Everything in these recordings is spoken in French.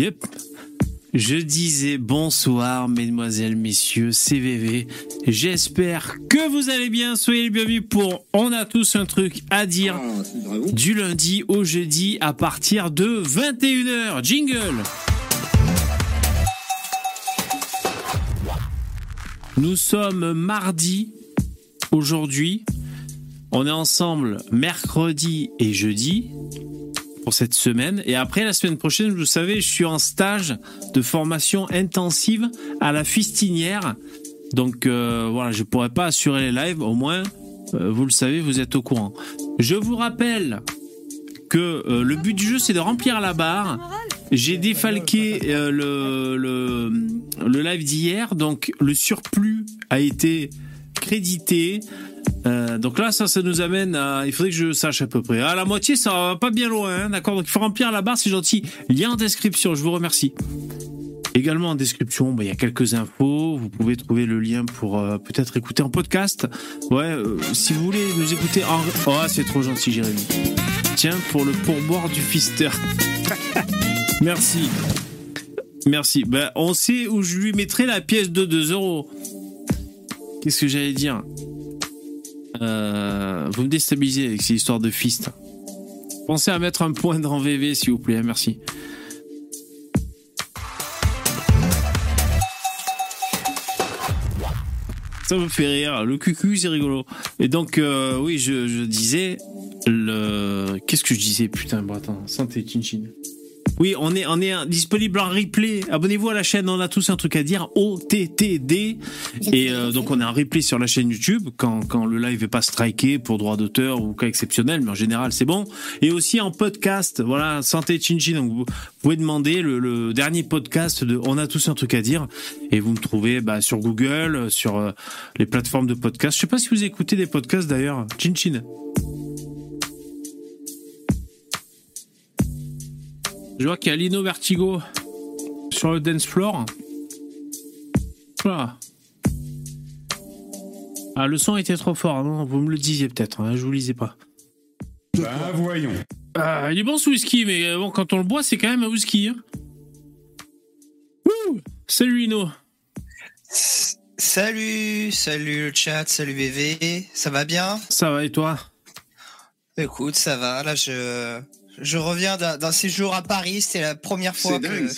Yep. Je disais bonsoir, mesdemoiselles, messieurs, CVV. J'espère que vous allez bien. Soyez les bienvenus pour On a tous un truc à dire du lundi au jeudi à partir de 21h. Jingle. Nous sommes mardi aujourd'hui. On est ensemble mercredi et jeudi cette semaine. Et après, la semaine prochaine, vous savez, je suis en stage de formation intensive à la fistinière. Donc euh, voilà, je pourrais pas assurer les lives. Au moins, euh, vous le savez, vous êtes au courant. Je vous rappelle que euh, le but du jeu, c'est de remplir la barre. J'ai défalqué le, le live d'hier, donc le surplus a été crédité. Euh, donc là, ça, ça nous amène à. Il faudrait que je sache à peu près. À la moitié, ça va pas bien loin, hein, d'accord Donc il faut remplir la barre, c'est gentil. Lien en description, je vous remercie. Également en description, bah, il y a quelques infos. Vous pouvez trouver le lien pour euh, peut-être écouter en podcast. Ouais, euh, si vous voulez nous écouter en. Oh, c'est trop gentil, Jérémy. Tiens, pour le pourboire du Fister. Merci. Merci. Ben, on sait où je lui mettrai la pièce de 2 euros. Qu'est-ce que j'allais dire? Euh, Vous me déstabilisez avec ces histoires de fist. Pensez à mettre un point dans VV, s'il vous plaît. Merci. Ça me fait rire. Le cucu, c'est rigolo. Et donc, euh, oui, je, disais le. Qu'est-ce que je disais Putain, bon. Santé, Chinchin. Oui, on est, on est disponible en replay. Abonnez-vous à la chaîne, on a tous un truc à dire. OTTD. Et euh, donc, on est en replay sur la chaîne YouTube quand, quand le live est pas striké pour droit d'auteur ou cas exceptionnel, mais en général, c'est bon. Et aussi en podcast. Voilà, Santé Chinchin. Donc, vous pouvez demander le, le dernier podcast de On a tous un truc à dire. Et vous me trouvez bah, sur Google, sur euh, les plateformes de podcast. Je sais pas si vous écoutez des podcasts d'ailleurs. Chinchin. Je vois qu'il y a Lino Vertigo sur le dance floor. Voilà. Ah, le son était trop fort, non Vous me le disiez peut-être, hein, je vous lisais pas. Bah voyons. Ah, il est bon ce whisky, mais euh, bon, quand on le boit, c'est quand même un whisky. Hein. Ouh Salut Lino. Salut, salut le chat, salut VV, ça va bien? Ça va et toi? Écoute, ça va, là je, je reviens d'un séjour à Paris, c'était la première fois que,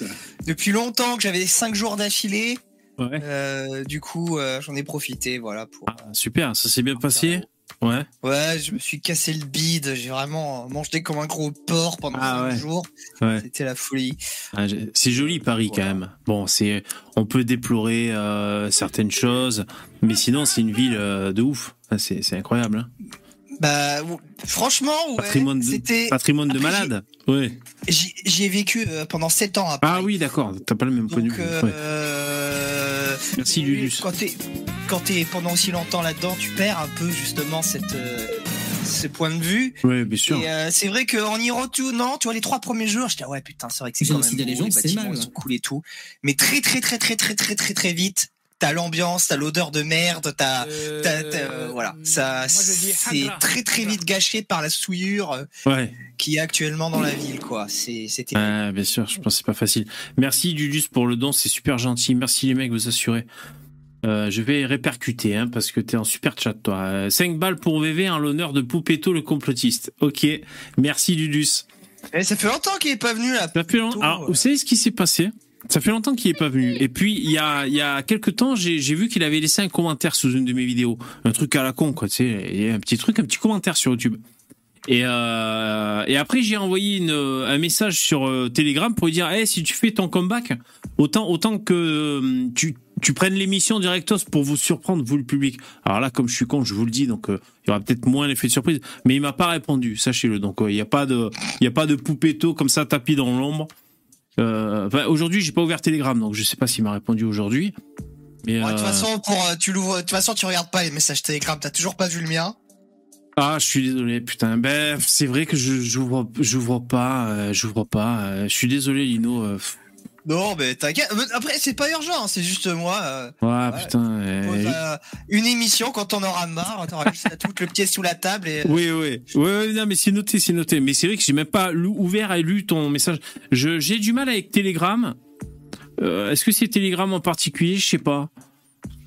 depuis longtemps que j'avais cinq jours d'affilée, Ouais. Euh, du coup euh, j'en ai profité, voilà. Pour... Ah, super, ça s'est bien passé Ouais. Ouais, je me suis cassé le bide, j'ai vraiment mangé comme un gros porc pendant Ah cinq ouais. jours, ouais. c'était la folie. Ah, c'est joli Paris quand même. Bon, c'est, on peut déplorer euh, certaines choses, mais sinon c'est une ville euh, de ouf. Ah, C'est, c'est incroyable. Hein. Bah franchement, ouais, Patrimoine de, c'était... patrimoine de Après, malade. Ouais. J'y j'y ai vécu euh, pendant sept ans à Paris. Ah oui, d'accord. T'as pas le même point de vue. euh, Merci, Lulus. Quand t'es quand t'es pendant aussi longtemps là-dedans, tu perds un peu justement cette euh, ce point de vue. Ouais, bien sûr. Et euh, c'est vrai qu'en y retournant, tu vois les trois premiers jours, j'étais ah ouais putain c'est vrai que c'est quand même beau, légendes, c'est bâtiments, mal, ils cool et tout. Mais très très très très très très très très vite, t'as l'ambiance, t'as l'odeur de merde, t'as euh, voilà ça c'est très très vite gâché par la souillure euh, Ouais. qui est actuellement dans la ville quoi. C'est c'était Ah, bien sûr, je pense que c'est pas facile. Merci Dudus pour le don, c'est super gentil. Merci les mecs, vous assurez. Euh, je vais répercuter, hein, parce que t'es en super chat, toi. Euh, 5 balles pour VV en l'honneur de Poupetto le complotiste. Ok, merci Dudus. Eh, ça fait longtemps qu'il est pas venu là. Ça fait longtemps. Alors, ouais. vous savez ce qui s'est passé? Ça fait longtemps qu'il est pas venu. Et puis, il y a, y a quelques temps, j'ai vu qu'il avait laissé un commentaire sous une de mes vidéos. Un truc à la con, quoi, tu sais. Un petit truc, un petit commentaire sur YouTube. Et, euh, et après, j'ai envoyé une, un message sur euh, Telegram pour lui dire hey, si tu fais ton comeback, autant, autant que euh, tu, tu prennes l'émission directos pour vous surprendre, vous le public. Alors là, comme je suis con, je vous le dis, donc euh, il y aura peut-être moins l'effet de surprise. Mais il m'a pas répondu, sachez-le. Donc euh, il n'y a pas de, il a pas de poupetto comme ça tapis dans l'ombre. Euh, aujourd'hui, j'ai pas ouvert Telegram, donc je sais pas s'il m'a répondu aujourd'hui. Mais Ouais, de toute euh, façon, pour euh, tu l'ouvres, de toute façon, tu regardes pas les messages Telegram. T'as toujours pas vu le mien. Ah, je suis désolé, putain. Ben, c'est vrai que je j'ouvre, j'ouvre pas, euh, j'ouvre pas. je suis désolé, Lino. Non, mais t'inquiète. Après, c'est pas urgent, c'est juste moi. Euh, ouais, putain. Euh, une émission quand on aura marre, t'auras juste tout le pied sous la table. Et... Oui, oui. Oui, non, mais c'est noté, c'est noté. Mais c'est vrai que j'ai même pas ouvert et lu ton message. J'ai du mal avec Telegram. Euh, est-ce que c'est Telegram en particulier? Je sais pas.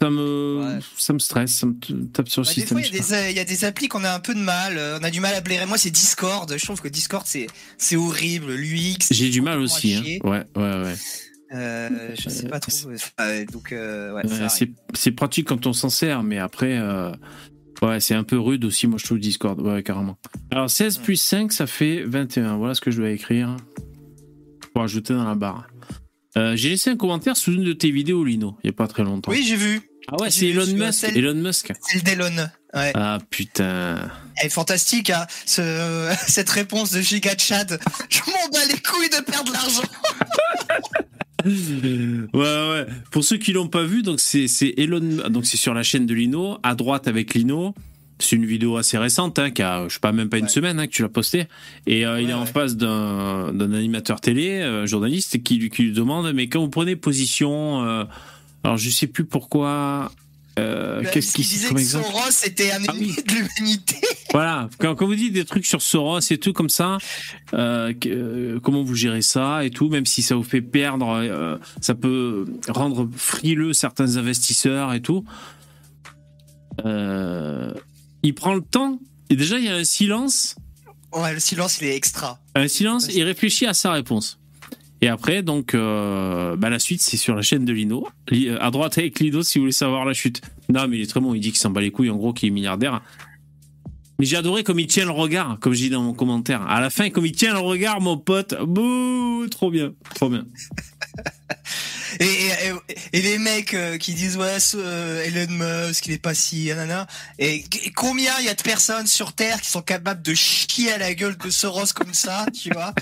Ça me, ça me stresse, ça me tape sur le bah, système. Des fois, il y, a des applis qu'on a un peu de mal. On a du mal à blairer. Moi, c'est Discord. Je trouve que Discord, c'est, horrible. L'UX. J'ai du mal aussi. Hein. Ouais, ouais, ouais. Euh, je sais pas trop. donc, euh, ouais, c'est pratique quand on s'en sert, mais après, euh, ouais, c'est un peu rude aussi. Moi, je trouve Discord, ouais, carrément. Alors, 16 plus 5, ça fait 21. Voilà ce que je dois écrire pour ajouter dans la barre. Euh, j'ai laissé un commentaire sous une de tes vidéos, Lino, il n'y a pas très longtemps. Oui, j'ai vu. Ah ouais, c'est Elon Musk. Elon Musk. D'Elon. Ouais. Ah putain. Elle est fantastique, hein, ce, cette réponse de Giga Chad. Je m'en bats les couilles de perdre l'argent. ouais, ouais. Pour ceux qui l'ont pas vu, donc c'est Elon, donc c'est sur la chaîne de Lino, à droite avec Lino. C'est une vidéo assez récente, hein, qui a, je sais pas, même pas une semaine hein, que tu l'as postée. Et euh, il est en face d'un animateur télé, euh, journaliste, qui, lui, qui lui demande, mais quand vous prenez position, euh, alors je sais plus pourquoi, euh, bah, Qu'est-ce qui disait que Soros était un ennemi ah de l'humanité Voilà, quand, quand, vous dites des trucs sur Soros et tout comme ça, comment vous gérez ça et tout, même si ça vous fait perdre, ça peut rendre frileux certains investisseurs et tout. Euh, il prend le temps et déjà il y a un silence. Ouais, le silence il est extra. Un silence, il réfléchit à sa réponse. Et après, donc, euh, bah, la suite, c'est sur la chaîne de Lino. Euh, à droite avec Lino, si vous voulez savoir la chute. Non, mais il est très bon. Il dit qu'il s'en bat les couilles, en gros, qu'il est milliardaire. Mais j'ai adoré comme il tient le regard, comme je dis dans mon commentaire. À la fin, comme il tient le regard, mon pote. Bouh, trop bien, trop bien. Et, et, les mecs euh, qui disent ouais euh, Elon Musk il est pas si nanana. Et, combien il y a de personnes sur terre qui sont capables de chier à la gueule de Soros comme ça tu vois?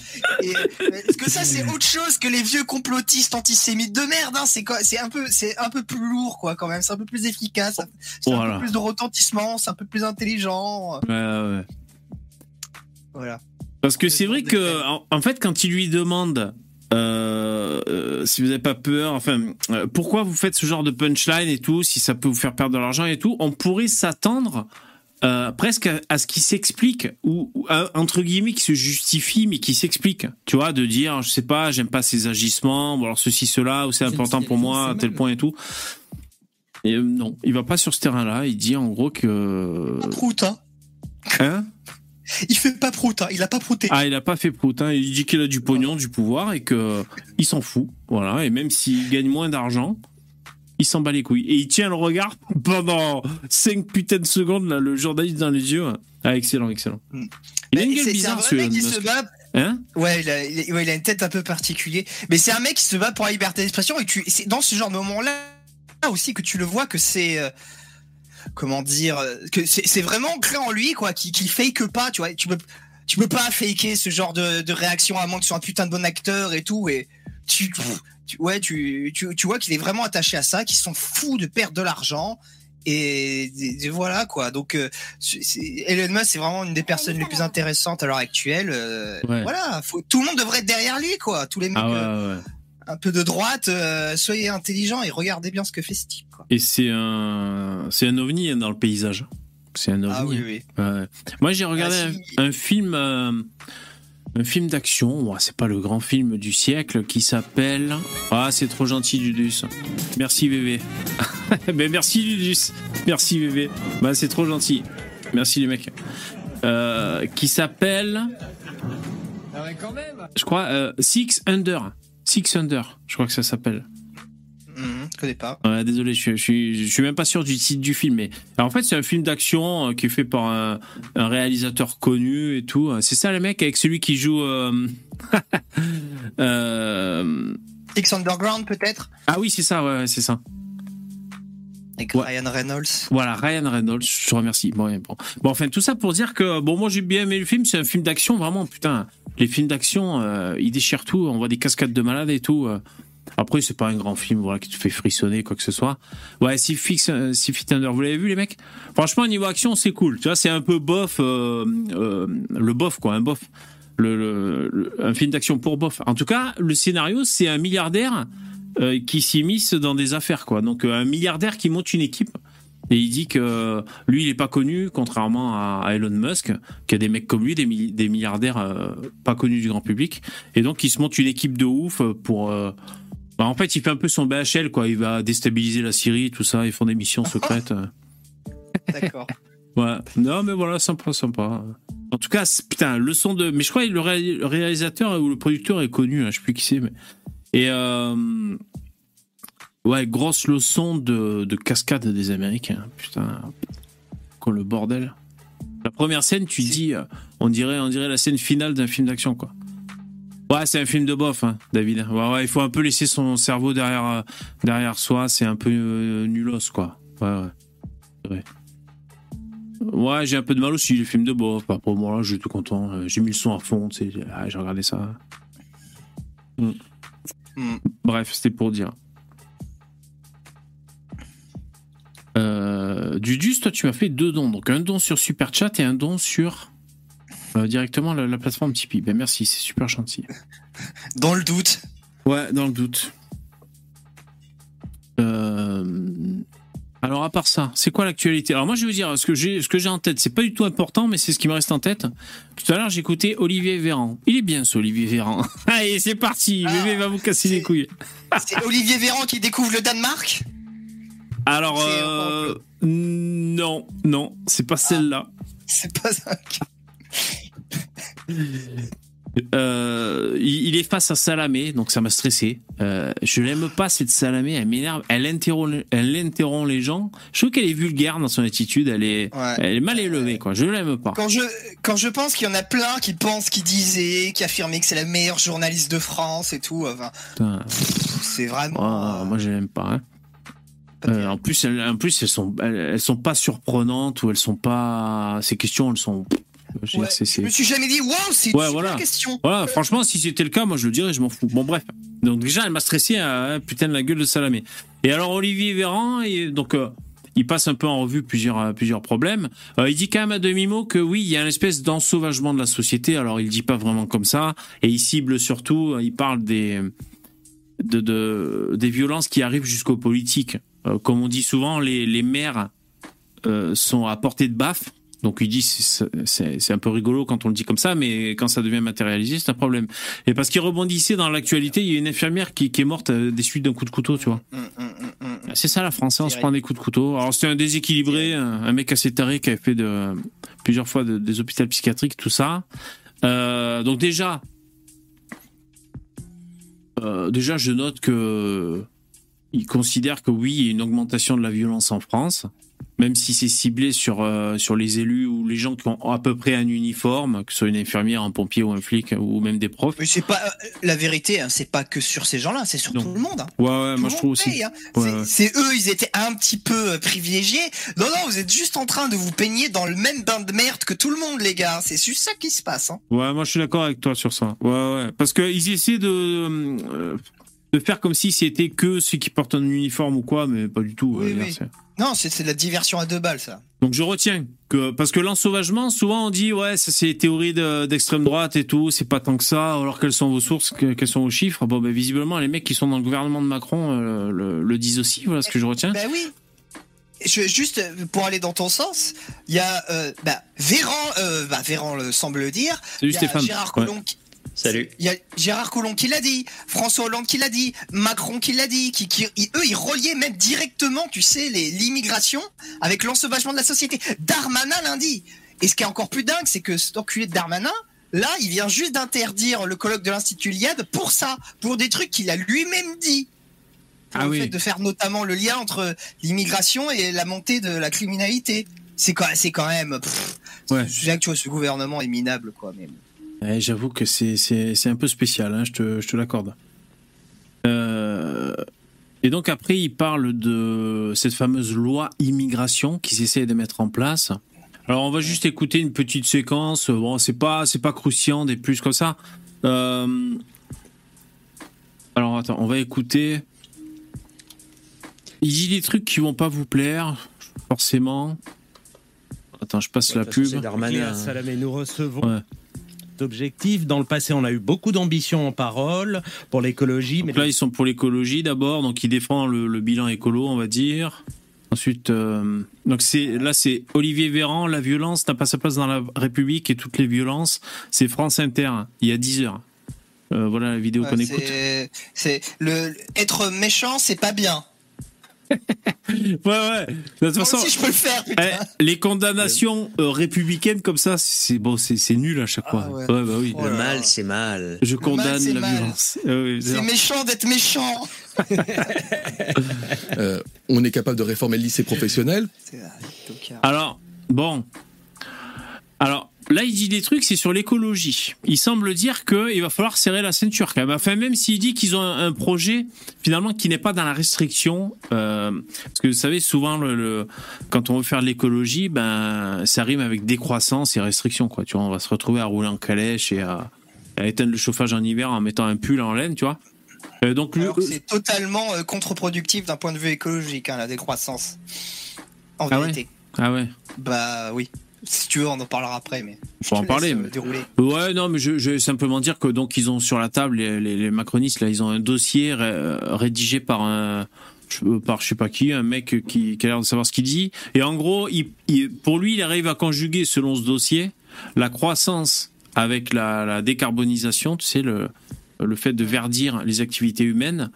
Est-ce que ça c'est autre chose que les vieux complotistes antisémites de merde hein? C'est quoi c'est un peu c'est un peu plus lourd quoi quand même. C'est un peu plus efficace. C'est un peu plus de retentissement c'est un peu plus intelligent. Ouais, ouais. voilà. Parce que c'est vrai que en fait quand il lui demande euh, euh, si vous n'avez pas peur, enfin, euh, pourquoi vous faites ce genre de punchline et tout, si ça peut vous faire perdre de l'argent et tout, on pourrait s'attendre presque à, ce qui s'explique ou, entre guillemets qui se justifie mais qui s'explique. Tu vois, de dire, je sais pas, j'aime pas ces agissements, ou alors ceci, cela, ou c'est important pour moi à tel point et tout. Et non, il va pas sur ce terrain-là. Il dit en gros que. Prout, hein. Hein? Il fait pas prout, hein. il a pas prouté. Ah, il a pas fait prout, hein. il dit qu'il a du pognon, du pouvoir et que il s'en fout. Voilà, et même s'il gagne moins d'argent, il s'en bat les couilles. Et il tient le regard pendant 5 putains de secondes, là, le journaliste dans les yeux. Ah, excellent, excellent. Mm. Il a une gueule bizarre, ce mec qui se bat. Hein? Ouais, il a, il a, une tête un peu particulière. Mais c'est un mec qui se bat pour la liberté d'expression et tu, c'est dans ce genre de moment-là aussi que tu le vois que c'est, euh, comment dire que c'est vraiment ancré en lui quoi qui qui fake pas tu vois. Tu peux tu peux pas faker ce genre de, de réaction à moins que tu sois un putain de bon acteur et tout et tu, ouais tu, tu, tu vois qu'il est vraiment attaché à ça qu'ils sont fous de perdre de l'argent et, voilà quoi. Donc euh, Elon Musk c'est vraiment une des personnes les plus intéressantes à l'heure actuelle euh, voilà faut, tout le monde devrait être derrière lui quoi tous les mecs ah euh, un peu de droite, euh, soyez intelligents et regardez bien ce que fait Steve. Et c'est un, c'est un ovni hein, dans le paysage. C'est un ovni. Ah oui, oui. Moi, j'ai regardé ah, un, film, euh, un film d'action. c'est pas le grand film du siècle qui s'appelle. Ah, c'est trop gentil, Dudus. Merci, bébé. Mais merci, Dudus. Merci, bébé. Bah, c'est trop gentil. Merci, les mecs. Euh, qui s'appelle. Ah quand même. Je crois Six Under. Six Under, je crois que ça s'appelle. Mmh, je connais pas. désolé, je, je, suis même pas sûr du titre du film. Mais en fait, c'est un film d'action euh, qui est fait par un, réalisateur connu et tout. C'est ça, le mec, avec celui qui joue. Euh... euh... Six Underground, peut-être? Ah oui, c'est ça, ouais, c'est ça. Avec Ryan Reynolds. Voilà, Ryan Reynolds, je te remercie. Bon, bon. bon, enfin, tout ça pour dire que, bon, moi j'ai bien aimé le film, c'est un film d'action, vraiment, putain les films d'action, euh, ils déchirent tout. On voit des cascades de malades et tout. Euh. Après, c'est pas un grand film voilà, qui te fait frissonner, quoi que ce soit. Ouais, si Fix, euh, si Fit Under, vous l'avez vu, les mecs? Franchement, niveau action, c'est cool. Tu vois, c'est un peu bof, le bof, quoi, un bof. le, le- le- un film d'action pour bof. En tout cas, le scénario, c'est un milliardaire euh, qui s'immisce dans des affaires, quoi. Donc, euh, un milliardaire qui monte une équipe. Et il dit que lui, il est pas connu, contrairement à, Elon Musk, qu'il y a des mecs comme lui, des, milli- des milliardaires euh, pas connus du grand public. Et donc, il se monte une équipe de ouf pour. euh, bah, en fait, il fait un peu son BHL, quoi. Il va déstabiliser la Syrie, tout ça. Ils font des missions secrètes. euh. D'accord. Ouais. Non, mais voilà, sympa, sympa. En tout cas, putain, leçon de. Mais je crois que le, ré- le réalisateur ou le producteur est connu, hein, je sais plus qui c'est. Mais... Et euh... ouais, grosse leçon de, de cascade des Américains. Putain, quoi le bordel. La première scène, tu dis, euh, on dirait, on dirait la scène finale d'un film d'action, quoi. Ouais, c'est un film de bof, hein, David. Ouais, ouais, il faut un peu laisser son cerveau derrière, euh, derrière soi. C'est un peu euh, nulos, quoi. Ouais, ouais. Ouais, j'ai un peu de mal aussi, les films de bof. Bah, pour moi, je suis tout content. J'ai mis le son à fond. Ah, j'ai regardé ça. Mm. Mm. Bref, c'était pour dire. Euh, Dudus, toi, tu m'as fait deux dons. Donc, un don sur Super Chat et un don sur euh, directement la, la plateforme Tipeee. Ben, merci, c'est super gentil. Dans le doute. Ouais, dans le doute. Euh, Alors à part ça, c'est quoi l'actualité? Alors moi je vais vous dire ce que j'ai ce que j'ai en tête, c'est pas du tout important mais c'est ce qui me reste en tête. Tout à l'heure, écouté Olivier Véran. Il est bien ce Olivier Véran. Allez, c'est parti. Ah, Bébé va vous casser les couilles. C'est Olivier Véran qui découvre le Danemark? Alors C'est euh, non, non, c'est pas celle-là. C'est pas ça. Euh, il est face à Salamé, donc ça m'a stressé. Euh, je l'aime pas cette Salamé, elle m'énerve, elle interrompt, elle interrompt les gens. Je trouve qu'elle est vulgaire dans son attitude, elle est, Ouais. elle est mal élevée, quoi. Je l'aime pas. Quand je, quand je pense qu'il y en a plein qui pensent, qui disaient, qui affirmaient que c'est la meilleure journaliste de France et tout, enfin, c'est vraiment. oh, moi je l'aime pas. hein. Euh, en plus, elles, en plus, elles sont, elles, elles sont pas surprenantes ou elles sont pas. Ces questions, elles sont. Je Ouais, me suis jamais dit, waouh, c'est une Ouais, voilà. question. Voilà, franchement, si c'était le cas, moi je le dirais, je m'en fous. Bon, bref. Donc, déjà, elle m'a stressé à putain de la gueule de Salamé. Et alors, Olivier Véran, et donc, euh, il passe un peu en revue plusieurs, euh, plusieurs problèmes. Euh, il dit quand même à demi-mot que oui, il y a une espèce d'ensauvagement de la société. Alors, il dit pas vraiment comme ça. Et il cible surtout, il parle des, de, de- des violences qui arrivent jusqu'aux politiques. Euh, comme on dit souvent, les, les maires euh, sont à portée de baffe. Donc il dit c'est un peu rigolo quand on le dit comme ça, mais quand ça devient matérialisé, c'est un problème. Et parce qu'il rebondissait dans l'actualité, il y a une infirmière qui, qui est morte euh, des suites d'un coup de couteau, tu vois. Hum, hum, hum, hum. C'est ça la France, hein, on se prend des coups de couteau. Alors c'était un déséquilibré, un, un mec assez taré qui avait fait de, plusieurs fois de- des hôpitaux psychiatriques, tout ça. Euh, donc déjà, euh, déjà je note que il considère que oui, il y a une augmentation de la violence en France, même si c'est ciblé sur euh, sur les élus ou les gens qui ont à peu près un uniforme, que ce soit une infirmière, un pompier ou un flic ou même des profs. Mais c'est pas euh, la vérité, hein, c'est pas que sur ces gens-là, c'est sur Non. tout le monde. hein. Ouais, ouais, Tout moi je trouve aussi. hein. Ouais, C'est- eux, ils étaient un petit peu euh, privilégiés. Non, non, vous êtes juste en train de vous peigner dans le même bain de merde que tout le monde, les gars. C'est juste ça qui se passe. Ouais, moi je suis d'accord avec toi sur ça. Ouais, ouais. Parce qu'ils essaient de, de faire comme si c'était que ceux qui portent un uniforme ou quoi, mais pas du tout. Oui, euh, oui. Non, c'est de la diversion à deux balles, ça. Donc je retiens que parce que l'ensauvagement, souvent on dit ouais, ça c'est les théories de- d'extrême droite et tout, c'est pas tant que ça. Alors quelles sont vos sources, que- quels sont vos chiffres? Bon, ben visiblement les mecs qui sont dans le gouvernement de Macron euh, le, le disent aussi. Voilà ce que je retiens. Ben oui. Je, juste pour aller dans ton sens, il y a euh, bah, Véran, euh, bah, Véran le semble le dire. Il y a Stéphane. Gérard. Collomb Salut. Il y a Gérard Collomb qui l'a dit, François Hollande qui l'a dit, Macron qui l'a dit, qui, qui- ils- eux ils reliaient même directement, tu sais, l'immigration avec l'ensauvagement de la société. Darmanin lundi. Et ce qui est encore plus dingue, c'est que cet enculé de Darmanin, là, il vient juste d'interdire le colloque de l'Institut Liad pour ça, pour des trucs qu'il a lui-même dit. Pour Ah le oui. fait de faire notamment le lien entre l'immigration et la montée de la criminalité. C'est quand, quand même. pff, Ouais. Je que tu vois, ce gouvernement est minable, quoi. Mais... Ouais, J'avoue que c'est- c'est c'est un peu spécial, hein, je te, je te l'accorde. Euh, et donc après, il parle de cette fameuse loi immigration qu'ils essaient de mettre en place. Alors on va juste écouter une petite séquence. Bon, c'est pas c'est pas croustillant des plus comme ça. Euh, alors attends, on va écouter. Il dit des trucs qui vont pas vous plaire, forcément. Attends, je passe la pub. c'est Darmanin, hein. Salamé, nous recevons Ouais. Objectif. Dans le passé, on a eu beaucoup d'ambition en parole pour l'écologie. Mais là, ils sont pour l'écologie d'abord, donc ils défendent le, bilan écolo, on va dire. Ensuite, euh, donc c'est là c'est Olivier Véran, la violence n'a pas sa place dans la République et toutes les violences, c'est France Inter. Il y a 10 heures. Euh, voilà la vidéo qu'on écoute. C'est le être méchant, c'est pas bien. Ouais, ouais. De toute façon, je peux le faire. Eh, les condamnations euh, républicaines comme ça, c'est bon, c'est nul à chaque fois. Ah ouais. bah oui. le mal, c'est mal. Je condamne la violence. Ah c'est méchant d'être méchant. Euh, on est capable de réformer le lycée professionnel. Alors, bon. Alors, Là, il dit des trucs, c'est sur l'écologie. Il semble dire qu'il va falloir serrer la ceinture quand même. Enfin, même s'il dit qu'ils ont un, projet finalement qui n'est pas dans la restriction, euh, parce que vous savez souvent le, quand on veut faire de l'écologie, ben ça rime avec décroissance et restriction quoi. Tu vois, on va se retrouver à rouler en calèche et à, éteindre le chauffage en hiver en mettant un pull en laine, tu vois. Euh, donc c'est totalement euh, contre-productif d'un point de vue écologique hein, la décroissance. En ah vérité. Ouais ah ouais. Bah oui. Si tu veux, on en parlera après, mais. Faut en parler. Euh, mais... Ouais, non, mais je, je, vais simplement dire que donc ils ont sur la table les, les, macronistes là, ils ont un dossier rédigé par un par je sais pas qui, un mec qui, qui a l'air de savoir ce qu'il dit. Et en gros, il, pour lui, il arrive à conjuguer selon ce dossier la croissance avec la, la décarbonisation, tu sais, le, le fait de verdir les activités humaines.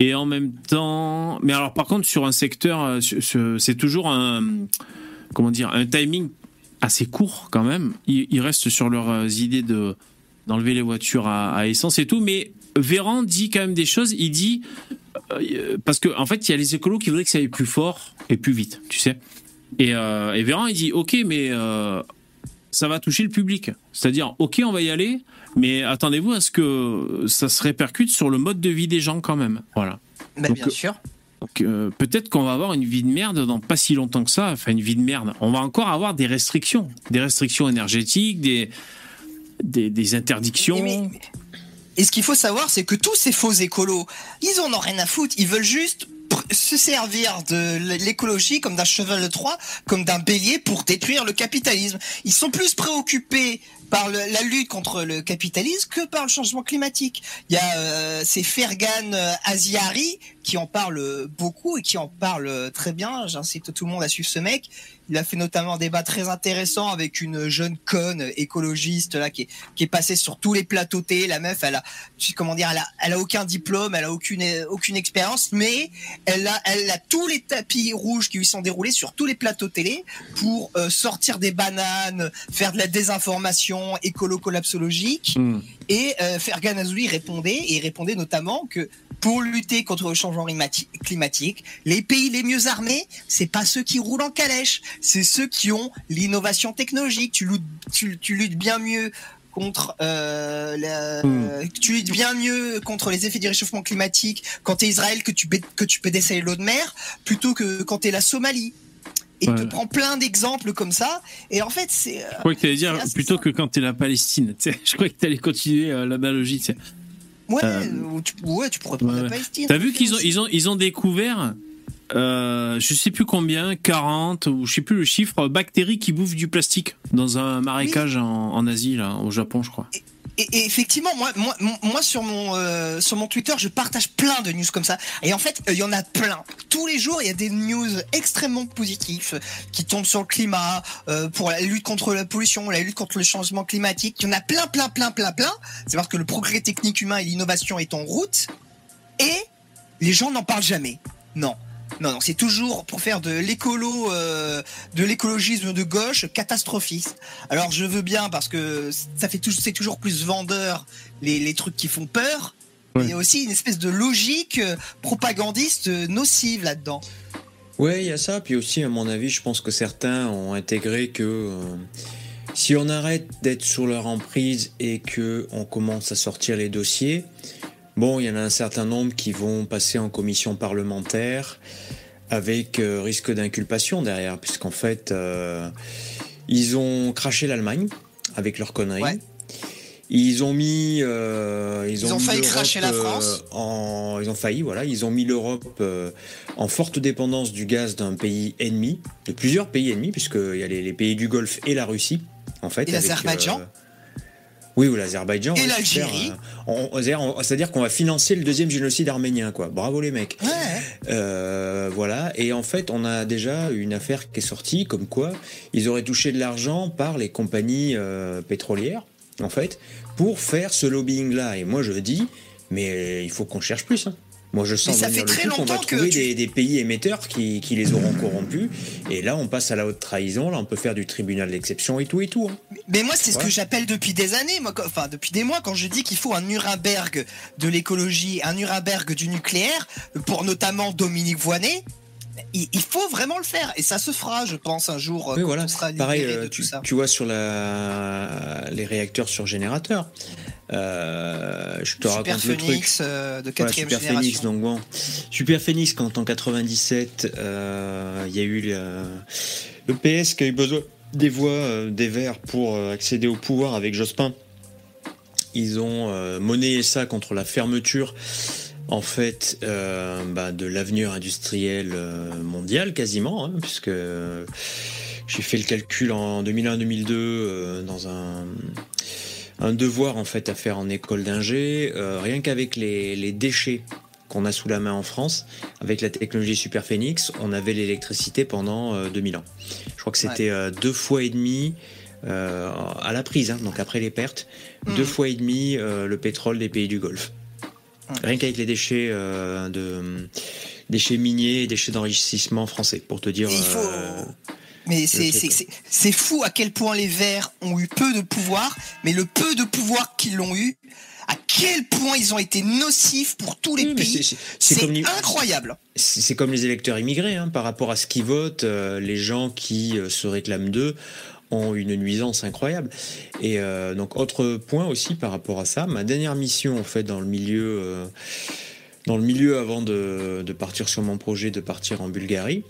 Et en même temps, mais alors par contre sur un secteur, euh, c'est toujours un comment dire un timing assez court quand même. Ils, restent sur leurs euh, idées de d'enlever les voitures à, essence et tout, mais Véran dit quand même des choses. Il dit euh, parce qu'en en fait, il y a les écolos qui voudraient que ça aille plus fort et plus vite, tu sais. Et, euh, et Véran, il dit ok, mais ça va toucher le public. C'est-à-dire ok, on va y aller, mais attendez-vous à ce que ça se répercute sur le mode de vie des gens quand même. Voilà. Mais bien sûr. Euh, peut-être qu'on va avoir une vie de merde dans pas si longtemps que ça. Enfin, une vie de merde. On va encore avoir des restrictions, des restrictions énergétiques, des des, interdictions. et ce qu'il faut savoir, c'est que tous ces faux écolos, ils en ont rien à foutre. Ils veulent juste se servir de l'écologie comme d'un cheval de Troie, comme d'un bélier pour détruire le capitalisme. Ils sont plus préoccupés par la lutte contre le capitalisme que par le changement climatique. Il y a euh, c'est Fergan euh, Aziari qui en parle beaucoup et qui en parle très bien. J'incite tout le monde à suivre ce mec. Il a fait notamment un débat très intéressant avec une jeune conne écologiste là qui est, qui est passée sur tous les plateaux télé. La meuf, elle a, comment dire, elle a, elle a aucun diplôme, elle a aucune aucune expérience, mais elle a, elle a tous les tapis rouges qui lui sont déroulés sur tous les plateaux télé pour euh, sortir des bananes, faire de la désinformation écolo-collapsologique. Hmm. Et euh, Fergan Azouli répondait, et il répondait notamment que pour lutter contre le changement climatique, les pays les mieux armés, c'est pas ceux qui roulent en calèche, c'est ceux qui ont l'innovation technologique. Tu luttes, tu, luttes bien mieux contre euh, hmm. tu luttes bien mieux contre les effets du réchauffement climatique quand tu es Israël que tu que tu peux dessaler l'eau de mer plutôt que quand tu es la Somalie. Et tu prends plein d'exemples comme ça. Et en fait, c'est. je crois que tu allais dire plutôt que quand tu es la Palestine. Je crois que tu allais continuer euh, l'analogie. Ouais, euh, tu, ouais, tu pourrais prendre la Palestine. T'as vu qu'ils ont, ils ont, ils ont découvert euh, je sais plus combien, 40 ou je sais plus le chiffre, bactéries qui bouffent du plastique dans un marécage en, Asie, là, au Japon, je crois. Et, effectivement, moi, moi, moi sur mon euh, sur mon Twitter, je partage plein de news comme ça. Et en fait, il y en a plein. Tous les jours, il y a des news extrêmement positives qui tombent sur le climat, euh, pour la lutte contre la pollution, la lutte contre le changement climatique. Il y en a plein, plein, plein, plein, plein. C'est parce que le progrès technique humain et l'innovation est en route. Et les gens n'en parlent jamais. Non. Non, non, c'est toujours pour faire de l'écolo, euh, de l'écologisme de gauche catastrophiste. Alors je veux bien parce que ça fait c'est toujours plus vendeur les, trucs qui font peur. Mais il y a aussi une espèce de logique propagandiste nocive là-dedans. Ouais, il y a ça. Puis aussi, à mon avis, je pense que certains ont intégré que euh, si on arrête d'être sous leur emprise et que on commence à sortir les dossiers, Bon, il y en a un certain nombre qui vont passer en commission parlementaire avec euh, risque d'inculpation derrière, puisqu'en fait, euh, ils ont craché l'Allemagne avec leurs conneries. Ils ont mis, euh, ils, ont, failli cracher la France. En, ils ont failli, voilà. Ils ont mis l'Europe en forte dépendance du gaz d'un pays ennemi, de plusieurs pays ennemis, puisqu'il y a les, pays du Golfe et la Russie, en fait. Et l'Azerbaïdjan Oui, ou l'Azerbaïdjan. Et on va se l'Algérie. euh, c'est-à-dire, on- C'est-à-dire qu'on va financer le deuxième génocide arménien, quoi. Bravo les mecs. Ouais. Euh, voilà. Et en fait, on a déjà une affaire qui est sortie, comme quoi ils auraient touché de l'argent par les compagnies euh, pétrolières, en fait, pour faire ce lobbying-là. Et moi, je dis, mais il faut qu'on cherche plus. hein. Moi, je sens Mais ça fait très truc, on va longtemps que trouver tu- des, des pays émetteurs qui, qui les auront corrompus. Et là, on passe à la haute trahison. Là, on peut faire du tribunal d'exception et tout et tout. hein. Mais moi, c'est ce que j'appelle depuis des années, moi, enfin depuis des mois, quand je dis qu'il faut un Nuremberg de l'écologie, un Nuremberg du nucléaire, pour notamment Dominique Voynet. Il, il faut vraiment le faire, et ça se fera, je pense, un jour. Oui, voilà. on sera Pareil, libéré euh, de tu, tout ça. tu vois sur la, les réacteurs sur générateur. Euh, je te Super raconte le truc. Phoenix euh, de Voilà, quatrième Super génération. Phoenix, donc bon. Super Phoenix, quand en 97, euh, il y a eu le, le PS qui a eu besoin des voix euh, des Verts pour euh, accéder au pouvoir avec Jospin. Ils ont euh, monnayé ça contre la fermeture, en fait, euh, bah, de l'avenir industriel mondial quasiment, hein, puisque j'ai fait le calcul en 2001-2002 euh, dans un un devoir en fait à faire en école d'ingé, euh, rien qu'avec les, les déchets qu'on a sous la main en France, avec la technologie Super Phoenix, on avait l'électricité pendant euh, 2000 ans. Je crois que c'était euh, deux fois et demi euh, à la prise, hein, donc après les pertes, Mhm. deux fois et demi euh, le pétrole des pays du Golfe. Rien qu'avec les déchets euh, de déchets miniers et déchets d'enrichissement français, pour te dire. Et il faut- Mais c'est- fou à quel point les Verts ont eu peu de pouvoir, mais le peu de pouvoir qu'ils l'ont eu, à quel point ils ont été nocifs pour tous les oui, pays. c'est- incroyable. c'est comme les électeurs immigrés, hein, par rapport à ce qu'ils votent, euh, les gens qui euh, se réclament d'eux ont une nuisance incroyable. Et euh, donc autre point aussi par rapport à ça, ma dernière mission en fait dans le milieu, dans le milieu avant de, de partir sur mon projet de partir en Bulgarie,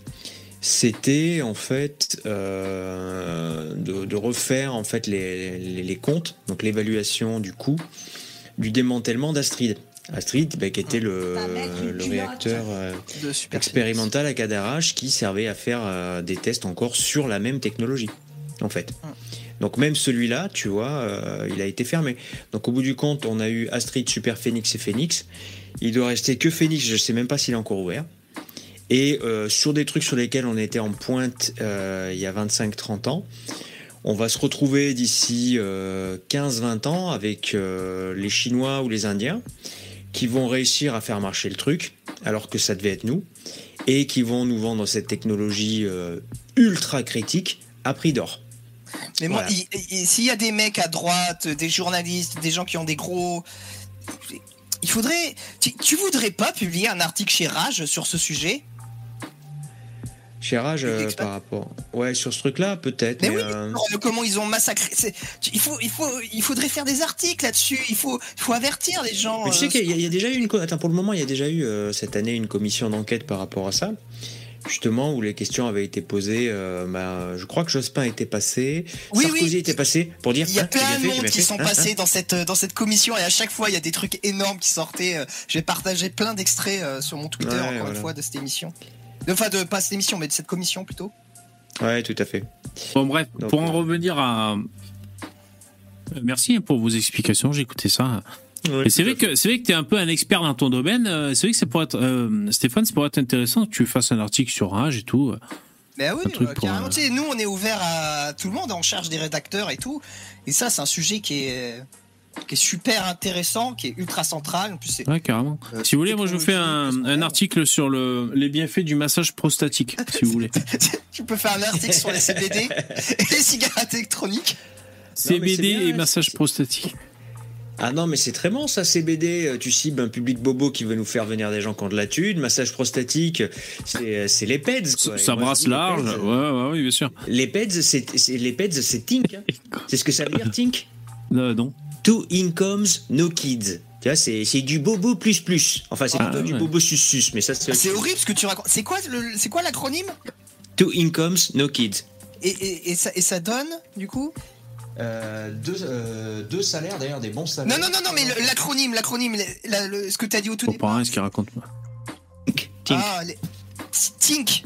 c'était en fait euh, de, de refaire en fait les, les- les comptes, donc l'évaluation du coût du démantèlement d'Astrid. Astrid, bah, qui était le, une le réacteur euh, expérimental à Cadarache qui servait à faire euh, des tests encore sur la même technologie, en fait. Hum. Donc même celui-là, tu vois, euh, il a été fermé. Donc au bout du compte, on a eu Astrid, Super Phoenix et Phoenix. Il doit rester que Phoenix, je sais même pas s'il est encore ouvert. Et euh, sur des trucs sur lesquels on était en pointe euh, il y a 25-30 ans, on va se retrouver d'ici euh, 15-20 ans avec euh, les Chinois ou les Indiens qui vont réussir à faire marcher le truc, alors que ça devait être nous, et qui vont nous vendre cette technologie euh, ultra critique à prix d'or. Mais moi, Voilà. s'il y a des mecs à droite, des journalistes, des gens qui ont des gros. Il faudrait. Tu, tu voudrais pas publier un article chez Rage sur ce sujet? Âge, euh, par rapport. Ouais, sur ce truc-là, peut-être. Mais Mais, oui, euh, comment ils ont massacré. Il, faut, il, faut, il faudrait faire des articles là-dessus. Il faut, il faut avertir les gens. mais tu sais euh, qu'il y, a- il y a déjà eu une. Attends, pour le moment, il y a déjà eu euh, cette année une commission d'enquête par rapport à ça. Justement, où les questions avaient été posées. euh, bah, je crois que Jospin était passé. Oui, Sarkozy oui. était passé pour dire. Il y a Hein, plein de monde qui sont hein, passés hein. dans cette dans cette commission et à chaque fois il y a des trucs énormes qui sortaient. J'ai partagé plein d'extraits sur mon Twitter Ouais, encore voilà. une fois de cette émission. De- Enfin de pas cette émission mais de cette commission plutôt. Ouais, tout à fait. Bon, bref, Donc, pour en euh, revenir à. Euh, Merci pour vos explications, j'ai écouté ça. C'est vrai que c'est vrai que tu es un peu un expert dans ton domaine. euh, C'est vrai que ça pourrait être euh, Stéphane, ça pourrait être intéressant que tu fasses un article sur Rage et tout. Mais oui, euh, pour, carrément. euh, Tu sais, nous, on est ouvert à tout le monde, on cherche des rédacteurs et tout. Et ça, c'est un sujet qui est, qui est super intéressant, qui est ultra central. En plus, c'est- Ouais, carrément. Euh, si vous voulez, moi je vous fais un, un article sur le, les bienfaits du massage prostatique, si vous voulez. tu peux faire un article sur les CBD et les cigarettes électroniques. CBD bien, et massage prostatique. Ah non, mais c'est très bon ça, CBD. Euh, Tu cibles un public bobo qui veut nous faire venir des gens qui ont de la thune. Massage prostatique, c'est c'est les PEDS. Quoi. Ça moi, brasse large. PEDS, Ouais, ouais, oui, bien sûr. Les PEDS, c'est c'est- les PEDS, c'est Tink. hein. C'est ce que ça veut dire, Tink? Euh, non. Two incomes, no kids. Tu vois, c'est c'est du bobo plus plus. Enfin, c'est Ah, plutôt du ouais. bobo sus sus, mais ça c'est. C'est horrible ce que tu racontes. C'est quoi, le- c'est quoi l'acronyme? Two incomes, no kids. et, et, et ça, et ça donne, du coup? Euh, deux, euh, deux salaires d'ailleurs, des bons salaires. Non, non, non, non, mais le- l'acronyme, l'acronyne, le- la- le- ce que tu as dit au tout départ. pas ce qu'il raconte. moi. Tink. Tink. Ah, les... Tink.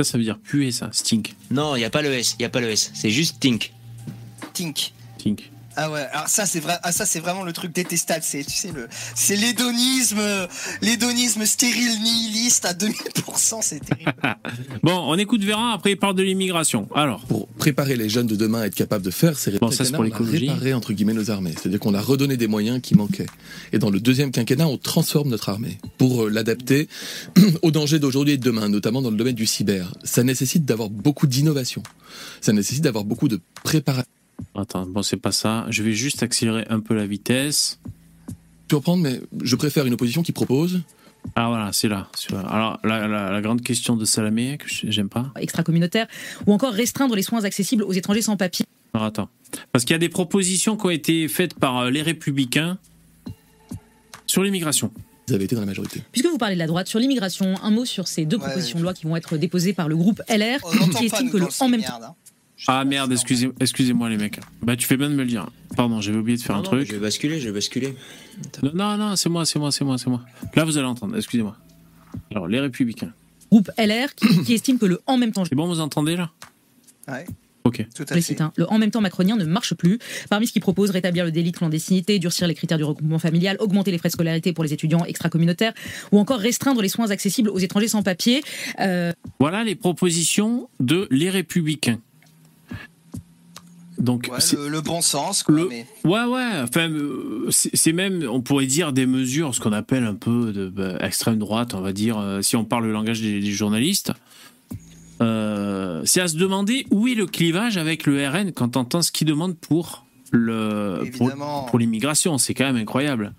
Ça, ça veut dire puer, ça. Stink. Non, il n'y a pas le S, il n'y a pas le S. C'est juste Tink. Tink. Stink. Ah ouais, alors ça c'est vrai, ah ça c'est vraiment le truc détestable, c'est tu sais le, c'est l'hédonisme, l'hédonisme stérile nihiliste à 2000%, c'est terrible. Bon, on écoute Véran, après il parle de l'immigration. Alors, Pour préparer les jeunes de demain à être capables de faire ces Bon, ça, c'est pour on a l'écologie. réparé entre guillemets nos armées. C'est-à-dire qu'on a redonné des moyens qui manquaient. Et dans le deuxième quinquennat, on transforme notre armée pour euh, l'adapter aux dangers d'aujourd'hui et de demain, notamment dans le domaine du cyber. Ça nécessite d'avoir beaucoup d'innovation. Ça nécessite d'avoir beaucoup de préparation. Attends, bon, c'est pas ça. Je vais juste accélérer un peu la vitesse. Surprendre, mais je préfère une opposition qui propose Ah voilà, c'est là. c'est là. Alors, la, la- la grande question de Salamé, que j'aime pas. extra-communautaire, ou encore restreindre les soins accessibles aux étrangers sans papier. Alors, attends. Parce qu'il y a des propositions qui ont été faites par euh, les Républicains sur l'immigration. Vous avez été dans la majorité. Puisque vous parlez de la droite, sur l'immigration, un mot sur ces deux Ouais, propositions de loi qui vont être déposées par le groupe LR, qui estime que le en même temps. merde, hein. Ah merde, excusez- excusez-moi les mecs. Bah tu fais bien de me le dire. Pardon, j'avais oublié de faire Non, un non, truc. Je vais basculer, je vais basculer. Non, non, non, c'est moi, c'est moi, c'est moi, c'est moi. Là, vous allez entendre, excusez-moi. Alors, les Républicains. Groupe LR qui, qui estime que le en même temps, C'est bon, vous entendez là? Ouais, Ok. tout à fait. hein, le en même temps macronien ne marche plus. Parmi ce qui propose, rétablir le délit de clandestinité, durcir les critères du regroupement familial, augmenter les frais de scolarité pour les étudiants extra-communautaires, ou encore restreindre les soins accessibles aux étrangers sans papier. Euh, Voilà les propositions de les Républicains. Donc, Ouais, le, le bon sens, quoi, Le- mais ouais, ouais. Enfin, euh, c'est même, on pourrait dire des mesures, ce qu'on appelle un peu de bah, extrême droite, on va dire, euh, si on parle le langage des, des journalistes. Euh, c'est à se demander où est le clivage avec le RN quand on entend ce qu'il demande pour le pour l'immigration. C'est quand même incroyable.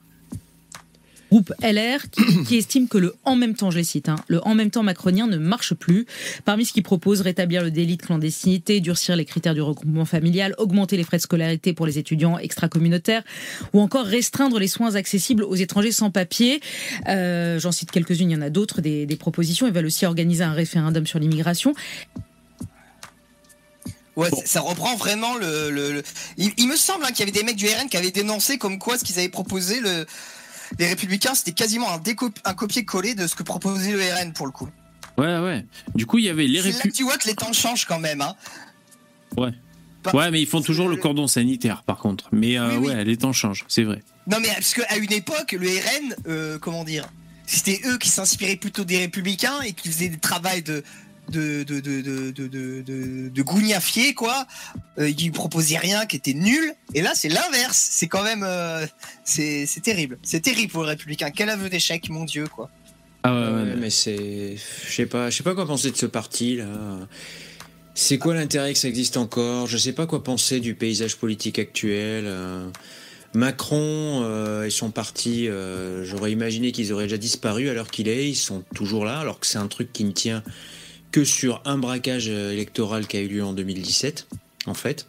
Groupe LR qui, estime que le en même temps, je les cite, hein, le en même temps macronien ne marche plus. Parmi ce qui propose, rétablir le délit de clandestinité, durcir les critères du regroupement familial, augmenter les frais de scolarité pour les étudiants extra-communautaires, ou encore restreindre les soins accessibles aux étrangers sans papier. Euh, J'en cite quelques-unes, il y en a d'autres, des, propositions. Ils veulent aussi organiser un référendum sur l'immigration. Ouais, ça- reprend vraiment le. il me semble hein, qu'il y avait des mecs du RN qui avaient dénoncé comme quoi ce qu'ils avaient proposé le. Les Républicains, c'était quasiment un, copier-coller de ce que proposait le RN pour le coup. Ouais, ouais. Du coup, il y avait les Républicains. tu vois que les temps changent quand même. Hein. Ouais. Bah, Ouais, mais ils font toujours le cordon sanitaire, par contre. Mais euh, Oui, oui. ouais, les temps changent, c'est vrai. Non mais parce qu'à une époque, le RN, euh, comment dire, c'était eux qui s'inspiraient plutôt des Républicains et qui faisaient des travails de de de de de de de, de, de gougnafier, quoi. Euh, ils proposaient rien qui était nul. Et là, c'est l'inverse. C'est quand même, euh, c'est terrible. C'est terrible pour les Républicains. Quel aveu d'échec, mon Dieu, quoi. Ah ouais, Ouais, ouais, ouais, mais c'est. Je sais pas, je sais pas quoi penser de ce parti là. C'est quoi l'intérêt que ça existe encore? Je sais pas quoi penser du paysage politique actuel. euh. Macron euh, et son parti, euh, j'aurais imaginé qu'ils auraient déjà disparu à l'heure qu'il est. Ils sont toujours là, alors que c'est un truc qui ne tient que sur un braquage euh, électoral qui a eu lieu en 2017, en fait.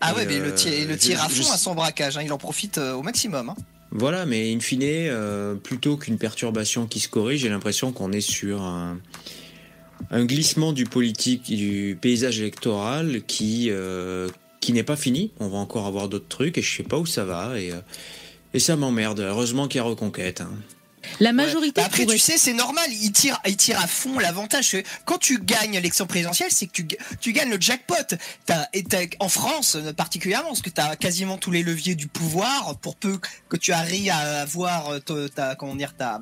Ah Et, ouais, mais le euh, le je- tir à je- fond à son braquage. hein. Il en profite euh, au maximum. hein. Voilà, mais in fine, euh, plutôt qu'une perturbation qui se corrige, j'ai l'impression qu'on est sur un, un glissement du politique, du paysage électoral qui, euh, qui n'est pas fini. On va encore avoir d'autres trucs et je sais pas où ça va. Et, et ça m'emmerde. Heureusement qu'il y a Reconquête. hein. La Ouais. majorité Bah Après, pourrait- tu sais, c'est normal. Il tire, il tire à fond l'avantage. Quand tu gagnes l'élection présidentielle, c'est que tu, tu gagnes le jackpot. T'as- et t'as- en France, particulièrement, parce que tu as quasiment tous les leviers du pouvoir pour peu que tu arrives à avoir euh, ta, ta- comment dire, ta,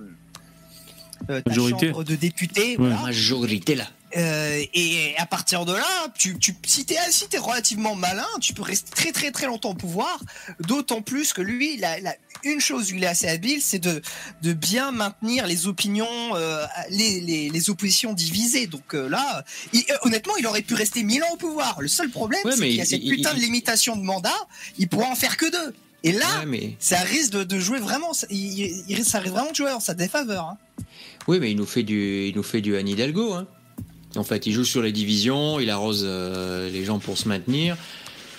euh, ta Majorité. chambre de députés. Ouais. voilà. Majorité là. Euh, et à partir de là, tu, tu, si t'es si t'es relativement malin, tu peux rester très très très longtemps au pouvoir. D'autant plus que lui, il a, il a une chose où il est assez habile, c'est de, de bien maintenir les opinions, euh, les, les, les oppositions divisées. Donc euh, là, il- honnêtement, il aurait pu rester mille ans au pouvoir. Le seul problème, Ouais, c'est qu'il y a cette il- putain de limitation de mandat. Il pourra en faire que deux. Et là, Ouais, mais... ça risque de, de jouer vraiment, ça risque vraiment de jouer en sa défaveur. Hein. Oui, mais il nous fait du, il nous fait du Anne Hidalgo. Hein. En fait, il joue sur les divisions, il arrose euh, les gens pour se maintenir.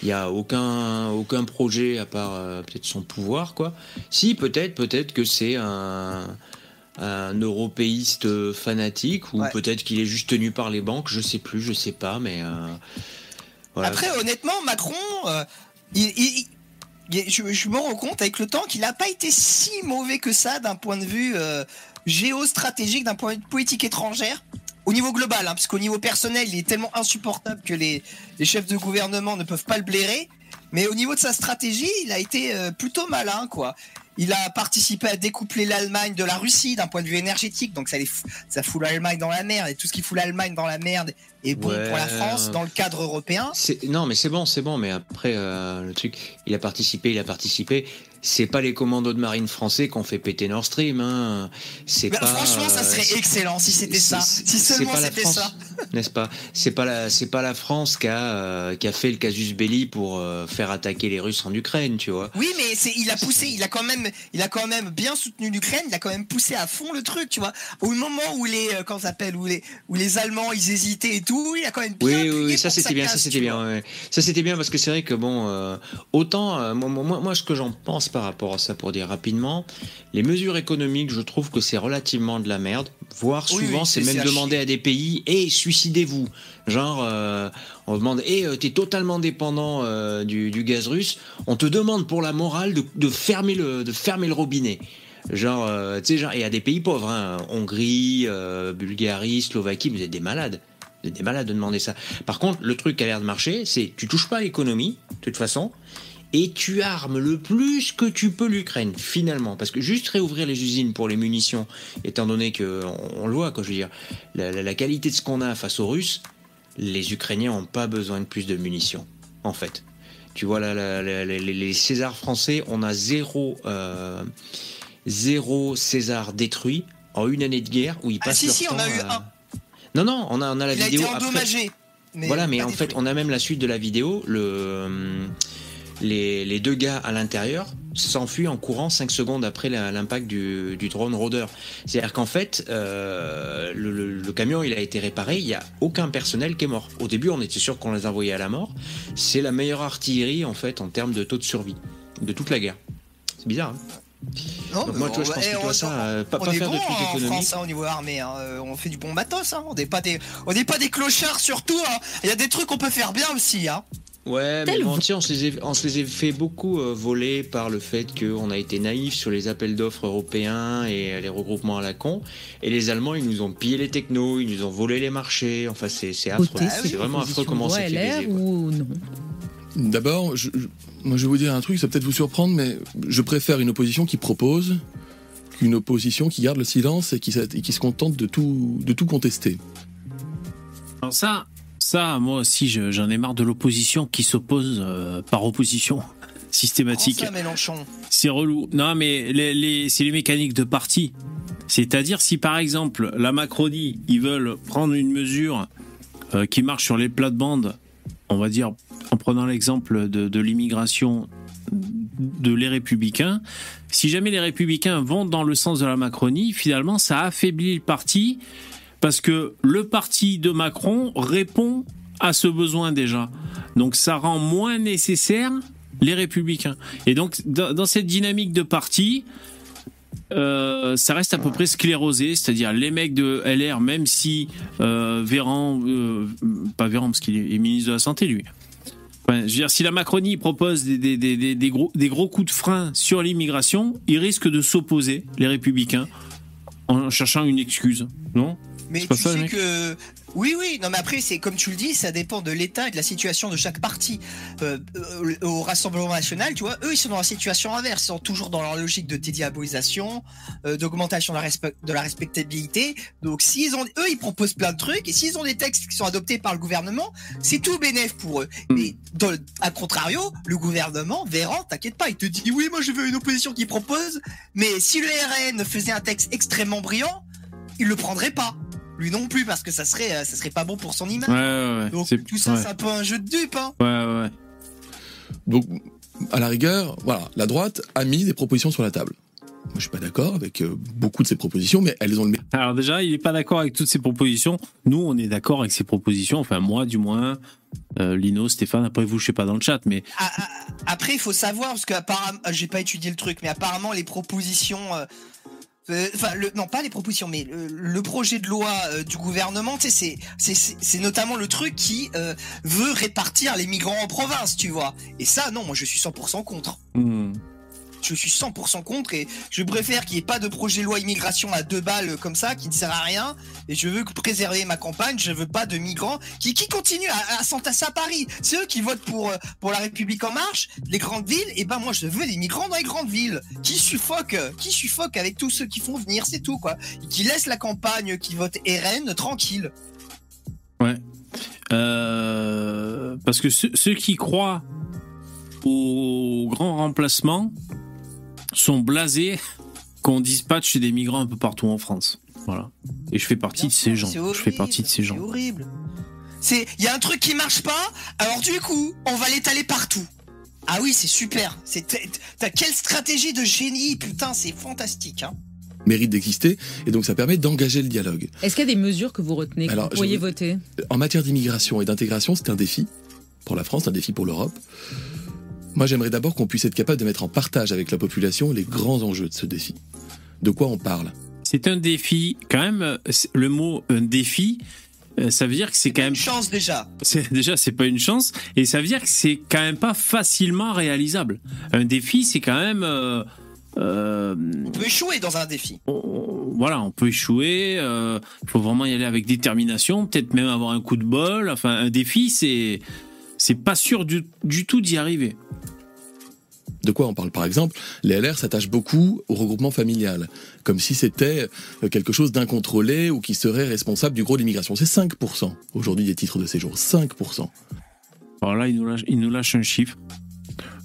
Il n'y a aucun, aucun projet à part euh, peut-être son pouvoir, quoi. Si, peut-être, peut-être que c'est un, un européiste fanatique ou Ouais. peut-être qu'il est juste tenu par les banques. Je sais plus, je sais pas, mais euh, voilà. Après, honnêtement, Macron, il- il- il- je, je me rends compte avec le temps qu'il n'a pas été si mauvais que ça d'un point de vue euh, géostratégique, d'un point de vue politique étrangère. Au niveau global, hein, parce qu'au niveau personnel, il est tellement insupportable que les, les chefs de gouvernement ne peuvent pas le blairer. Mais au niveau de sa stratégie, il a été euh, plutôt malin, quoi. Il a participé à découpler l'Allemagne de la Russie d'un point de vue énergétique, donc ça, les ça fout l'Allemagne dans la merde, et tout ce qui fout l'Allemagne dans la merde est bon Ouais. pour la France dans le cadre européen. Non, mais c'est bon, c'est bon. Mais après, euh, le truc, il a participé, il a participé. C'est pas les commandos de marine français qu'on fait péter Nord Stream. Hein. C'est Mais pas. franchement, ça euh, serait c'est- excellent si c'était ça. Si seulement c'était France, ça. N'est-ce pas? C'est pas la, c'est pas la France qui a, euh, qui a fait le casus belli pour euh, faire attaquer les Russes en Ukraine, tu vois. Oui, mais c'est, il a poussé, il a quand même, il a quand même bien soutenu l'Ukraine, il a quand même poussé à fond le truc, tu vois. Au moment où les, euh, ça s'appelle, où les, où les Allemands, ils hésitaient et tout, il a quand même bien Oui, oui, oui, ça c'était bien, ça c'était bien, ouais. ça c'était bien parce que c'est vrai que bon, euh, autant euh, moi, moi, moi, ce que j'en pense par rapport à ça, pour dire rapidement, les mesures économiques, je trouve que c'est relativement de la merde. Voire Oui, souvent, oui, c'est même demander à des pays, et suicidez-vous. Genre, euh, on demande, et t'es totalement dépendant euh, du, du gaz russe. On te demande pour la morale de, de fermer le, de fermer le robinet. Genre, euh, tu sais, genre, et à des pays pauvres, hein, Hongrie, euh, Bulgarie, Slovaquie, vous êtes des malades. Vous êtes des malades de demander ça. Par contre, le truc qui a l'air de marcher, c'est tu touches pas à l'économie, de toute façon, et tu armes le plus que tu peux l'Ukraine, finalement. Parce que juste réouvrir les usines pour les munitions, étant donné que, on, on le voit, quoi, je veux dire, la, la- la qualité de ce qu'on a face aux Russes, les Ukrainiens n'ont pas besoin de plus de munitions, en fait. Tu vois, là, la- la- la- les, Césars français, on a zéro, euh, zéro César détruit en une année de guerre où ils Ah, passent si, leur si, on temps a eu à- un. Non, non, on a, on a la Il a vidéo été après. endommagé. Voilà, mais en fait, on a même la suite de la vidéo. Le, les, les deux gars à l'intérieur s'enfuient en courant 5 secondes après l'impact du, du drone rôdeur. C'est-à-dire qu'en fait, euh, le, le- le camion il a été réparé, il n'y a aucun personnel qui est mort. Au début, on était sûr qu'on les envoyait à la mort. C'est la meilleure artillerie en fait en termes de taux de survie de toute la guerre. C'est bizarre. Hein Non, Donc mais moi, je pense que on- ça, euh, pas, on pas est faire bon de trucs en économiques. France hein, au niveau hein. Euh, On fait du bon matos. Hein. On n'est pas des, on n'est pas des clochards surtout. Il y a des trucs qu'on peut faire bien aussi. Hein. Ouais, mais on se les, a- on se les a fait beaucoup euh, voler par le fait qu'on a été naïf sur les appels d'offres européens et euh, les regroupements à la con. Et les Allemands, ils nous ont pillé les technos, ils nous ont volé les marchés. Enfin, c'est c'est affreux. C'est vraiment affreux comment on s'est fait baiser. ou non? D'abord, je, je- moi je vais vous dire un truc, ça va peut-être vous surprendre, mais je préfère une opposition qui propose qu'une opposition qui garde le silence et qui, s- et qui se contente de tout, de tout contester. Alors ça, ça, moi aussi, je- j'en ai marre de l'opposition qui s'oppose euh, par opposition systématique. C'est relou. Non, mais les, les- c'est les mécaniques de parti. C'est-à-dire si par exemple la Macronie, ils veulent prendre une mesure euh, qui marche sur les plates-bandes, on va dire en prenant l'exemple de, de l'immigration de les républicains, si jamais les républicains vont dans le sens de la Macronie, finalement ça affaiblit le parti parce que le parti de Macron répond à ce besoin déjà. Donc ça rend moins nécessaire les républicains. Et donc dans, cette dynamique de parti, euh, ça reste à peu près sclérosé, c'est-à-dire les mecs de LR, même si euh, Véran, euh, pas Véran parce qu'il est, ministre de la Santé lui. Je veux dire, si la Macronie propose des, gros, gros coups de frein sur l'immigration, ils risquent de s'opposer, les républicains, en cherchant une excuse, non? Mais C'est tu ça, sais mec que oui, oui. Non, mais après, c'est comme tu le dis, ça dépend de l'état et de la situation de chaque parti. Euh, euh, au Rassemblement national, tu vois, eux, ils sont dans la situation inverse. Ils sont toujours dans leur logique de dédiabolisation, euh, d'augmentation de, de la respectabilité. Donc, s'ils ont, eux, ils proposent plein de trucs. Et s'ils ont des textes qui sont adoptés par le gouvernement, c'est tout bénéf pour eux. Mais dans le- à contrario, le gouvernement, Véran, t'inquiète pas, il te dit oui, moi je veux une opposition qui propose. Mais si le RN faisait un texte extrêmement brillant, il le prendrait pas. Lui non plus, parce que ça serait, euh, ça serait pas bon pour son image. Ouais, ouais, ouais. Donc tout ça, ouais. c'est un peu un jeu de dupes. Hein. Ouais, ouais, ouais. Donc, à la rigueur, voilà, la droite a mis des propositions sur la table. Moi, je suis pas d'accord avec euh, beaucoup de ces propositions, mais elles ont le mérite. Alors déjà, il n'est pas d'accord avec toutes ces propositions. Nous, on est d'accord avec ces propositions. Enfin, moi, du moins. Euh, Lino, Stéphane, après vous, je sais pas dans le chat, mais Ah, ah, Après, il faut savoir, parce qu'apparemment, euh, j'ai pas étudié le truc, mais apparemment, les propositions. euh, Enfin, le, non, pas les propositions, mais le, le projet de loi euh, du gouvernement, c'est- c'est notamment le truc qui euh, veut répartir les migrants en province, tu vois. Et ça, non, moi, je suis 100% contre. hmm, Je suis 100% contre et je préfère qu'il n'y ait pas de projet loi immigration à deux balles comme ça qui ne sert à rien. Et je veux préserver ma campagne. Je veux pas de migrants qui, qui continuent à, s'entasser à Paris. C'est eux qui votent pour, euh, pour la République en marche, les grandes villes. Et ben moi, je veux des migrants dans les grandes villes qui suffoquent, qui suffoquent avec tous ceux qui font venir, c'est tout quoi. Qui laissent la campagne qui vote RN tranquille. Ouais. Euh, parce que ceux, ceux qui croient au grand remplacement sont blasés qu'on dispatche des migrants un peu partout en France. Voilà. Et je fais partie Bien de ces gens. c'est Je fais horrible, partie de ces C'est gens. horrible. C'est, il y a un truc qui marche pas, alors du coup, on va l'étaler partout. Ah oui, c'est super. C'est, t'as- t'as quelle stratégie de génie, putain, c'est fantastique. Hein. mérite d'exister et donc ça permet d'engager le dialogue. Est-ce qu'il y a des mesures que vous retenez, que Alors, vous pourriez je- voter? En matière d'immigration et d'intégration, c'est un défi pour la France, un défi pour l'Europe. Moi, j'aimerais d'abord qu'on puisse être capable de mettre en partage avec la population les grands enjeux de ce défi. De quoi on parle? C'est un défi, quand même, euh, le mot un défi, euh, ça veut dire que c'est quand même. Une chance déjà. Déjà, c'est pas une chance, et ça veut dire que c'est quand même pas facilement réalisable. Un défi, c'est quand même. euh, euh, On peut échouer dans un défi. on- voilà, on peut échouer. euh, Il faut vraiment y aller avec détermination, peut-être même avoir un coup de bol. Enfin, un défi, c'est c'est pas sûr du, du tout d'y arriver. De quoi on parle? Par exemple, les LR s'attachent beaucoup au regroupement familial, comme si c'était euh, quelque chose d'incontrôlé ou qui serait responsable du gros de l'immigration. C'est 5% aujourd'hui des titres de séjour. 5%. Alors là, il nous lâche, il nous lâche un chiffre.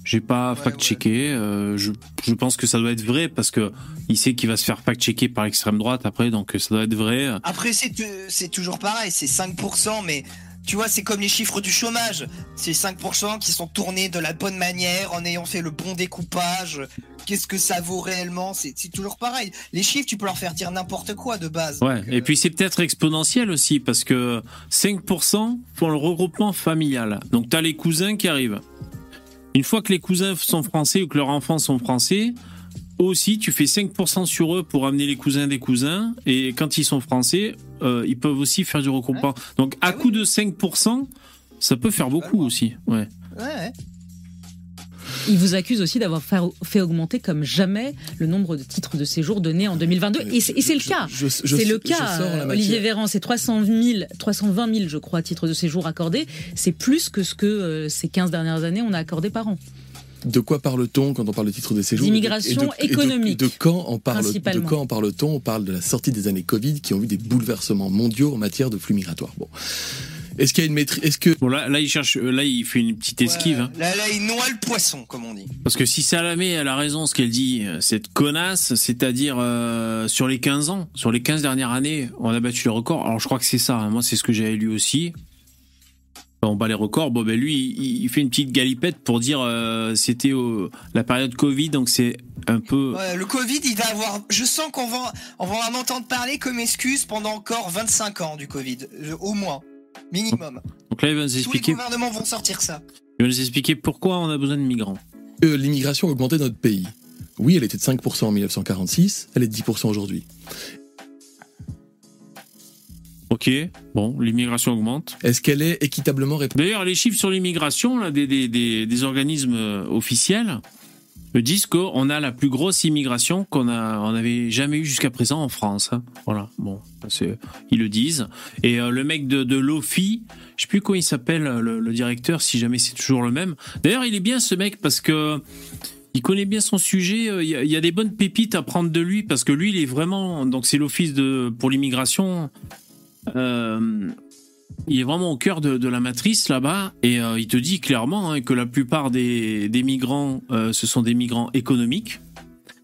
J'ai pas Ouais, fact-checké. euh, je, je pense que ça doit être vrai parce que il sait qu'il va se faire fact-checker par l'extrême droite après, donc ça doit être vrai. Après, c'est, euh, c'est toujours pareil, c'est 5%, mais tu vois, c'est comme les chiffres du chômage. C'est 5% qui sont tournés de la bonne manière en ayant fait le bon découpage. Qu'est-ce que ça vaut réellement? C'est, toujours pareil. Les chiffres, tu peux leur faire dire n'importe quoi de base. Ouais. Donc, Et euh, puis c'est peut-être exponentiel aussi parce que 5% font le regroupement familial. Donc t'as les cousins qui arrivent. Une fois que les cousins sont français ou que leurs enfants sont français, aussi tu fais 5% sur eux pour amener les cousins des cousins. Et quand ils sont français, euh, ils peuvent aussi faire du regroupement. Donc à Ah coup oui. de 5%, ça peut faire beaucoup aussi. Ouais. ouais, ouais. Il vous accuse aussi d'avoir fait, augmenter comme jamais le nombre de titres de séjour donnés en 2022. Et c'est et c'est le cas. C'est le cas. euh, Olivier. Véran, c'est 300 000, 320 000, je crois, titres de séjour accordés. C'est plus que ce que euh, ces 15 dernières années on a accordé par an. De quoi parle-t-on quand on parle de titre de séjour D'immigration économique, De, quand on parle De principalement. quand on parle-t-on? On parle de la sortie des années Covid qui ont eu des bouleversements mondiaux en matière de flux migratoires. Bon. Est-ce qu'il y a une maîtrise Est-ce que Bon là, là il cherche, euh, là il fait une petite esquive. Ouais. hein. Là, là, il noie le poisson, comme on dit. Parce que si Salamé elle a raison ce qu'elle dit, euh, cette connasse, c'est-à-dire euh, sur les 15 ans, sur les 15 dernières années, on a battu les records. Alors je crois que c'est ça, hein. moi c'est ce que j'avais lu aussi. On bat les records, bon ben lui il, il fait une petite galipette pour dire euh, c'était au- la période Covid donc c'est un peu... Ouais, le Covid, il va avoir. Je sens qu'on va, on va en entendre parler comme excuse pendant encore 25 ans du Covid, au moins, minimum. Donc là il va nous Tous les expliquer, gouvernements vont sortir ça. il va nous expliquer pourquoi on a besoin de migrants. l'immigration a augmenté dans notre pays Oui, elle était de 5% en 1946, elle est de 10% aujourd'hui. Ok, bon, l'immigration augmente. Est-ce qu'elle est équitablement répartie D'ailleurs, les chiffres sur l'immigration là, des, des, des, des organismes euh, officiels me disent qu'on a la plus grosse immigration qu'on a, on avait jamais eu jusqu'à présent en France. hein. Voilà, bon, c'est, ils le disent. Et euh, le mec de, de l'OFI, je sais plus comment il s'appelle, le, le directeur, si jamais c'est toujours le même. D'ailleurs, il est bien ce mec parce que il connaît bien son sujet. euh, Il y, a, il y a des bonnes pépites à prendre de lui parce que lui, il est vraiment. Donc, c'est l'office de pour l'immigration. Euh, il est vraiment au cœur de, de la matrice là-bas et euh, il te dit clairement hein, que la plupart des, des migrants, euh, ce sont des migrants économiques.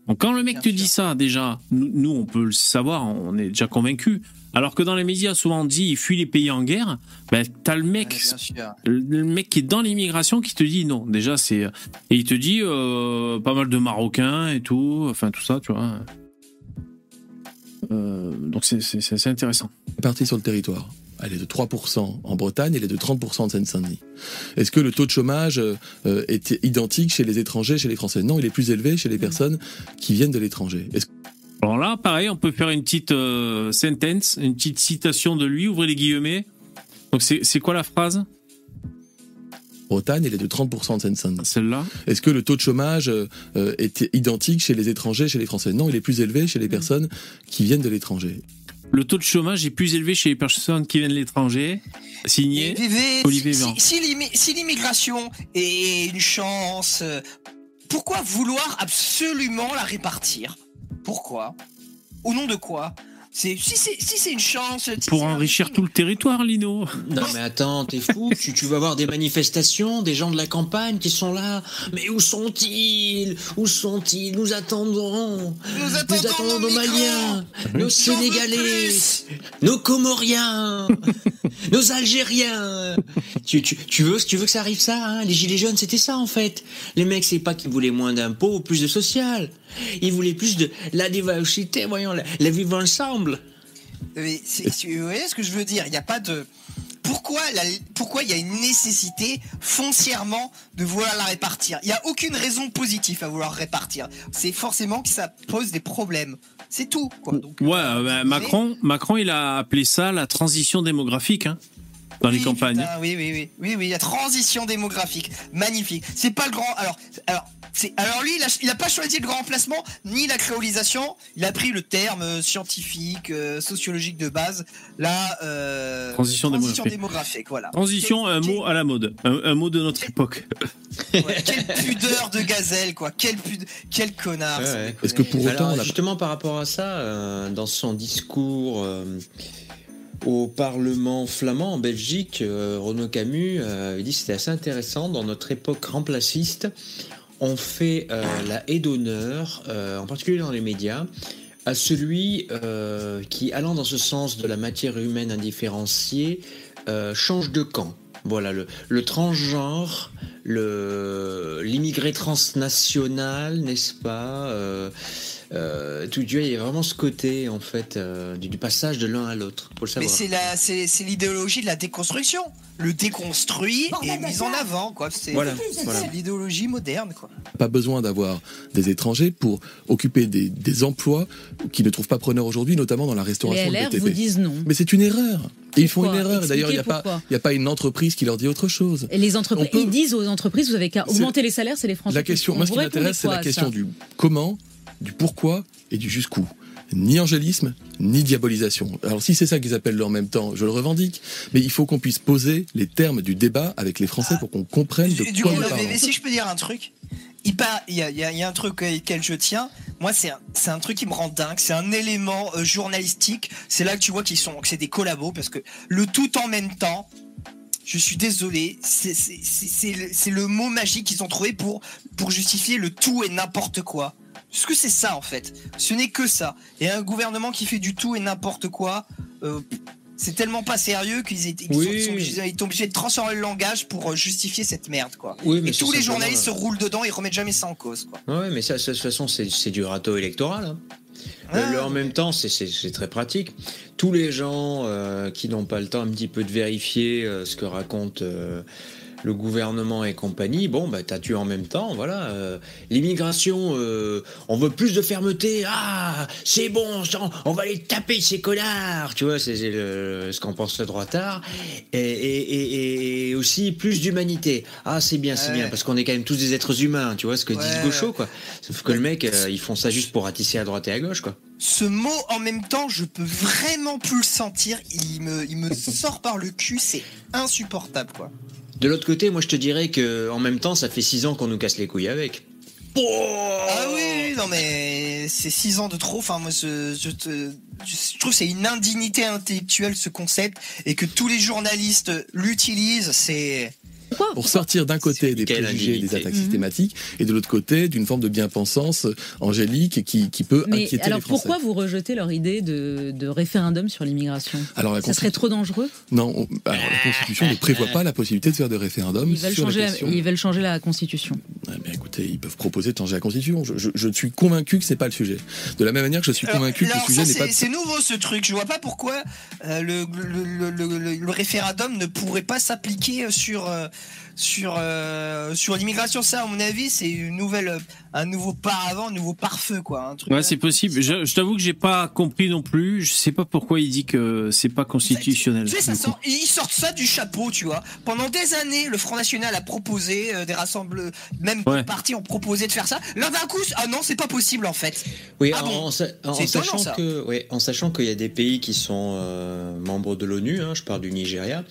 Donc quand le mec Bien te sûr. dit ça, déjà, nous, nous, on peut le savoir, on est déjà convaincus. Alors que dans les médias, souvent on dit il fuit les pays en guerre, ben, t'as le mec, le mec qui est dans l'immigration qui te dit non. Déjà, c'est. Et il te dit euh, pas mal de Marocains et tout, enfin tout ça, tu vois. Euh, donc c'est assez intéressant. répartie sur le territoire Elle est de 3% en Bretagne, elle est de 30% en Seine-Saint-Denis. Est-ce que le taux de chômage euh, est identique chez les étrangers, chez les Français? Non, il est plus élevé chez les personnes qui viennent de l'étranger. Alors là, pareil, on peut faire une petite euh, sentence, une petite citation de lui, ouvrez les guillemets. Donc c'est quoi la phrase? Bretagne, elle est de 30% en Seine-Saint-Denis. Celle-là Est-ce que le taux de chômage euh, euh, est identique chez les étrangers, chez les Français? Non, il est plus élevé chez les personnes qui viennent de l'étranger. Le taux de chômage est plus élevé chez les personnes qui viennent de l'étranger. Signé Vivez- Olivier si- Véran. si, l'immi- si l'immigration est une chance, euh, pourquoi vouloir absolument la répartir? Pourquoi? Au nom de quoi? Si c'est si c'est une chance si pour un- enrichir tout le territoire, Lino. Non mais attends, t'es fou tu, tu vas voir des manifestations, des gens de la campagne qui sont là. Mais où sont-ils? Où sont-ils? Nous attendons. Nous attendons nos nos Maliens, nos Sénégalais, nos Comoriens, nos Algériens. Tu, tu, tu veux, tu veux que ça arrive ça hein? Les gilets jaunes, c'était ça en fait. Les mecs, c'est pas qu'ils voulaient moins d'impôts ou plus de social. Ils voulaient plus de la diversité, voyons, la, la vivre ensemble. Mais vous voyez ce que je veux dire Il n'y a pas de. Pourquoi la- pourquoi il y a une nécessité foncièrement de vouloir la répartir? Il n'y a aucune raison positive à vouloir répartir. C'est forcément que ça pose des problèmes. C'est tout. Quoi. Donc, Ouais, euh, bah, Macron, Macron, il a appelé ça la transition démographique hein, dans les campagnes. putain, oui, oui, oui, oui, oui, la transition démographique, magnifique. C'est pas le grand. Alors, alors lui, il a, il a pas choisi le grand remplacement ni la créolisation. Il a pris le terme euh, scientifique, euh, sociologique de base. La euh, Transition démographique. démographique, voilà. Transition, un Quel- mot à la mode, un, un mot de notre époque. ouais, quelle pudeur de gazelle, quoi. Quel pud... quel connard. Ouais. Est-ce que pour autant, Alors, justement, par rapport à ça, euh, dans son discours euh, au Parlement flamand en Belgique, euh, Renaud Camus euh, il dit que c'était assez intéressant. Dans notre époque remplaciste, on fait euh, la haie d'honneur, euh, en particulier dans les médias, à celui euh, qui, allant dans ce sens de la matière humaine indifférenciée, change de camp. Voilà, le, transgenre, l'immigré transnational, n'est-ce pas euh, tout Dieu, il y a vraiment ce côté en fait euh, du, du passage de l'un à l'autre. Mais savoir. c'est l'idéologie de la déconstruction. Le déconstruit est mis en avant, quoi. C'est, Voilà, voilà. l'idéologie moderne, quoi. pas besoin d'avoir des étrangers pour occuper des, des emplois qui ne trouvent pas preneur aujourd'hui, notamment dans la Les restauration LR le vous disent non. Mais c'est une erreur. Et ils font une erreur. D'ailleurs, il n'y a, pas- y a pas une entreprise qui leur dit autre chose. Et les entreprises, peut- ils disent aux entreprises, vous avez qu'à augmenter les salaires, c'est les Français. La question, moi, ce qui m'intéresse, c'est la question du comment, du pourquoi et du jusqu'où. Ni angélisme, ni diabolisation. Alors si c'est ça qu'ils appellent le en même temps, je le revendique. Mais il faut qu'on puisse poser les termes du débat avec les Français pour qu'on comprenne de Du, quoi coup, nous le parlons. VV, si je peux dire un truc, il y a, il y a- il y a un truc auquel je tiens. Moi, c'est un, truc qui me rend dingue. C'est un élément euh, journalistique. C'est là que tu vois qu'ils sont, que c'est des collabos parce que le tout en même temps. Je suis désolé, c'est le, mot magique qu'ils ont trouvé pour, pour justifier le tout et n'importe quoi. Parce que c'est ça en fait? Ce n'est que ça. Et un gouvernement qui fait du tout et n'importe quoi, euh, c'est tellement pas sérieux qu'ils étaient- ils Oui. sont- obligés- ils sont obligés de transformer le langage pour euh, justifier cette merde quoi. Oui, mais Et tous les journalistes se euh, roulent dedans et remettent jamais ça en cause quoi. Ouais, mais ça, de toute façon, c'est du râteau électoral. hein. Ah. le en même temps, c'est- très pratique. Tous les gens euh, qui n'ont pas le temps un petit peu de vérifier euh, ce que raconte euh, le gouvernement et compagnie, bon, bah, t'as tué en même temps, voilà. euh, L'immigration, euh, on veut plus de fermeté. Ah, c'est bon, on- on va les taper, ces connards. Tu vois, c'est ce qu'en pense le droitard. Et, et, et- et aussi plus d'humanité. Ah, c'est bien, c'est Ouais. bien, parce qu'on est quand même tous des êtres humains, tu vois ce que disent Ouais. gauchos, quoi. Sauf que le mec, euh, ils font ça juste pour ratisser à droite et à gauche, quoi. Ce mot en même temps, je peux vraiment plus le sentir. Il me, il me sort par le cul, c'est insupportable quoi. De l'autre côté, moi je te dirais que en même temps, ça fait six ans qu'on nous casse les couilles avec. Ah oui, oui, non mais c'est six ans de trop. Enfin moi je, je, te- je trouve que c'est une indignité intellectuelle ce concept et que tous les journalistes l'utilisent. C'est Pourquoi Pour sortir d'un côté des préjugés et des attaques Mhm. systématiques, et de l'autre côté d'une forme de bien-pensance angélique qui, qui peut Mais inquiéter alors les Français. pourquoi vous rejetez leur idée de, de référendum sur l'immigration Alors la Ça serait trop dangereux Non, on- alors, la Constitution ne prévoit pas la possibilité de faire de référendum ils veulent, sur changer la ils veulent changer la Constitution. Eh bien, écoutez, ils peuvent proposer de changer la Constitution. Je, je- je suis convaincu que c'est pas le sujet. De la même manière que je suis Alors, convaincu que le sujet n'est pas. c'est- C'est nouveau ce truc. Je vois pas pourquoi euh, le, le, le, le- le- le référendum ne pourrait pas s'appliquer sur euh, sur euh, sur l'immigration. Ça, à mon avis, c'est une nouvelle, un nouveau paravent, un nouveau pare-feu, quoi. Un truc. Ouais, c'est possible. Je, je t'avoue que j'ai pas compris non plus. Je sais pas pourquoi il dit que c'est pas constitutionnel. Tu sais, ça du coup. sort- ils sortent ça du chapeau, tu vois. Pendant des années, le Front National a proposé, euh, des rassemblements, même Ouais. des partis ont proposé de faire ça. Là, d'un coup, ah non, c'est pas possible en fait. Oui, Ah en, bon en étonnant, sachant que, ouais, en sachant qu'il y a des pays qui sont euh, membres de l'ONU, hein, je parle du Nigeria,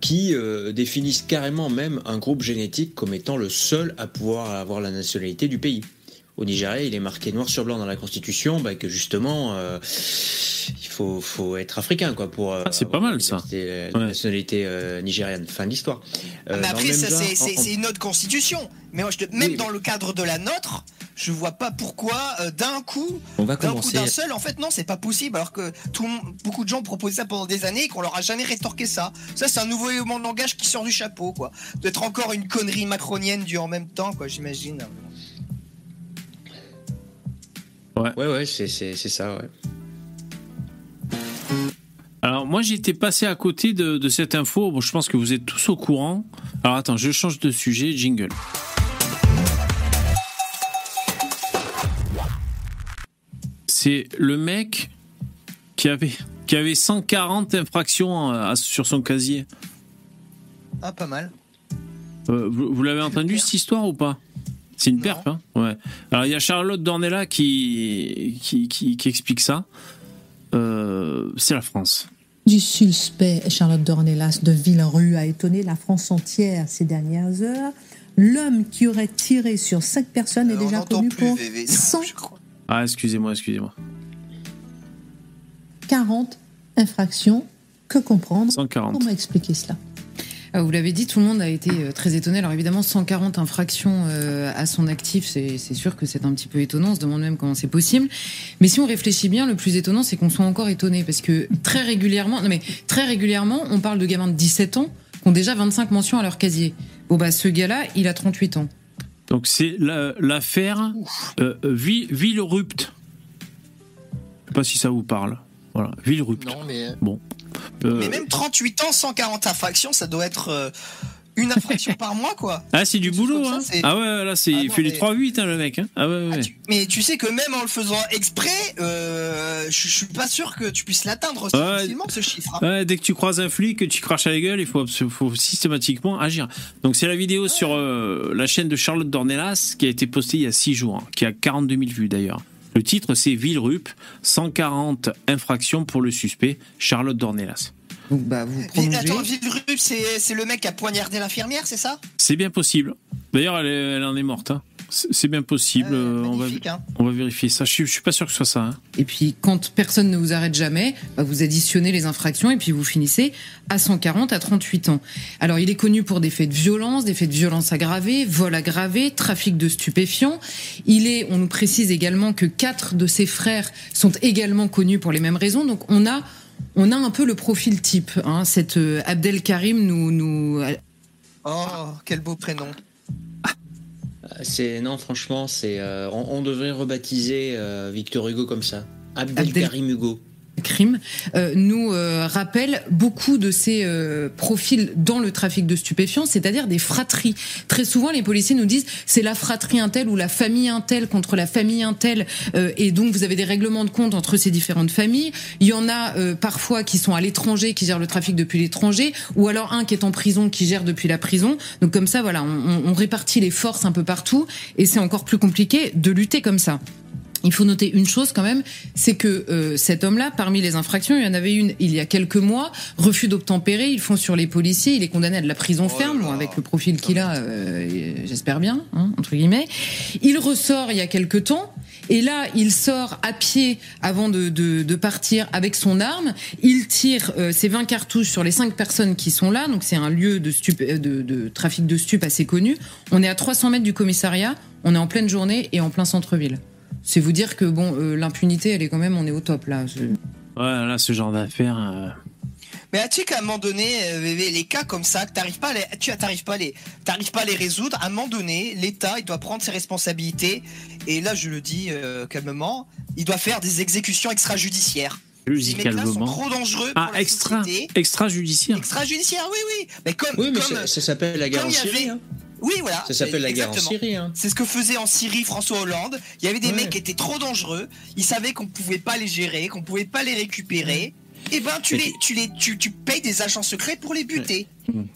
qui euh, définissent carrément même un groupe génétique comme étant le seul à pouvoir avoir la nationalité du pays. Au Nigeria, il est marqué noir sur blanc dans la Constitution bah, que justement, euh, il faut, faut être africain quoi pour. euh, Ah, c'est pas avoir mal, la ça. nationalité- La Ouais. nationalité euh, nigériane. Fin de l'histoire. Euh, Ah, mais dans après, ça, c'est- en- une autre constitution. Mais moi, je te- même Oui, dans mais- le cadre de la nôtre, je vois pas pourquoi euh, d'un coup, On va d'un coup commencer. d'un seul, en fait, non, c'est pas possible. Alors que tout, le monde- beaucoup de gens proposaient ça pendant des années et qu'on leur a jamais rétorqué ça. Ça, c'est un nouveau élément de langage qui sort du chapeau, quoi. D'être encore une connerie macronienne du en même temps, quoi, j'imagine. Ouais, ouais, c'est c'est- c'est ça, ouais. Alors moi j'étais passé à côté de, de cette info. Bon, je pense que vous êtes tous au courant. Alors attends, je change de sujet. Jingle. C'est le mec qui avait qui avait 140 infractions à- sur son casier. Ah, pas mal. Euh, vous vous l'avez entendu cette histoire ou pas? C'est une Non. perf, hein Ouais. Alors il y a Charlotte Dornella qui qui, qui, qui explique ça. Euh, c'est la France. du suspect Charlotte Dornelas de Villerue a étonné la France entière ces dernières heures. L'homme qui aurait tiré sur cinq personnes est Euh, déjà connu plus pour VV, 100 je crois. Ah excusez-moi, excusez-moi. 40 infractions. Que comprendre? 140. Comment expliquer cela? Ah, Vous l'avez dit, tout le monde a été euh, très étonné. Alors évidemment, 140 infractions euh, à son actif, c'est c'est sûr que c'est un petit peu étonnant. On se demande même comment c'est possible. Mais si on réfléchit bien, le plus étonnant, c'est qu'on soit encore étonné parce que très régulièrement, non mais très régulièrement, on parle de gamins de 17 ans qui ont déjà 25 mentions à leur casier. Bon bah ce gars-là, il a 38 ans. Donc c'est la- l'affaire euh, Vi- Villerupt. Je sais pas si ça vous parle. Voilà, Villerupt. Non, mais. Euh, Mais même 38 ans, 140 infractions, ça doit être euh, une infraction par mois, quoi. Ah, c'est du boulot, hein. ça, Ah ouais, là, c'est, Ah il fait les mais- 3-8, hein, le mec. Hein. Ah ouais, ouais. Ah, tu- Mais tu sais que même en le faisant exprès, euh, je suis pas sûr que tu puisses l'atteindre Ouais. facilement, ce chiffre. hein. Ouais, dès que tu croises un flic, que tu craches à la gueule, il faut systématiquement agir. Donc c'est la vidéo sur euh, la chaîne de Charlotte Dornelas qui a été postée il y a 6 jours, hein, qui a 42 000 vues d'ailleurs. Le titre c'est Villerup, 140 infractions pour le suspect, Charlotte Dornelas. Donc bah vous prolongez. attends, Villerup, c'est c'est le mec qui a poignardé l'infirmière, c'est ça? C'est bien possible. D'ailleurs, elle, elle en est morte. hein. C'est bien possible. Euh, euh, on, va, hein. on va vérifier ça. Je suis, je suis pas sûr que ce soit ça. hein. Et puis quand personne ne vous arrête jamais, bah, vous additionnez les infractions et puis vous finissez à 140 à 38 ans. Alors il est connu pour des faits de violence, des faits de violence aggravés, vol aggravé, trafic de stupéfiants. Il est, on nous précise également que quatre de ses frères sont également connus pour les mêmes raisons. Donc on a on a un peu le profil type. Hein. Cette euh, Abdel Karim nous nous Oh, quel beau prénom. C'est non, franchement, c'est euh, on, on devrait rebaptiser euh, Victor Hugo comme ça. Abdelkarim Hugo. Crime euh, nous euh, rappelle beaucoup de ces euh, profils dans le trafic de stupéfiants, c'est-à-dire des fratries. Très souvent, les policiers nous disent c'est la fratrie intel ou la famille intel contre la famille intel, euh, et donc vous avez des règlements de compte entre ces différentes familles. Il y en a euh, parfois qui sont à l'étranger, qui gèrent le trafic depuis l'étranger, ou alors un qui est en prison, qui gère depuis la prison. Donc comme ça, voilà, on, on- on répartit les forces un peu partout, et c'est encore plus compliqué de lutter comme ça. Il faut noter une chose quand même, c'est que euh, cet homme-là, parmi les infractions, il y en avait une il y a quelques mois, refus d'obtempérer, ils font sur les policiers, il est condamné à de la prison Oh ferme, avec le profil qu'il a, euh, et j'espère bien, hein, entre guillemets. Il ressort il y a quelques temps, et là, il sort à pied avant de, de, de partir avec son arme. Il tire euh, ses 20 cartouches sur les 5 personnes qui sont là, donc c'est un lieu de, stup- euh, de, de trafic de stupes assez connu. On est à 300 mètres du commissariat, on est en pleine journée et en plein centre-ville. C'est vous dire que bon, euh, l'impunité, elle est quand même, on est au top là. Je- Ouais, là, ce genre d'affaire. euh, Mais as-tu qu'à un moment donné, euh, les cas comme ça, que t'arrives pas à les, tu t'arrives pas à les, t'arrives pas à les résoudre. À un moment donné, l'État, il doit prendre ses responsabilités. Et là, je le dis euh, calmement, il doit faire des exécutions extrajudiciaires. Ces mecs-là sont trop dangereux Ah, pour la extra, société. extrajudiciaire. Extrajudiciaire, oui, oui. Mais comme, Oui, mais comme, ça, ça s'appelle la avait- hein. Oui, voilà. Ça s'appelle la guerre en. Syrie. hein. C'est ce que faisait en Syrie François Hollande. Il y avait des Ouais. mecs qui étaient trop dangereux. Ils savaient qu'on pouvait pas les gérer, qu'on pouvait pas les récupérer. Et ben, tu les, tu les, tu, tu payes des agents secrets pour les buter.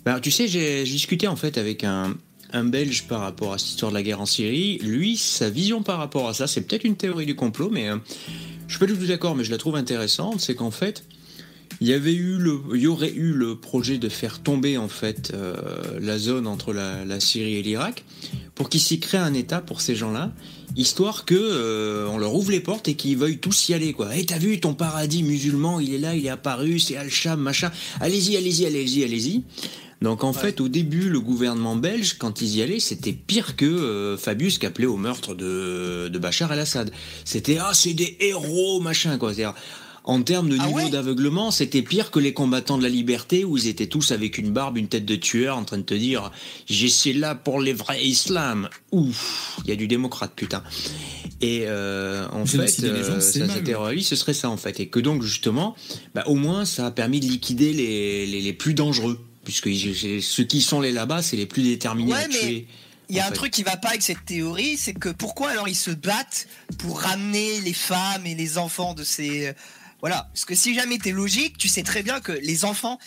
Bah, tu sais, j'ai j'ai discuté en fait avec un, un Belge par rapport à cette histoire de la guerre en Syrie. Lui, sa vision par rapport à ça, c'est peut-être une théorie du complot, mais euh, je suis pas du tout d'accord, mais je la trouve intéressante. C'est qu'en fait, il y avait eu le, il y aurait eu le projet de faire tomber en fait euh, la zone entre la, la Syrie et l'Irak pour qu'il s'y crée un État pour ces gens-là, histoire que euh, on leur ouvre les portes et qu'ils veuillent tous y aller quoi. Et t'as vu ton paradis musulman, il est là, il est apparu, c'est Al-Sham, machin. Allez-y, allez-y, allez-y, allez-y. Donc en fait, au début, le gouvernement belge, quand ils y allaient, c'était pire que euh, Fabius qui appelait au meurtre de, de Bachar el-Assad. C'était ah c'est des héros machin quoi. C'est-à-dire, en termes de Ah niveau ouais d'aveuglement, c'était pire que les combattants de la liberté où ils étaient tous avec une barbe, une tête de tueur, en train de te dire j'ai c'est là pour les vrais islam. Ouf, il y a du démocrate putain. Et euh, en fait, gens, euh, c'est ça mal. s'interroge, ce serait ça en fait, et que donc justement, bah, au moins ça a permis de liquider les, les, les plus dangereux, puisque ceux qui sont les là-bas, c'est les plus déterminés Ouais, à mais tuer. Il y a en un fait. truc qui va pas avec cette théorie, c'est que pourquoi alors ils se battent pour ramener les femmes et les enfants de ces euh, voilà, parce que si jamais t'es logique, tu sais très bien que les enfants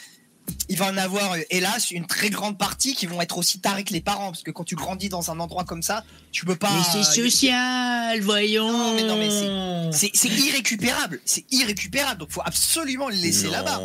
il va en avoir, euh, hélas, une très grande partie qui vont être aussi tarés que les parents, parce que quand tu grandis dans un endroit comme ça, tu peux pas. social, voyons. Non, mais non, mais C'est c'est irrécupérable, c'est irrécupérable, donc faut absolument les laisser Non. là-bas.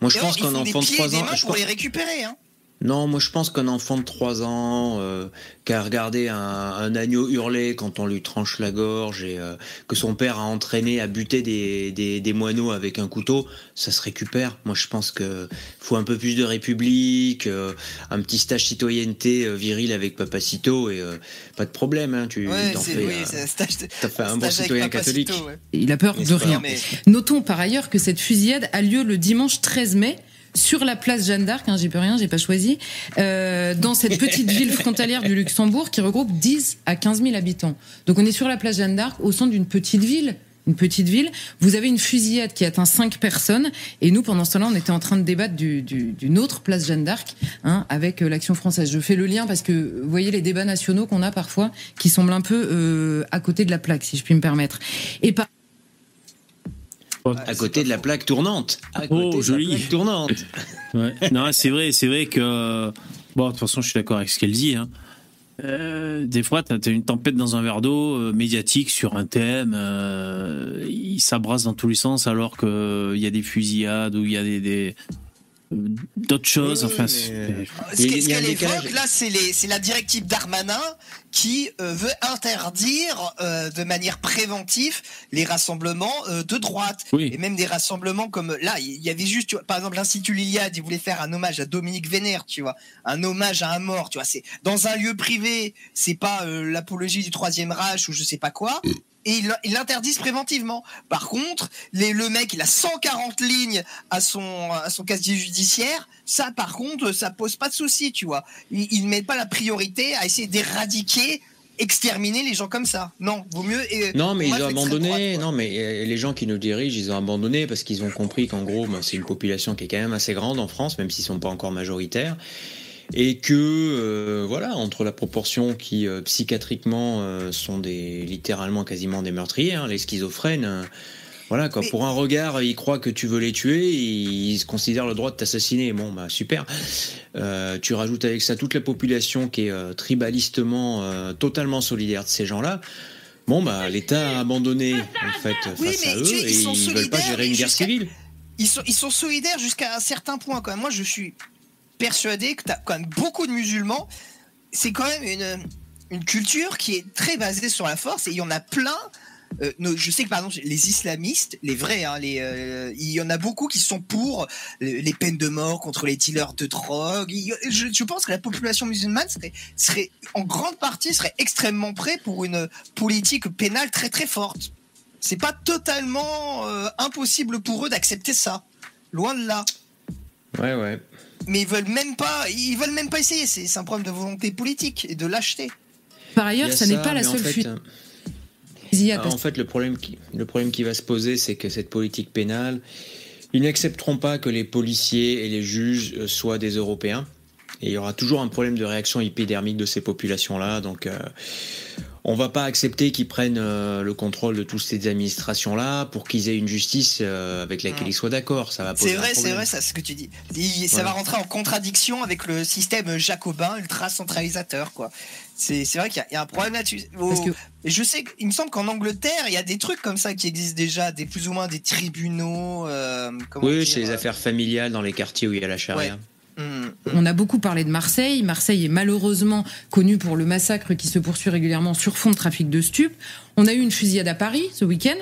Moi, je Et pense qu'un des enfant de pieds et 3 des ans, mains je pour pense- les récupérer. Hein. Non, moi je pense qu'un enfant de 3 ans euh, qui a regardé un, un agneau hurler quand on lui tranche la gorge et euh, que son père a entraîné à buter des, des, des moineaux avec un couteau, ça se récupère. Moi je pense que faut un peu plus de république, euh, un petit stage citoyenneté euh, viril avec Papacito et euh, pas de problème. Hein, tu Ouais, t'en fais, oui, euh, c'est un stage. t'as fait un bon citoyen Papacito, catholique. ouais. Il a peur Mais de rien. Mais- Notons par ailleurs que cette fusillade a lieu le dimanche 13 mai sur la place Jeanne d'Arc, hein, j'y peux rien, j'ai pas choisi, euh, dans cette petite ville frontalière du Luxembourg qui regroupe 10 à 15 000 habitants. Donc on est sur la place Jeanne d'Arc au centre d'une petite ville. Une petite ville, vous avez une fusillade qui atteint cinq personnes, et nous pendant ce temps-là, on était en train de débattre du- du- d'une autre place Jeanne d'Arc, hein, avec euh, l'action française. Je fais le lien parce que vous voyez les débats nationaux qu'on a parfois, qui semblent un peu euh, à côté de la plaque, si je puis me permettre. Et par À côté de la plaque tournante. À Oh, de joli. la plaque tournante. Ouais. Non, c'est vrai, c'est vrai que. Bon, de toute façon, je suis d'accord avec ce qu'elle dit. hein. Euh, des fois, tu as, une tempête dans un verre d'eau euh, médiatique sur un thème, euh, il s'abrasse dans tous les sens alors qu'il y a des fusillades ou il y a des. des- d'autres choses. Oui, enfin, mais- c'est- Ce qu'elle évoque là, c'est la directive Darmanin qui euh, veut interdire euh, de manière préventive les rassemblements euh, de droite Oui. et même des rassemblements comme là, il y avait juste, tu vois, par exemple, l'Institut Liliade, il voulait faire un hommage à Dominique Vénère, tu vois, un hommage à un mort, tu vois, c'est dans un lieu privé, c'est pas euh, l'apologie du troisième Reich ou je sais pas quoi. Et ils l'interdisent préventivement. Par contre, les, le mec, il a 140 lignes à son, à son casier judiciaire. Ça, par contre, ça pose pas de souci, tu vois. Ils, ils mettent pas la priorité à essayer d'éradiquer, exterminer les gens comme ça. Non, vaut mieux. Non, mais moi, ils ont abandonné. droite, non, mais euh, les gens qui nous dirigent, ils ont abandonné parce qu'ils ont compris qu'en gros, ben, c'est une population qui est quand même assez grande en France, même s'ils sont pas encore majoritaires. Et que, euh, voilà, entre la proportion qui, euh, psychiatriquement, euh, sont des, littéralement quasiment des meurtriers, hein, les schizophrènes, voilà, quoi. Mais- Pour un regard, ils croient que tu veux les tuer, ils se considèrent le droit de t'assassiner. Bon, bah, super. Tu rajoutes avec ça toute la population qui est tribalistement totalement solidaire de ces gens-là. Bon, bah, l'État a abandonné, en fait, Oui, face à eux, tu ils et ils veulent pas gérer une guerre civile. ils sont, ils sont solidaires jusqu'à un certain point quand même. Moi, je suis persuadé que tu as quand même beaucoup de musulmans. C'est quand même une, une culture qui est très basée sur la force et il y en a plein. euh, je sais que par exemple les islamistes, les vrais, hein, euh, il y en a beaucoup qui sont pour les, peines de mort contre les dealers de drogue. Je, pense que la population musulmane serait, serait en grande partie serait extrêmement prêt pour une politique pénale très très forte. C'est pas totalement euh, impossible pour eux d'accepter ça. Loin de là. Ouais, ouais. Mais ils veulent même pas, ils veulent même pas essayer. C'est un problème de volonté politique et de lâcheté. Par Il ailleurs, ça n'est pas la seule fait, fuite. euh. En fait, le problème, qui, le problème qui va se poser, c'est que cette politique pénale, ils n'accepteront pas que les policiers et les juges euh, soient des Européens. Et il y aura toujours un problème de réaction épidermique de ces populations-là. Donc, euh, on va pas accepter qu'ils prennent euh, le contrôle de toutes ces administrations-là pour qu'ils aient une justice euh, avec laquelle Mm. ils soient d'accord. Ça va poser C'est vrai, c'est vrai, ça, ce que tu dis. Il- ça va rentrer en contradiction avec le système jacobin ultra centralisateur, quoi. C'est vrai qu'il y y, a un problème là-dessus. Que- je sais, il me semble qu'en Angleterre, il y a des trucs comme ça qui existent déjà, des plus ou moins des tribunaux. euh, Oui, c'est les affaires familiales dans les quartiers où il y a la charia. On a beaucoup parlé de Marseille. Marseille est malheureusement connu pour le massacre qui se poursuit régulièrement sur fond de trafic de stupes. On a eu une fusillade à Paris ce week-end.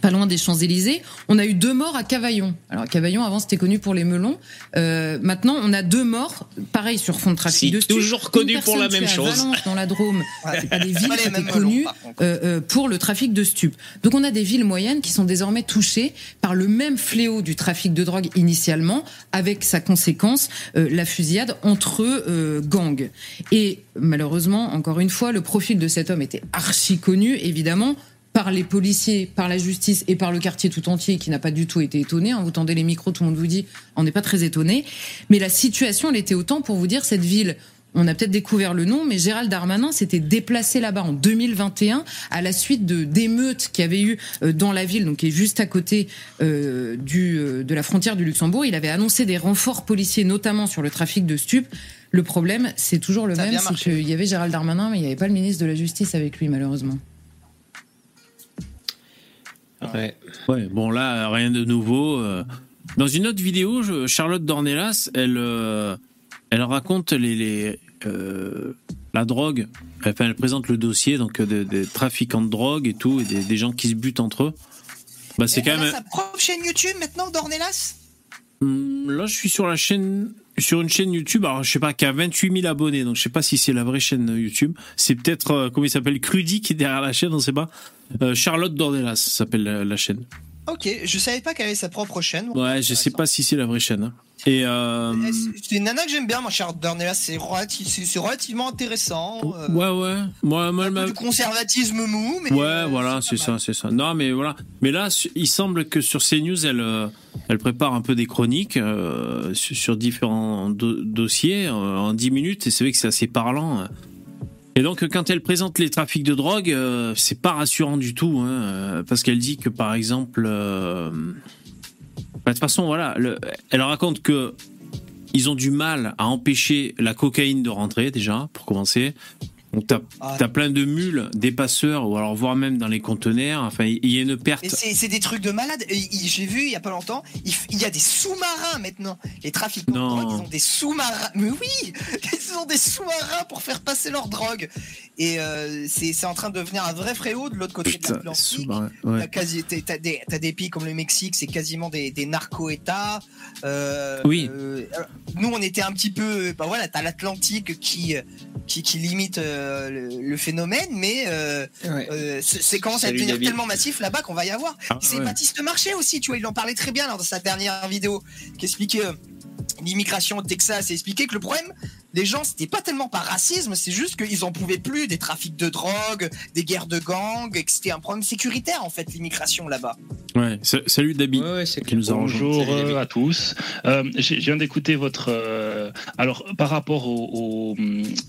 Pas loin des Champs-Élysées. On a eu deux morts à Cavaillon. Alors, Cavaillon, avant, c'était connu pour les melons. Euh, maintenant, on a deux morts, pareil, sur fond de trafic Si, de stupes. toujours Une connu pour la même à chose. Valence, dans la Drôme. Pas des villes Pas qui étaient connues euh, euh, pour le trafic de stupes. Donc on a des villes moyennes qui sont désormais touchées par le même fléau du trafic de drogue initialement, avec sa conséquence, euh, la fusillade entre euh, gangs. Et malheureusement, encore une fois, le profil de cet homme était archi connu, évidemment par les policiers, par la justice et par le quartier tout entier qui n'a pas du tout été étonné. Hein, vous tendez les micros, tout le monde vous dit, on n'est pas très étonné. Mais la situation, elle était autant pour vous dire, cette ville, on a peut-être découvert le nom, mais Gérald Darmanin s'était déplacé là-bas en 2021 à la suite de d'émeutes qu'il y avait eu euh, dans la ville, donc qui est juste à côté euh, du, euh, de la frontière du Luxembourg. Il avait annoncé des renforts policiers, notamment sur le trafic de stupes. Le problème, c'est toujours le Ça même, c'est qu'il y avait Gérald Darmanin, mais il n'y avait pas le ministre de la Justice avec lui, malheureusement. Ouais. Ouais, bon là, rien de nouveau. euh. Dans une autre vidéo, je- Charlotte Dornelas, elle, euh, elle raconte les, les, euh, la drogue. Enfin, elle présente le dossier donc des, des trafiquants de drogue et tout, et des, des gens qui se butent entre eux. Bah, c'est quand elle a même. sa propre chaîne YouTube maintenant, Dornelas? Là, je suis sur la chaîne, sur une chaîne YouTube. Alors, je sais pas, qui a 28 000 abonnés. Donc, je sais pas si c'est la vraie chaîne YouTube. C'est peut-être, euh, comment il s'appelle, Crudy qui est derrière la chaîne, on sait pas. Euh, Charlotte Dornelas s'appelle la chaîne. Ok, je savais pas qu'elle avait sa propre chaîne. Ouais, je sais pas si c'est la vraie chaîne. hein. Et euh, Eh, c'est- une nana que j'aime bien, mon cher Dornelas. C'est relati- c'est- c'est relativement intéressant. euh, ouais, ouais. Moi, moi, un peu ma- du conservatisme mou, mais. Ouais, euh, voilà, c'est pas ça, c'est ça. Non, mais voilà. Mais là, su- il semble que sur CNews, elle, euh, elle prépare un peu des chroniques euh, sur, sur différents do- dossiers euh, en 10 minutes, et c'est vrai que c'est assez parlant. Et donc, quand elle présente les trafics de drogue, euh, c'est pas rassurant du tout, hein, euh, parce qu'elle dit que, par exemple, euh, bah, de toute façon, voilà, le- elle raconte que ils ont du mal à empêcher la cocaïne de rentrer déjà, pour commencer. Donc t'as Ah. plein de mules, des passeurs, ou alors voire même dans les conteneurs. Enfin, il y a une perte. C'est des trucs de malade. J'ai vu il y a pas longtemps, il, y a des sous-marins maintenant. Les trafiquants de drogue, ils ont des sous-marins. Mais oui, ils ont des sous-marins pour faire passer leur drogue. Et euh, c'est en train de devenir un vrai fréau de l'autre côté de l'Atlantique. ouais. T'as des, des pays comme le Mexique, c'est quasiment des, des narco-États. Euh, Oui. euh, nous, on était un petit peu, bah voilà, t'as l'Atlantique qui, qui, qui limite euh, le, le phénomène, mais euh, euh, c'est commence à devenir David. tellement massif là-bas qu'on va y avoir. Ah, c'est ouais. Baptiste Marché aussi, tu vois, il en parlait très bien dans sa dernière vidéo, qui expliquait euh, l'immigration au Texas et expliquait que le problème des gens, c'était pas tellement par racisme, c'est juste qu'ils en pouvaient plus des trafics de drogue, des guerres de gangs, et que c'était un problème sécuritaire en fait, l'immigration là-bas. Ouais. Sa- Salut Dabi, Ouais, ouais, qui nous a. Bonjour Salut, euh, à tous. Euh, je viens d'écouter votre. euh, alors, par rapport aux, aux-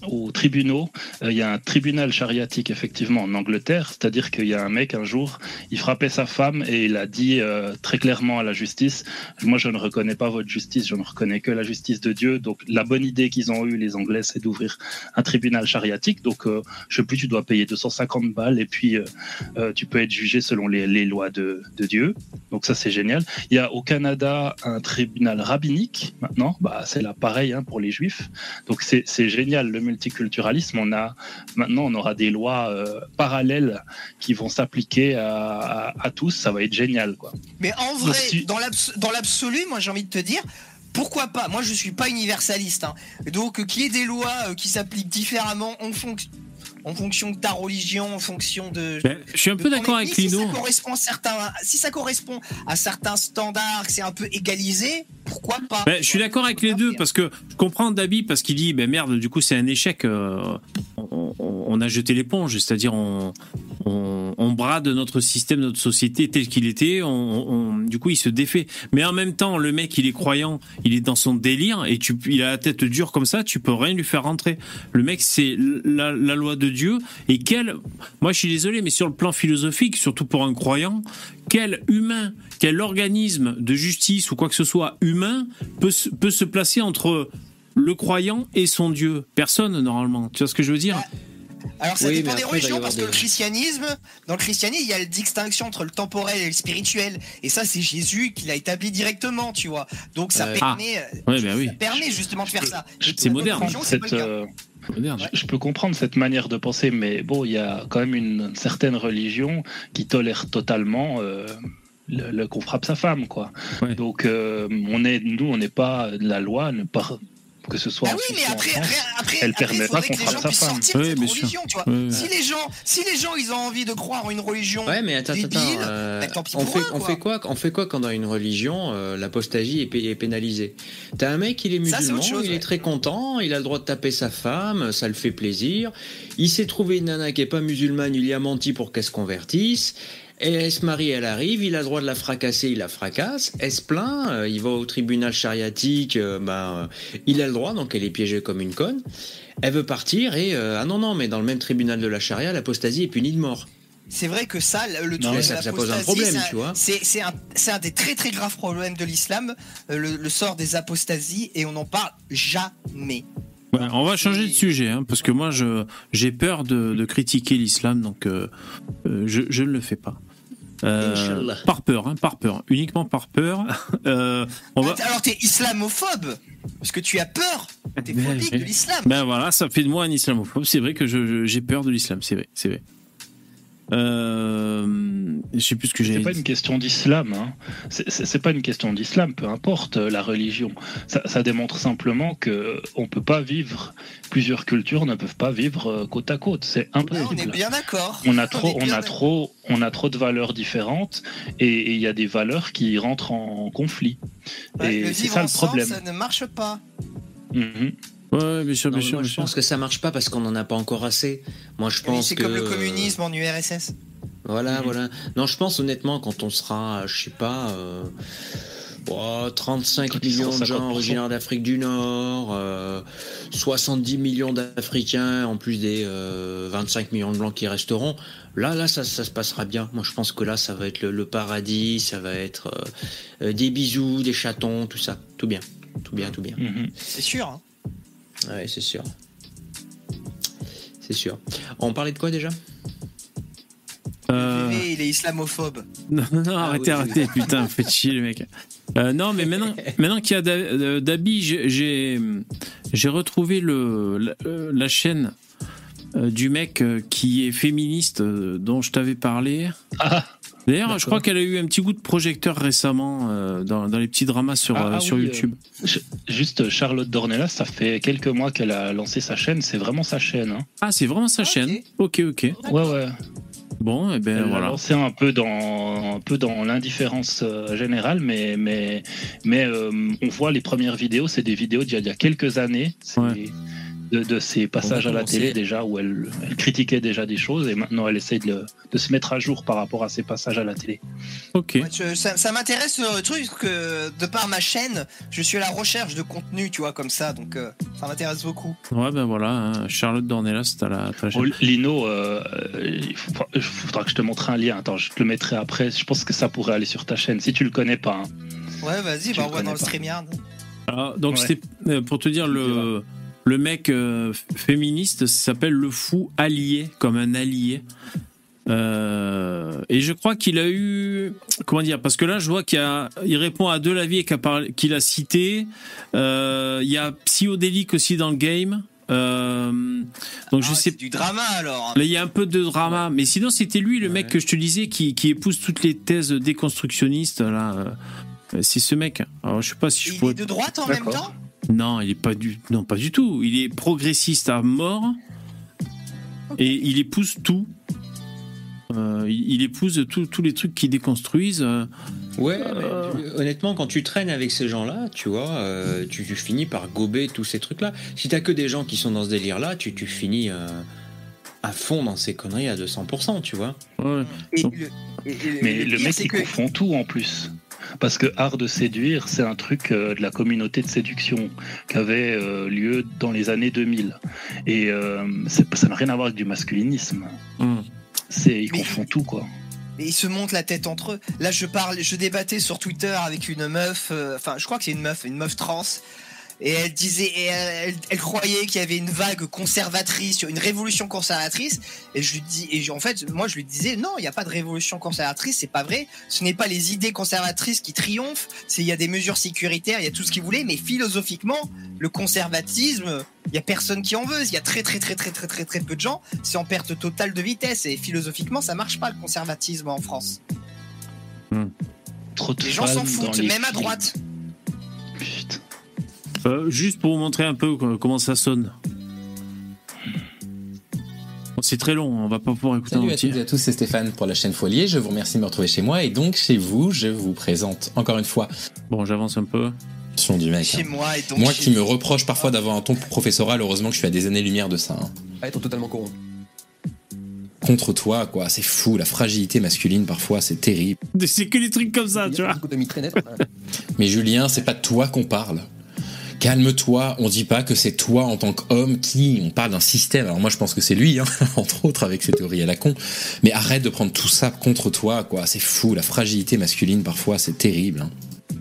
aux tribunaux, euh, il y a un tribunal chariatique effectivement en Angleterre, c'est-à-dire qu'il y a un mec un jour, il frappait sa femme et il a dit euh, très clairement à la justice Moi, je ne reconnais pas votre justice, je ne reconnais que la justice de Dieu. Donc, la bonne idée qu'ils ont eue, les Anglais, c'est d'ouvrir un tribunal chariatique. Donc, euh, je sais plus, tu dois payer 250 balles et puis euh, euh, tu peux être jugé selon les, les lois de, de Dieu. Donc ça c'est génial. Il y a au Canada un tribunal rabbinique maintenant. Bah c'est là pareil hein, pour les juifs. Donc c'est génial le multiculturalisme. On a maintenant on aura des lois euh, parallèles qui vont s'appliquer à, à- à tous. Ça va être génial quoi. Mais en vrai, si- l'abs- dans l'absolu, moi j'ai envie de te dire, pourquoi pas? Moi je suis pas universaliste, hein. donc euh, qu'il y ait des lois euh, qui s'appliquent différemment en, fonc- en fonction de ta religion, en fonction de. Ben, je suis un peu d'accord avec si Lino. ça correspond à certains, si ça correspond à certains standards, que c'est un peu égalisé, pourquoi pas Ben, je suis d'accord avec les deux parce que je comprends Dabi parce qu'il dit ben merde du coup c'est un échec euh, on, a jeté l'éponge c'est-à-dire on, on, on brade notre système notre société tel qu'il était on- du coup il se défait. Mais en même temps le mec il est croyant il est dans son délire et tu il a la tête dure comme ça tu peux rien lui faire rentrer. Le mec c'est la, la loi de Dieu et quel moi je suis désolé mais sur le plan philosophique surtout pour un croyant quel humain, quel organisme de justice ou quoi que ce soit humain peut, se- peut se placer entre le croyant et son Dieu Personne, normalement. Tu vois ce que je veux dire? Alors ça Oui, dépend des religions parce que des- le christianisme, dans le christianisme, il y a la distinction entre le temporel et le spirituel. Et ça, c'est Jésus qui l'a établi directement, tu vois. Donc ça permet, Ouais, ben oui. ça permet justement de faire ça. Je C'est moderne, cette, euh, Moderne. Je peux comprendre cette manière de penser, mais bon, il y a quand même une certaine religion qui tolère totalement euh, le, le- qu'on frappe sa femme, quoi. Ouais. Donc, euh, on est, nous, on n'est pas de la loi, ne pas que ce soit Ah en oui, mais après, France. après, après, elle après, permet pas que qu'on les frappe gens sa puissent femme. sortir Oui, de cette bien sûr. religion, tu vois. Oui. Si les gens, si les gens, ils ont envie de croire en une religion Ouais, mais attends, attends, débile, attends, euh, bah, tant pis on, pour fait, eux, on quoi. fait quoi On fait quoi quand dans une religion euh, l'apostasie est, pé- est pénalisée? T'as un mec, il est Ça, musulman, chose, il ouais. est très content, il a le droit de taper sa femme, ça le fait plaisir. Il s'est trouvé une nana qui est pas musulmane, il y a menti pour qu'elle se convertisse. Et elle se marie, elle arrive, il a le droit de la fracasser, il la fracasse. Elle se plaint, euh, il va au tribunal chariatique, euh, ben, euh, il a le droit, donc elle est piégée comme une conne. Elle veut partir et euh, ah non non, mais dans le même tribunal de la charia, l'apostasie est punie de mort. C'est vrai que ça, le Non, truc de ça- ça pose un problème, un- tu vois. C'est un, des très très graves problèmes de l'islam, le, le sort des apostasies, et on n'en parle jamais. Ouais, on va changer de sujet hein, parce que moi je j'ai peur de, de critiquer l'islam donc euh, je, je ne le fais pas. Euh, par peur, hein, par peur, uniquement par peur. Euh, on va. Alors t'es islamophobe Parce que tu as peur T'es Ben, phobique de l'islam Ben voilà, ça fait de moi un islamophobe. C'est vrai que j'ai peur de l'islam, c'est vrai, c'est vrai. Euh, je sais plus ce que j'ai C'est pas une question d'islam. Hein. C'est- pas une question d'islam, peu importe euh, la religion. Ça, ça démontre simplement que on peut pas vivre. Plusieurs cultures ne peuvent pas vivre euh, côte à côte. C'est Ah, On est impossible. bien d'accord. On a trop, est on bien a d'accord. trop, on a trop de valeurs différentes et il y a des valeurs qui rentrent en conflit. Ouais, et le c'est ça le problème. ça ne marche pas. Mhm. Ouais, bien sûr, Non, bien sûr, moi, bien je sûr. pense que ça marche pas parce qu'on en a pas encore assez. Moi, je Oui, pense C'est que comme le communisme en URSS. Voilà, Mhm. voilà. Non, je pense honnêtement quand on sera, je sais pas, euh, oh, 35 Quand ils millions de gens 50%. originaires d'Afrique du Nord, euh, 70 millions d'Africains en plus des euh, 25 millions de blancs qui resteront. Là, là, ça, ça se passera bien. Moi, je pense que là, ça va être le, le paradis, ça va être euh, euh, des bisous, des chatons, tout ça, tout bien, tout bien, tout bien. Mhm. C'est sûr. hein. Ouais, c'est sûr. C'est sûr. On parlait de quoi déjà? Euh, VV, il est islamophobe. Non, non, arrêtez, oui, oui. arrêtez, putain, faites chier les mecs. Euh, non, mais maintenant, maintenant qu'il y a euh, Dabi, j'ai- retrouvé le, la, euh, la chaîne du mec qui est féministe dont je t'avais parlé. Ah, D'ailleurs, je crois qu'elle a eu un petit goût de projecteur récemment euh, dans, dans les petits dramas sur, Ah, euh, ah sur oui, YouTube. Ch- Juste Charlotte Dornelas, ça fait quelques mois qu'elle a lancé sa chaîne. C'est vraiment sa chaîne. hein. Ah, c'est vraiment sa Ok. chaîne. Ok, ok. Ouais, ouais. Bon, et ben Elle l'a voilà. lancé un peu dans un peu dans l'indifférence euh, générale, mais mais mais euh, on voit les premières vidéos, c'est des vidéos d'il y, a- d'il y a quelques années. C'est Ouais. De, de ses passages à la télé déjà où elle, elle critiquait déjà des choses et maintenant elle essaye de, le- de se mettre à jour par rapport à ses passages à la télé. Ok. Ouais, je- ça ça m'intéresse le truc que de par ma chaîne, je suis à la recherche de contenu, tu vois, comme ça, donc euh, ça m'intéresse beaucoup. Ouais, ben voilà. hein. Charlotte Dornelas, t'as la, chaîne. Oh, Lino, euh, il faudra que je te montre un lien. Attends, je te le mettrai après. Je pense que ça pourrait aller sur ta chaîne si tu le connais pas. hein. Ouais, vas-y, bah on va dans le. StreamYard. Alors, donc Ouais. c'était euh, pour te dire le le mec euh, féministe s'appelle le fou allié comme un allié. Euh, et je crois qu'il a eu comment dire parce que là je vois qu'il il répond à deux laviers qu'il a, qu'il a cité Euh, il y a psychodélique aussi dans le game Euh, donc je Ah, sais du drama alors. Là, il y a un peu de drama, mais sinon, c'était lui, le mec que je te disais, qui, qui épouse toutes les thèses déconstructionnistes. Là, c'est ce mec. Alors, je sais pas si je Il pourrais. est de droite en même temps? Non, il est pas du, non, pas du tout. Il est progressiste à mort et il épouse tout. Euh, il, épouse tous les trucs qui déconstruisent. Euh, Ouais, Euh. mais honnêtement, quand tu traînes avec ces gens-là, tu vois, euh, tu, tu finis par gober tous ces trucs-là. Si t'as que des gens qui sont dans ce délire-là, tu, tu finis euh, à fond dans ces conneries à 200%, tu vois. Ouais. Et Donc- le- et- et Mais le pire, mec, c'est il que- confond tout en plus. Parce que art de séduire, c'est un truc euh, de la communauté de séduction qui avait euh, lieu dans les années 2000. Et euh, ça n'a rien à voir avec du masculinisme. C'est, ils Mais- confondent tout, quoi. Et ils se montent la tête entre eux. Là, je parle, je débattais sur Twitter avec une meuf, euh, enfin, je crois que c'est une meuf, une meuf trans. Et elle disait, et elle, elle- elle croyait qu'il y avait une vague conservatrice, une révolution conservatrice. Et je lui dis, et je- en fait, moi, je lui disais, non, il n'y a pas de révolution conservatrice, c'est pas vrai. Ce n'est pas les idées conservatrices qui triomphent. C'est, il y a des mesures sécuritaires, il y a tout ce qu'il voulait, mais philosophiquement, le conservatisme, il y a personne qui en veut. Il y a très, très, très, très, très, très, très peu de gens. C'est en perte totale de vitesse. Et philosophiquement, ça marche pas, le conservatisme en France. Trop de Les gens s'en foutent, les même à droite. Putain. Euh, juste pour vous montrer un peu co- comment ça sonne. Bon, C'est très long, on va pas pouvoir écouter Salut à entier. toutes et à tous, c'est Stéphane pour la chaîne Foilier. Je vous remercie de me retrouver chez moi et donc chez vous, je vous présente encore une fois Bon, j'avance un peu. son du mec. Chez hein. moi et donc Moi chez qui me reproche parfois d'avoir un ton professoral, heureusement que je suis à des années-lumière de ça. hein. À être totalement corrompu. Contre toi, quoi, c'est fou, la fragilité masculine parfois, c'est terrible. C'est que des trucs comme ça, tu vois. Hein. Mais Julien, c'est pas de toi qu'on parle. Calme-toi, on dit pas que c'est toi en tant qu'homme qui, on parle d'un système. Alors moi je pense que c'est lui, hein, entre autres avec ses théories à la con. Mais arrête de prendre tout ça contre toi, quoi. C'est fou, la fragilité masculine parfois, c'est terrible. hein.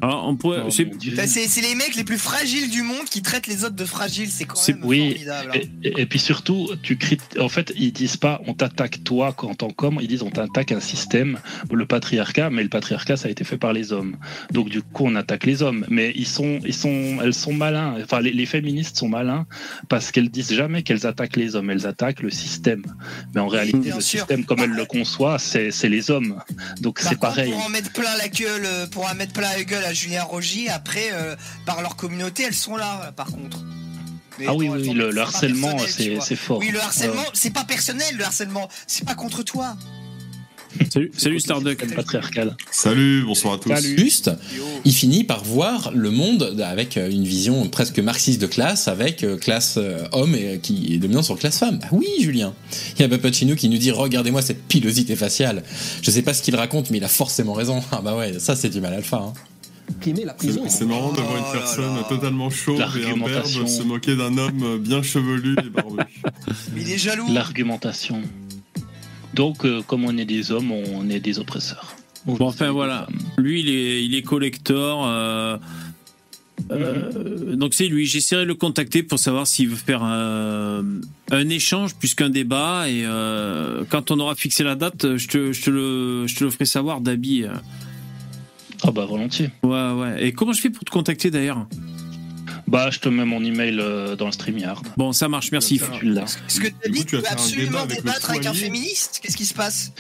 Alors, on pourrait. C'est- mon Dieu. Bah, C'est c'est les mecs les plus fragiles du monde qui traitent les autres de fragiles. C'est quand C'est- même oui, formidable. hein. Et, et- et puis surtout, tu crit- en fait, ils disent pas on t'attaque toi en tant qu'homme, ils disent on t'attaque un système, le patriarcat, mais le patriarcat ça a été fait par les hommes. Donc du coup on attaque les hommes, mais ils sont, ils sont, elles sont malins. Enfin les, les féministes sont malins parce qu'elles disent jamais qu'elles attaquent les hommes, elles attaquent le système. Mais en réalité bien le sûr. système comme elles le conçoivent, c'est c'est les hommes. Donc Par c'est contre, pareil. Pour en mettre plein la gueule, euh, pour en mettre plein la gueule à Julien Rogy, après, euh, par leur communauté, elles sont là, par contre. Mais Ah oui oui, le, harcèlement c'est fort. Oui, le harcèlement, c'est pas personnel, le harcèlement. C'est pas contre toi. Salut, salut Starduck. Patriarcal. Salut, bonsoir à tous. Salut. Juste, il finit par voir le monde avec euh, une vision presque marxiste de classe, avec euh, classe homme et, qui est dominant sur classe femme. Ah oui, Julien. Il y a Papacino qui nous dit regardez-moi cette pilosité faciale. Je sais pas ce qu'il raconte, mais il a forcément raison. Ah bah ouais, ça c'est du mal alpha. Hein. Primer la prison. C'est marrant de voir Oh une là personne là. totalement chauve et imberbe se moquer d'un homme bien chevelu et barbu. Mais il est jaloux. L'argumentation. Donc, euh, comme on est des hommes, on est des oppresseurs. Bon, enfin voilà. Lui, il est, il est collector. euh, euh, donc c'est lui. J'essaierai de le contacter pour savoir s'il veut faire un, un échange plus qu'un débat. Et euh, quand on aura fixé la date, je te, je te, le, je te le ferai savoir, Dabi. Ah bah volontiers. Ouais, ouais. Et comment je fais pour te contacter d'ailleurs? Bah, je te mets mon email euh, dans le StreamYard. Bon, ça marche, merci. Tu l'as. Est-ce que t'as dit coup, tu que tu vas veux débat absolument avec débattre avec un féministe? Qu'est-ce qui se passe?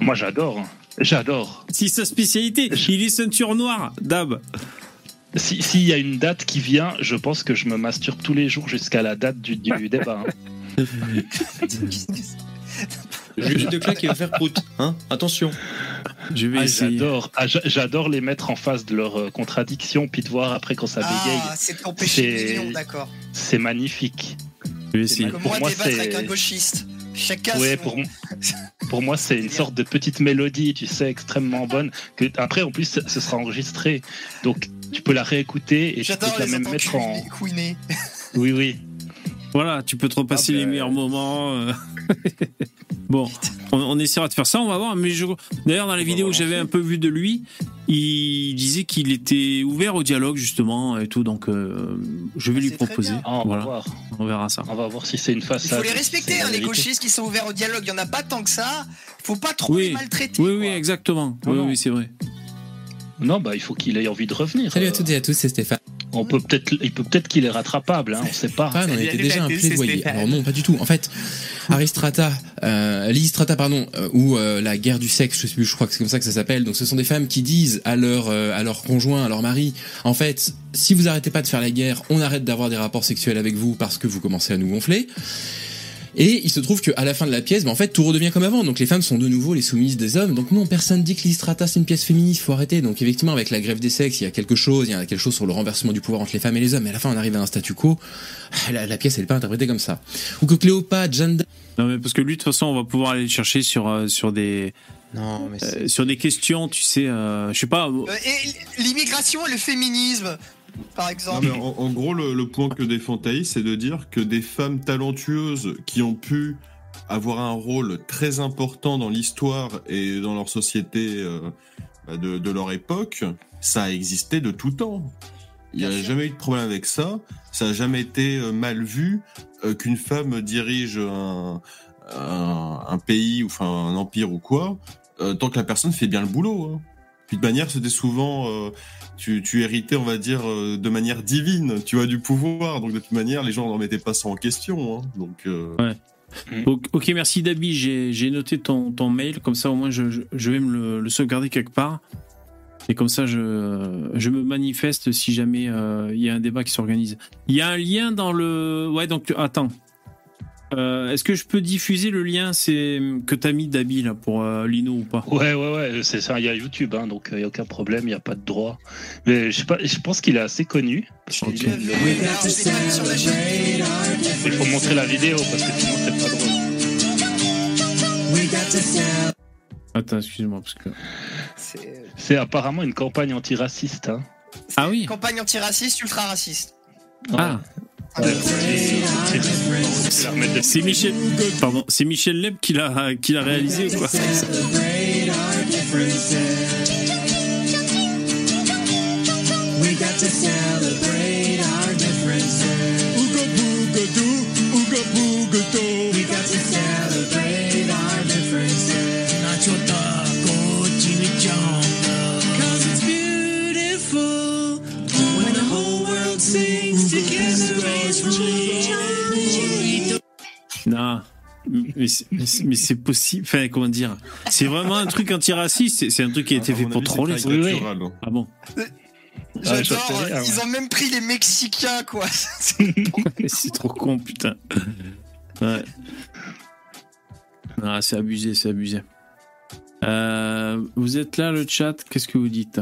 Moi, j'adore. J'adore. Si sa spécialité, il est ceinture noire, Dab. Si- S'il y a une date qui vient, je pense que je me masturbe tous les jours jusqu'à la date du, du débat. hein. Juste de claque va faire prout. Hein Attention. Je vais Ah, essayer. j'adore. Ah, j'a- j'adore les mettre en face de leurs euh, contradictions, puis de voir après quand ça bégaye. Ah, c'est ton péché C'est- mignon, d'accord. C'est magnifique. Je vais essayer. mal. Comme Pour moi, moi, débattre c'est- avec un gauchiste. Chacun Ouais, son- pour, m- pour moi, c'est une sorte de petite mélodie, tu sais, extrêmement bonne. Que après, en plus, ce sera enregistré, donc tu peux la réécouter et tu peux la même mettre en. couinés. Oui, oui. Voilà, tu peux te repasser Ah, les bah, meilleurs moments. bon, on, on essaiera de faire ça, on va voir. Mais je... d'ailleurs, dans les vidéos que j'avais un peu vues de lui, il disait qu'il était ouvert au dialogue justement et tout. Donc, euh, je vais lui C'est très proposer. Ah, on va Voilà, voir. on verra ça. On va voir si c'est une Il façade. faut les respecter, hein, les gauchistes qui sont ouverts au dialogue. Il y en a pas tant que ça. Il faut pas trop Oui. les maltraiter. Oui, oui, exactement. Non, oui, non. oui, c'est vrai. Non, bah il faut qu'il ait envie de revenir. Salut à Euh, toutes et à tous, c'est Stéphane. On peut peut-être, il peut peut-être qu'il est rattrapable, hein, on sait pas. Ah, on était déjà un plaidoyer. Alors non, pas du tout. En fait, Aristrata, euh, Lysistrata, pardon, euh, ou euh, la guerre du sexe, je sais plus, je crois que c'est comme ça que ça s'appelle. Donc ce sont des femmes qui disent à leur euh, à leur conjoint, à leur mari, en fait, si vous arrêtez pas de faire la guerre, on arrête d'avoir des rapports sexuels avec vous parce que vous commencez à nous gonfler. Et il se trouve qu'à la fin de la pièce, bah, en fait, tout redevient comme avant. Donc les femmes sont de nouveau les soumises des hommes. Donc non, personne dit que Lystrata c'est une pièce féministe, faut arrêter. Donc effectivement, avec la grève des sexes, il y a quelque chose, il y a quelque chose sur le renversement du pouvoir entre les femmes et les hommes. Mais à la fin, on arrive à un statu quo. Ah, La, la pièce, elle est pas interprétée comme ça. Ou que Cléopâtre, Jeanne Non, mais parce que lui, de toute façon, on va pouvoir aller le chercher sur, euh, sur, des, Non, mais c'est- euh, sur des questions, tu sais, euh, je sais pas. Euh, et l'immigration et le féminisme, par Non, exemple. mais en, en gros, le, le point que défend Thaïs, c'est de dire que des femmes talentueuses qui ont pu avoir un rôle très important dans l'histoire et dans leur société euh, bah, de, de leur époque, ça a existé de tout temps. Il n'y a sûr. jamais eu de problème avec ça. Ça n'a jamais été euh, mal vu euh, qu'une femme dirige un, un, un pays ou enfin un empire ou quoi, euh, tant que la personne fait bien le boulot. Hein. Puis de manière, c'était souvent euh, tu, tu héritais, on va dire, euh, de manière divine, tu as du pouvoir. Donc de toute manière, les gens n'en mettaient pas ça en question. Hein. Donc euh, Ok, ok, merci Dabi, j'ai noté ton, ton mail, comme ça au moins je, je, je vais me le, le sauvegarder quelque part. Et comme ça, je, je me manifeste si jamais euh, il y a un débat qui s'organise. Il y a un lien dans le... Ouais, donc attends. Euh, Est-ce que je peux diffuser le lien c'est que t'as mis Dabi là pour euh, Lino ou pas? Ouais, ouais, ouais, c'est ça. Il y a YouTube, hein, donc il n'y a aucun problème, il n'y a pas de droit. Mais je, sais pas, je pense qu'il est assez connu. Il faut montrer la vidéo parce que sinon c'est pas drôle. Attends, excuse-moi parce que. C'est C'est apparemment une campagne antiraciste. Hein. Ah oui. campagne antiraciste, ultra raciste. Ah. C'est Michel. Pardon. C'est Michel Leb qui l'a qui l'a réalisé ou quoi? Non. Mais c'est- possible. Enfin, comment dire C'est vraiment un truc antiraciste. c'est- un truc qui a été à fait pour troller. caricatural. Ah bon Ah, fait rire, ils ont même pris les Mexicains, quoi. C'est trop con, putain. Ouais. Ah, c'est abusé, c'est abusé. Euh, vous êtes là, le chat Qu'est-ce que vous dites?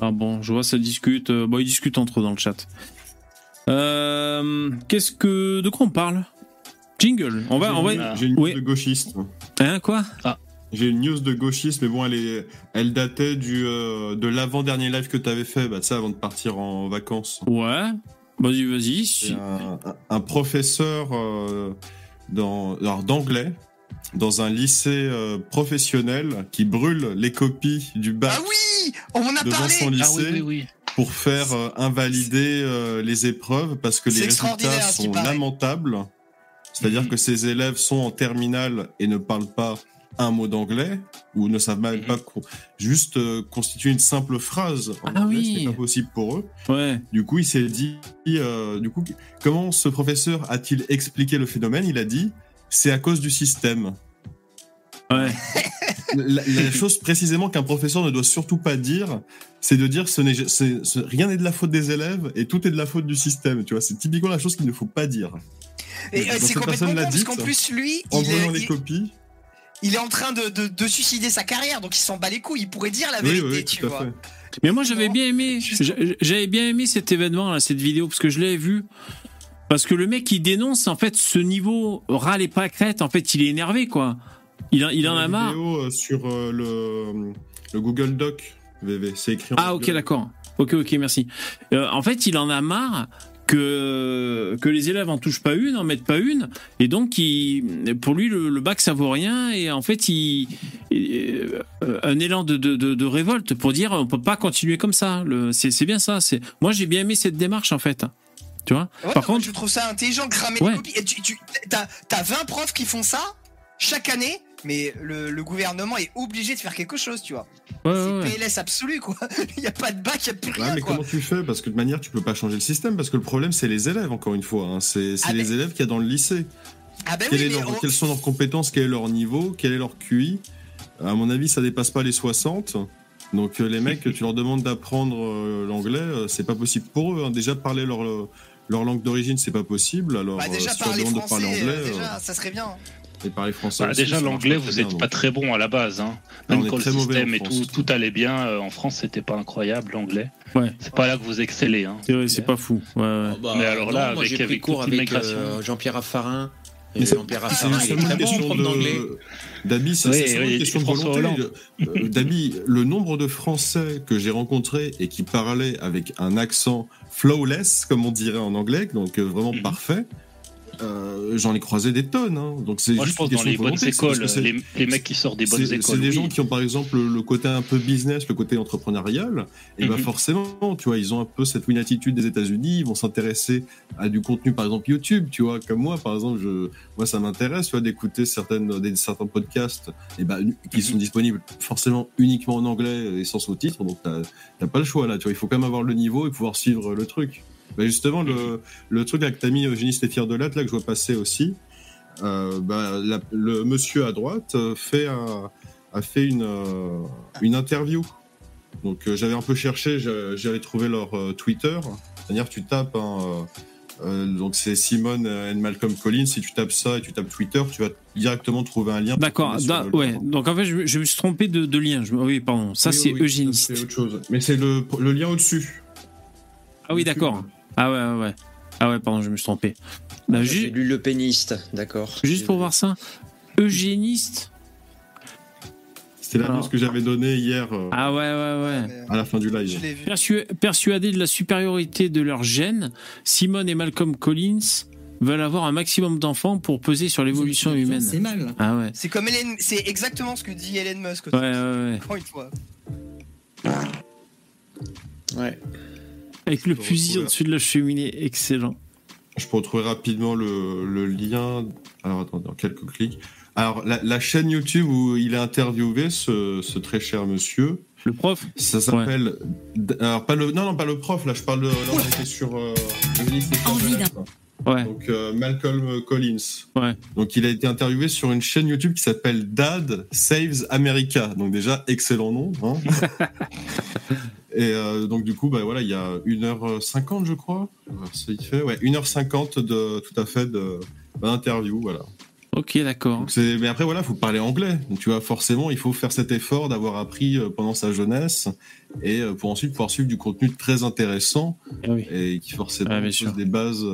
Ah bon, je vois, ça discute. Euh, Bon, ils discutent entre eux dans le chat. Euh, Qu'est-ce que. De quoi on parle? Jingle. On va. On va... J'ai une news de gauchiste. Hein, quoi? J'ai une news de gauchiste, mais bon, elle, est, elle datait du, euh, de l'avant-dernier live que tu avais fait, bah, tu sais, avant de partir en vacances. Ouais. Vas-y, vas-y. Un, un- professeur euh, dans- alors, d'anglais dans un lycée euh, professionnel qui brûle les copies du bac Ah oui On en a devant parlé son lycée Ah oui, oui, oui. Pour faire euh, invalider euh, les épreuves parce que les résultats sont lamentables. C'est-à-dire Mhm. que ces élèves sont en terminale et ne parlent pas un mot d'anglais ou ne savent même Mhm. pas juste euh, constituer une simple phrase en Ah anglais, oui. c'est pas possible pour eux. Ouais. Du coup, il s'est dit, euh, du coup, comment ce professeur a-t-il expliqué le phénomène? Il a dit, c'est à cause du système. Ouais. La, la chose précisément qu'un professeur ne doit surtout pas dire, c'est de dire ce n'est, c'est- ce- rien n'est de la faute des élèves et tout est de la faute du système. Tu vois, c'est typiquement la chose qu'il ne faut pas dire. Et euh, c'est cette complètement l'a parce qu'en plus, lui, En il est, les il, copies. il est en train de, de, de suicider sa carrière, donc il s'en bat les couilles. Il pourrait dire la vérité, oui, tu vois. fait. Mais moi j'avais bien aimé, j'avais bien aimé cet événement là, cette vidéo parce que je l'avais vu. Parce que le mec il dénonce en fait ce niveau râle et pas crête, en fait il est énervé quoi. Il, en- il en a marre. vidéo euh, sur euh, le, le Google Doc, VV, c'est écrit en Ah ok d'accord. Ok ok merci. Euh, en fait il en a marre que que les élèves en touchent pas une, en mettent pas une, et donc il, pour lui le, le bac ça vaut rien et en fait il, il- un élan de, de, de, de révolte pour dire on peut pas continuer comme ça. Le- C'est c'est bien ça. C'est moi j'ai bien aimé cette démarche en fait. Tu vois? Ouais, Par moi, contre je trouve ça intelligent de cramer Ouais. les copies. Et tu, tu as, 20 profs qui font ça chaque année, mais le, le gouvernement est obligé de faire quelque chose, tu vois. ouais, c'est ouais. PLS absolu, quoi. Il n'y a pas de bac, il n'y a plus Ouais, rien, mais quoi. comment tu fais? Parce que de manière, tu peux pas changer le système, parce que le problème, c'est les élèves, encore une fois. hein. C'est Ah, les mais- élèves qu'il y a dans le lycée. Ah ben Quel oui, est mais leur- on- Quelles sont leurs compétences Quel est leur niveau Quel est leur QI À mon avis, ça dépasse pas les 60. Donc euh, les mecs, tu leur demandes d'apprendre euh, l'anglais, euh, c'est pas possible pour eux. hein. Déjà parler leur leur langue d'origine, c'est pas possible. Alors, Bah, euh, déjà si on parler de parler anglais, euh, euh, déjà, ça serait bien. Et parler français. Bah, aussi, déjà, l'anglais, vous n'êtes pas très bon à la base. Hein. Ah, Même quand le système et France. tout, tout allait bien, euh, en France, c'était pas incroyable l'anglais. Ouais. C'est pas là que vous excellez. Hein. C'est vrai, c'est pas fou. Ouais, ouais. Bah, Mais alors là, moi avec- avec cours avec l'immigration. euh, Jean-Pierre Raffarin. Et Mais c'est- une question de. Dabi, c'est Oui, oui, une question de volonté. Euh, Dabi, le nombre de Français que j'ai rencontrés et qui parlaient avec un accent flawless, comme on dirait en anglais, donc euh, vraiment Mhm. parfait, euh, j'en ai croisé des tonnes. hein. Donc c'est Moi, je juste pense une dans les bonnes écoles, les, les mecs qui sortent des bonnes écoles. C'est des oui. gens qui ont par exemple le côté un peu business, le côté entrepreneurial, et ben Mhm. forcément, tu vois, ils ont un peu cette win attitude des États-Unis, ils vont s'intéresser à du contenu par exemple YouTube, tu vois, comme moi par exemple, je, moi ça m'intéresse, tu vois, d'écouter certaines, des, certains podcasts, et ben qui sont disponibles forcément uniquement en anglais et sans sous-titres, donc t'as pas le choix là, tu vois, il faut quand même avoir le niveau et pouvoir suivre le truc. Bah justement, le, le truc t'as mis Eugéniste et Fier de Latte, là que je vois passer aussi, euh, bah, la- le monsieur à droite euh, fait a fait une, euh, une interview. Donc euh, j'avais un peu cherché, j'a- j'avais trouvé leur Twitter. C'est-à-dire tu tapes, hein, donc c'est Simone and Malcolm Collins, si tu tapes ça et tu tapes Twitter, tu vas directement trouver un lien. D'accord. ouais. Donc en fait, je, me- je me suis trompé de, de lien. Je oui, pardon. Ça, Oui, c'est oui, eugéniste. C'est autre chose. Mais c'est le, le lien au-dessus. Ah oui, d'accord. Ah ouais, ouais, ouais. Ah ouais, pardon, je me suis trompé. Bah, J'ai ju- lu Le Péniste, d'accord. juste pour voir ça, eugéniste. C'était la Alors. news que j'avais donnée hier euh, Ah ouais, ouais, ouais. Mais, euh, à la fin du live. Persu- persuadés de la supériorité de leur gène, Simone et Malcolm Collins veulent avoir un maximum d'enfants pour peser sur l'évolution C'est humaine. mal. Ah ouais. C'est comme Hélène, c'est exactement ce que dit Elon Musk. Ouais, ouais, ouais. Encore une fois. Ouais. Avec le fusil au-dessus de la cheminée, excellent. Je peux retrouver rapidement le, le lien. Alors attendez, en quelques clics. Alors la, la chaîne YouTube où il est interviewé, ce, ce très cher monsieur, Le prof ça s'appelle. Alors pas le, non non pas le prof là, je parle de. Là, on était sur. Euh, Envie d'un-. Ouais. Donc euh, Malcolm Collins. Ouais. Donc il a été interviewé sur une chaîne YouTube qui s'appelle Dad Saves America. Donc déjà excellent nom. Hein Et euh, donc du coup bah voilà il y a 1h50 je crois. Euh, Ça y fait ouais 1h50 de tout à fait d'interview voilà. Ok, d'accord. Mais après voilà faut parler anglais. Donc tu vois forcément il faut faire cet effort d'avoir appris euh, pendant sa jeunesse et pour ensuite pouvoir suivre du contenu très intéressant Ah oui. et qui forcément Ah, pose des bases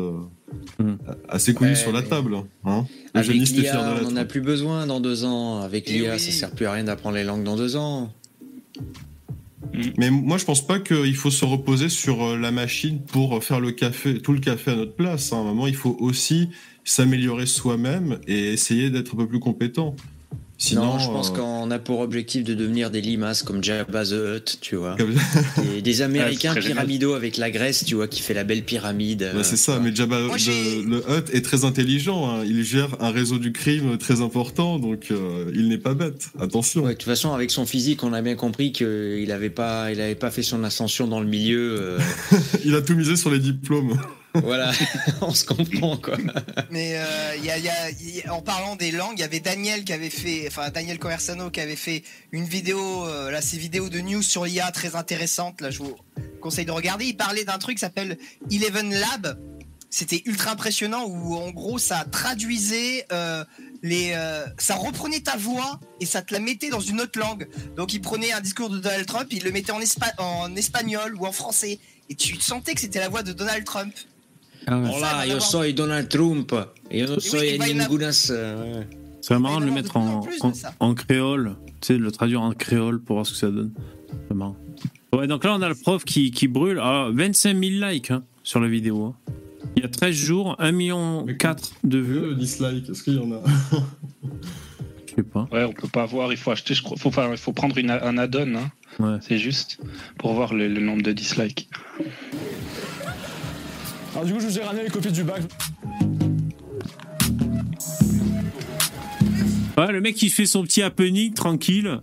Mm. assez connues Ouais, sur la mais- table. Hein Avec l'IA, on n'en a plus besoin dans deux ans. Avec Eh l'IA, oui. ça sert plus à rien d'apprendre les langues dans deux ans. Mais moi, je pense pas qu'il faut se reposer sur euh, la machine pour faire le café, tout le café à notre place. hein. À un moment, il faut aussi s'améliorer soi-même et essayer d'être un peu plus compétent. Sinon, non, je pense euh, qu'on a pour objectif de devenir des limaces comme Jabba the Hutt, tu vois. Des, des Américains pyramidaux avec la Grèce, tu vois, qui fait la belle pyramide. Bah, c'est euh, ça, vois. mais Jabba Moi, j'ai- le, le Hutt est très intelligent. hein. Il gère un réseau du crime très important, donc euh, il n'est pas bête. Attention. Ouais, de toute façon, avec son physique, on a bien compris qu'il n'avait pas, il avait pas fait son ascension dans le milieu. euh, Il a tout misé sur les diplômes. Voilà, on se comprend quoi. Mais euh, y a- en parlant des langues, il y avait Daniel qui avait fait, enfin Daniel Conversano qui avait fait une vidéo, euh, là ces vidéos de news sur l'IA très intéressante. Là, je vous conseille de regarder. Il parlait d'un truc qui s'appelle Eleven Lab. C'était ultra impressionnant où en gros ça traduisait euh, les, euh, ça reprenait ta voix et ça te la mettait dans une autre langue. Donc il prenait un discours de Donald Trump, il le mettait en, en espagnol ou en français et tu sentais que c'était la voix de Donald Trump. Ah. Hola, yo soy Donald Trump. Yo no soy ningunas. euh. C'est marrant de le mettre en, créole, tu sais, de le traduire en créole pour voir ce que ça donne. C'est marrant. Ouais, donc là, on a le prof qui, qui brûle. Ah, 25 000 likes hein, sur la vidéo. hein. Il y a 13 jours, 1 million 4 de vues. dislike, est-ce qu'il y en a? Je sais pas. Ouais, on peut pas voir. Il faut acheter. Je crois. Faut, enfin, il faut prendre une, un add-on. Hein. Ouais. C'est juste pour voir le, le nombre de dislikes. Alors du coup, je vous ai ramené les copies du bac. Ouais, le mec, il fait son petit happening tranquille.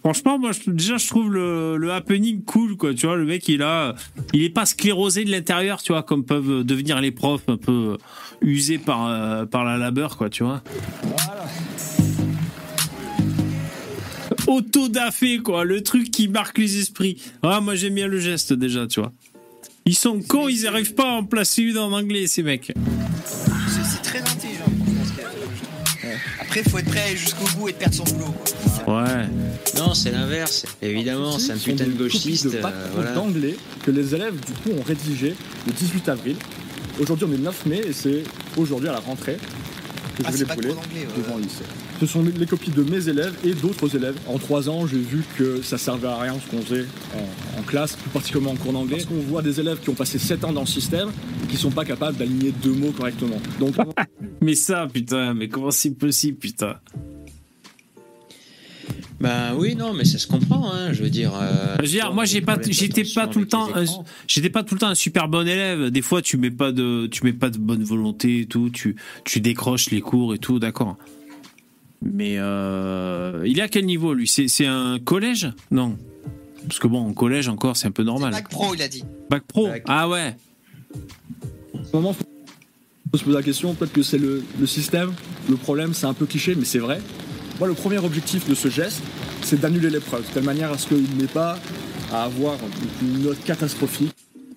Franchement, moi, déjà, je trouve le, le happening cool, quoi. Tu vois, le mec, il a, il est pas sclérosé de l'intérieur, tu vois, comme peuvent devenir les profs un peu usés par, euh, par la labeur, quoi, tu vois. Voilà. Autodafé, quoi. Le truc qui marque les esprits. Ah, moi, j'aime bien le geste, déjà, tu vois. Ils sont cons, ils arrivent pas à en placer une en anglais, ces mecs. C'est très intelligent. franchement, ce qu'il a fait. Ouais. Après, il faut être prêt à aller jusqu'au bout et de perdre son boulot. quoi. Ouais. Non, c'est l'inverse. Évidemment, c'est un putain de gauchiste. de euh, voilà. d'anglais que les élèves du coup ont rédigé le 18 avril. Aujourd'hui on est le 9 mai et c'est aujourd'hui à la rentrée que je Ah, vais c'est les pouler ouais, devant le lycée. Ce sont les- copies de mes élèves et d'autres élèves. En trois ans, j'ai vu que ça servait à rien ce qu'on faisait en, en classe, plus particulièrement en cours d'anglais. Parce qu'on voit des élèves qui ont passé 7 ans dans le système et qui sont pas capables d'aligner deux mots correctement. Donc Mais ça, putain, mais comment c'est possible, putain? Bah oui, non, mais ça se comprend, hein, je veux dire. euh, Je veux dire, moi, j'ai pas, j'étais pas tout le temps, j'étais pas tout le temps un super bon élève. Des fois, tu mets pas de, tu mets pas de bonne volonté et tout, tu, tu décroches les cours et tout, d'accord. Mais euh, il est à quel niveau lui? C'est, un collège? Non. Parce que bon, en collège encore, c'est un peu normal. Bac pro, il a dit. Bac pro? Ah ouais. En ce moment, faut se poser la question, peut-être que c'est le, le système, le problème, c'est un peu cliché, mais c'est vrai. Moi, le premier objectif de ce geste, c'est d'annuler l'épreuve, de telle manière à ce qu'il n'ait pas à avoir une note catastrophique.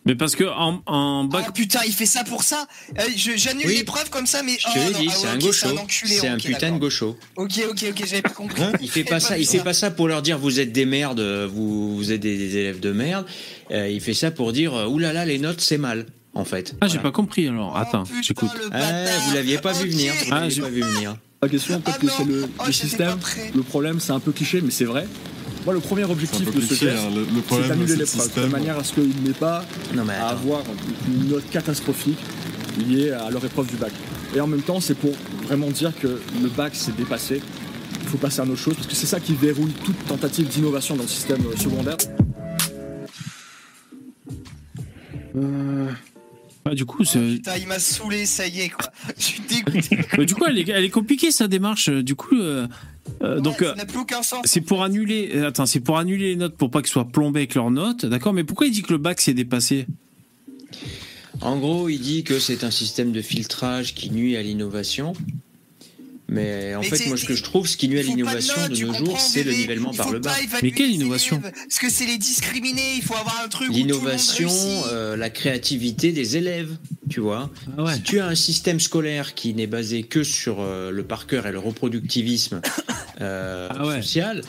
Mais parce que en, en bac. Ah putain, il fait ça pour ça Euh, je- J'annule Oui. l'épreuve comme ça, mais. Je te oh, l'ai dit, ah c'est ouais, un ok, gaucho. enculé, C'est un ok, putain de gaucho. Ok, ok, ok, j'avais pas compris. Il fait pas ça, il fait pas ça pour leur dire vous êtes des merdes, vous, vous êtes des, des élèves de merde. Euh, il fait ça pour dire euh, oulala les notes c'est mal en fait. Ah, j'ai pas compris alors. Attends, Oh, j'écoute. Ah, vous l'aviez pas vu venir. Vous Ah, pas vu venir. La question, peut-être Ah que c'est le, oh, système, le problème, c'est un peu cliché, mais c'est vrai. Moi, le premier objectif de ce geste, hein, c'est d'annuler l'épreuve, de manière à ce qu'il n'ait pas Non mais à avoir une note catastrophique liée à leur épreuve du bac. Et en même temps, c'est pour vraiment dire que le bac s'est dépassé. Il faut passer à autre chose, parce que c'est ça qui verrouille toute tentative d'innovation dans le système euh, secondaire. Ah, du coup, c'est. Putain, il m'a saoulé, ça y est, quoi. Je suis dégoûté. Mais du coup, elle est, elle est compliquée sa démarche. Du coup, euh, euh, donc. Ouais, euh. C'est pour annuler. Attends, c'est pour annuler les notes pour pas qu'ils soient plombés avec leurs notes, d'accord? Mais pourquoi il dit que le bac s'est dépassé? En gros, il dit que c'est un système de filtrage qui nuit à l'innovation. Mais en Mais fait, moi, ce que je trouve, ce qui nuit à l'innovation de nos jours, c'est le nivellement par le bas. Mais quelle innovation Parce que c'est les discriminés, il faut avoir un truc L'innovation, euh, la créativité des élèves, tu vois. Ah ouais. Si tu as un système scolaire qui n'est basé que sur euh, le par cœur et le reproductivisme euh, Ah ouais. social,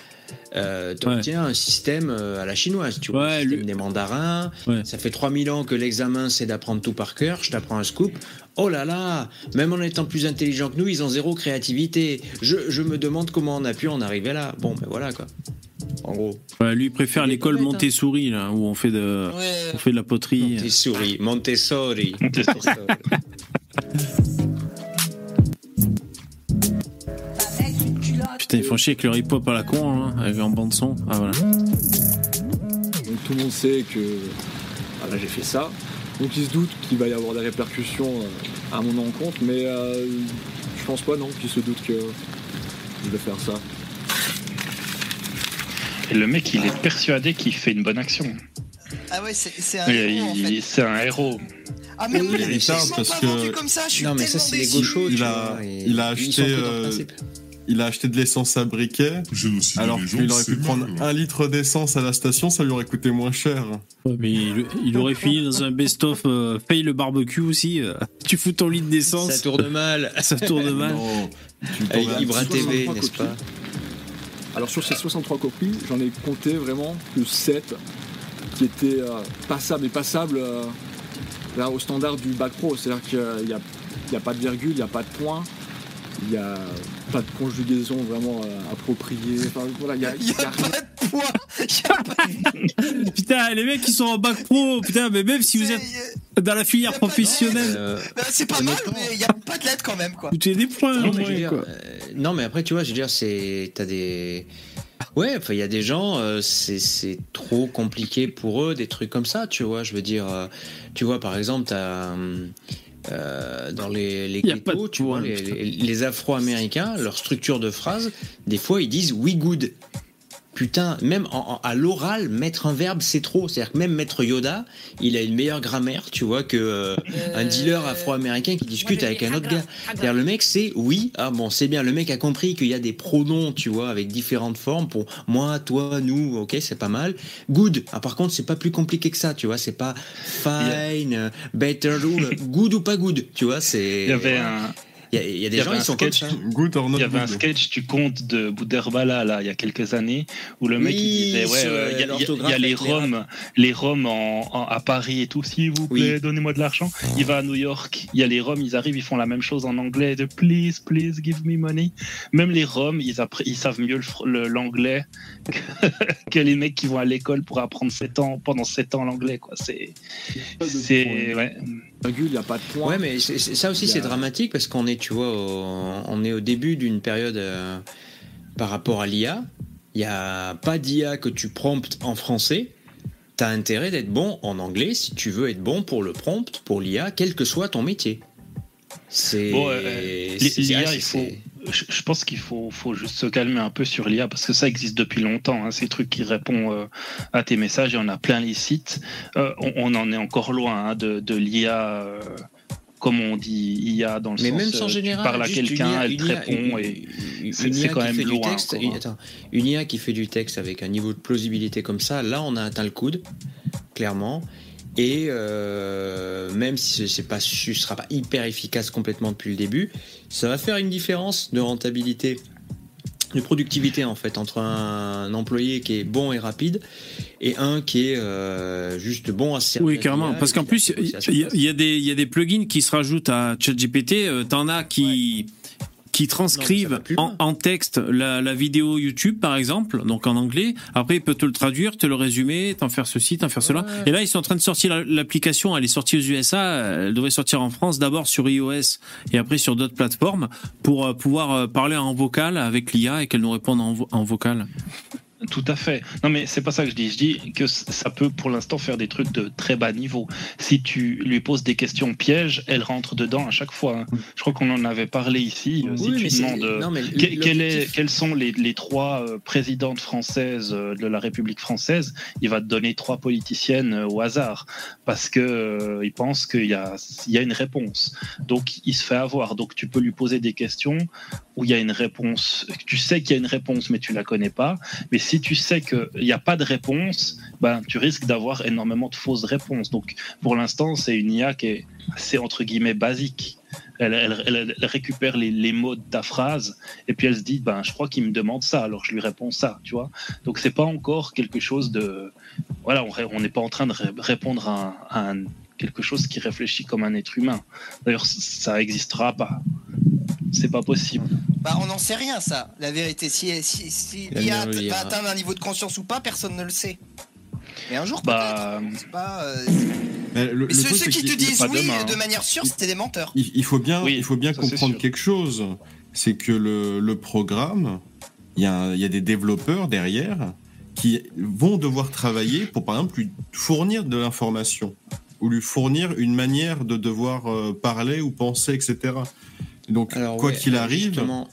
euh, tu obtiens un système euh, à la chinoise, tu vois, Ouais, un système lui- des mandarins. Ouais. Ça fait 3000 ans que l'examen c'est d'apprendre tout par cœur. Je t'apprends un scoop. Oh là là, même en étant plus intelligent que nous, ils ont zéro créativité. Je, je me demande comment on a pu en arriver là. Bon, ben voilà quoi. En gros. Ouais, Lui il préfère l'école hein. Montessori là, où on fait de, Ouais. on fait de la poterie. Montessori, Montessori. Montessori. Putain, ils font chier avec leur hip-hop à la con, hein, avec en bande son. Ah voilà. Donc tout le monde sait que voilà, j'ai fait ça. Donc il se doute qu'il va y avoir des répercussions euh, à mon encontre, mais euh, je pense pas non qu'il se doute que je vais faire ça. Et le mec, il est persuadé qu'il fait une bonne action. Ah ouais, c'est un héros, en il- fait. C'est un héros. Ah mais Oui, il est parce pas que- vendu comme ça, je suis Non, mais ça, c'est les gauchos, Il a- il a ils acheté, Il a acheté de l'essence à briquet, alors qu'il aurait pu prendre un litre d'essence à la station, ça lui aurait coûté moins cher. Ouais, mais il, il aurait fini dans un best-of euh, paye le barbecue aussi. euh. tu fous ton litre d'essence. Ça tourne mal. Ça tourne mal. Non, tu Avec Ibra TV, 63 n'est-ce copies. pas Alors sur ces 63 copies, j'en ai compté vraiment que 7 qui étaient euh, passables et passables euh, là, au standard du bac pro. C'est-à-dire qu'il n'y a, y a pas de virgule, il n'y a pas de point, il n'y a pas de conjugaison vraiment euh, appropriée. Enfin, voilà, il y a, y a rien. pas de poids. Il y a pas Putain, les mecs qui sont en bac pro, putain, mais même si vous êtes dans la filière professionnelle, Euh, Bah, C'est pas mal, mais il y a pas de lettres quand même, quoi. vous avez des points. non, mais dire, quoi. euh, non, mais après, tu vois, je veux dire, c'est. T'as des. Ouais, enfin, il y a des gens, euh, c'est c'est trop compliqué pour eux, des trucs comme ça, tu vois. Je veux dire, euh, tu vois, par exemple, t'as. Euh, dans les, les tu vois, les- les Afro-Américains, leur structure de phrase, des fois, ils disent we good. Putain, même en- en- à l'oral, mettre un verbe, c'est trop. C'est-à-dire que même Maître Yoda, il a une meilleure grammaire, tu vois, que euh, un dealer afro-américain qui discute avec un autre gars. C'est-à-dire le mec, c'est oui, ah bon, c'est bien. Le mec a compris qu'il y a des pronoms, tu vois, avec différentes formes pour moi, toi, nous, ok, c'est pas mal. Good. Ah, par contre, c'est pas plus compliqué que ça, tu vois. C'est pas fine, euh, better, ou- good ou pas good, tu vois. C'est. Il y avait un. Il y a, il y a des y gens, avait ils un sont sketch- ça. Good or not Il y avait un sketch du conte de Boudherbala là il y a quelques années où le mec Oui, il disait ouais euh, il y a- y, a les Roms les Roms en, en- à Paris et tout. S'il vous plaît Oui. donnez-moi de l'argent. Il va à New York il y a les Roms ils arrivent ils font la même chose en anglais de please please give me money. Même les Roms ils, ils savent mieux l'anglais que, que les mecs qui vont à l'école pour apprendre 7 ans pendant 7 ans l'anglais quoi. C'est c'est ouais. Il n'y a pas de point. Ouais, mais ça aussi a- c'est dramatique parce qu'on est, tu vois, au- on est au début d'une période euh, par rapport à l'IA. Il n'y a pas d'IA que tu promptes en français. Tu as intérêt d'être bon en anglais si tu veux être bon pour le prompt, pour l'IA, quel que soit ton métier. C'est. Bon, euh, l'IA, il faut. Je, je pense qu'il faut, faut juste se calmer un peu sur l'IA parce que ça existe depuis longtemps. hein, ces trucs qui répondent euh, à tes messages, il y en a plein les sites. Euh, on, on en est encore loin hein, de, de l'IA. euh, comme on dit IA dans le Mais sens même sans général, tu parles à quelqu'un, elle te répond et c'est quand même loin. texte, quoi. une, attends, une IA qui fait du texte avec un niveau de plausibilité comme ça, là on a atteint le coude, clairement. Et euh, même si c'est pas, ce sera pas hyper efficace complètement depuis le début, ça va faire une différence de rentabilité, de productivité en fait entre un employé qui est bon et rapide et un qui est euh, juste bon à se servir. Oui, carrément. Parce qu'en plus, il y, a des y a des plugins qui se rajoutent à ChatGPT. Euh, T'en as qui qui transcrivent en, en texte la, la vidéo YouTube, par exemple, donc en anglais. Après, il peut te le traduire, te le résumer, t'en faire ceci, t'en faire cela. Et là, ils sont en train de sortir la- l'application. Elle est sortie aux USA. Elle devrait sortir en France d'abord sur iOS et après sur d'autres plateformes pour euh, pouvoir euh, parler en vocal avec l'IA et qu'elle nous réponde en, vo- en vocal. Tout à fait. Non, mais c'est pas ça que je dis. Je dis que ça peut pour l'instant faire des trucs de très bas niveau. Si tu lui poses des questions pièges, elle rentre dedans à chaque fois. hein. Je crois qu'on en avait parlé ici. Euh, Si tu demandes euh, non, mais que- quel est- l'objectif- quelles sont les, les trois euh, présidentes françaises de la République française, il va te donner trois politiciennes au hasard parce que euh, il pense qu'il y a, il y a une réponse. Donc il se fait avoir. Donc tu peux lui poser des questions où il y a une réponse. Tu sais qu'il y a une réponse, mais tu la connais pas. Mais si tu sais qu'il n'y a pas de réponse, ben, tu risques d'avoir énormément de fausses réponses. Donc, pour l'instant, c'est une IA qui est assez, entre guillemets, basique. Elle, récupère les, mots de ta phrase et puis elle se dit, ben, je crois qu'il me demande ça, alors je lui réponds ça, tu vois. Donc, pas encore quelque chose de. Voilà, on n'est pas en train de ré- répondre à, quelque chose qui réfléchit comme un être humain. D'ailleurs, ça n'existera pas. C'est pas possible. Bah, on n'en sait rien, ça. La vérité, si, si, si l'IA va a- atteindre un niveau de conscience ou pas, personne ne le sait. Mais un jour, Bah, peut-être. Pas, euh, Mais le- Mais le ceux, qui te disent oui demain, de hein. manière sûre, c'était des menteurs. Il, il faut bien, Oui, il faut bien comprendre sûr. quelque chose. C'est que le, le programme, il y, a, un- il y a des développeurs derrière qui vont devoir travailler pour, par exemple, lui fournir de l'information ou lui fournir une manière de devoir euh, parler ou penser, etc. Donc, quoi ouais, qu'il alors, arrive, justement,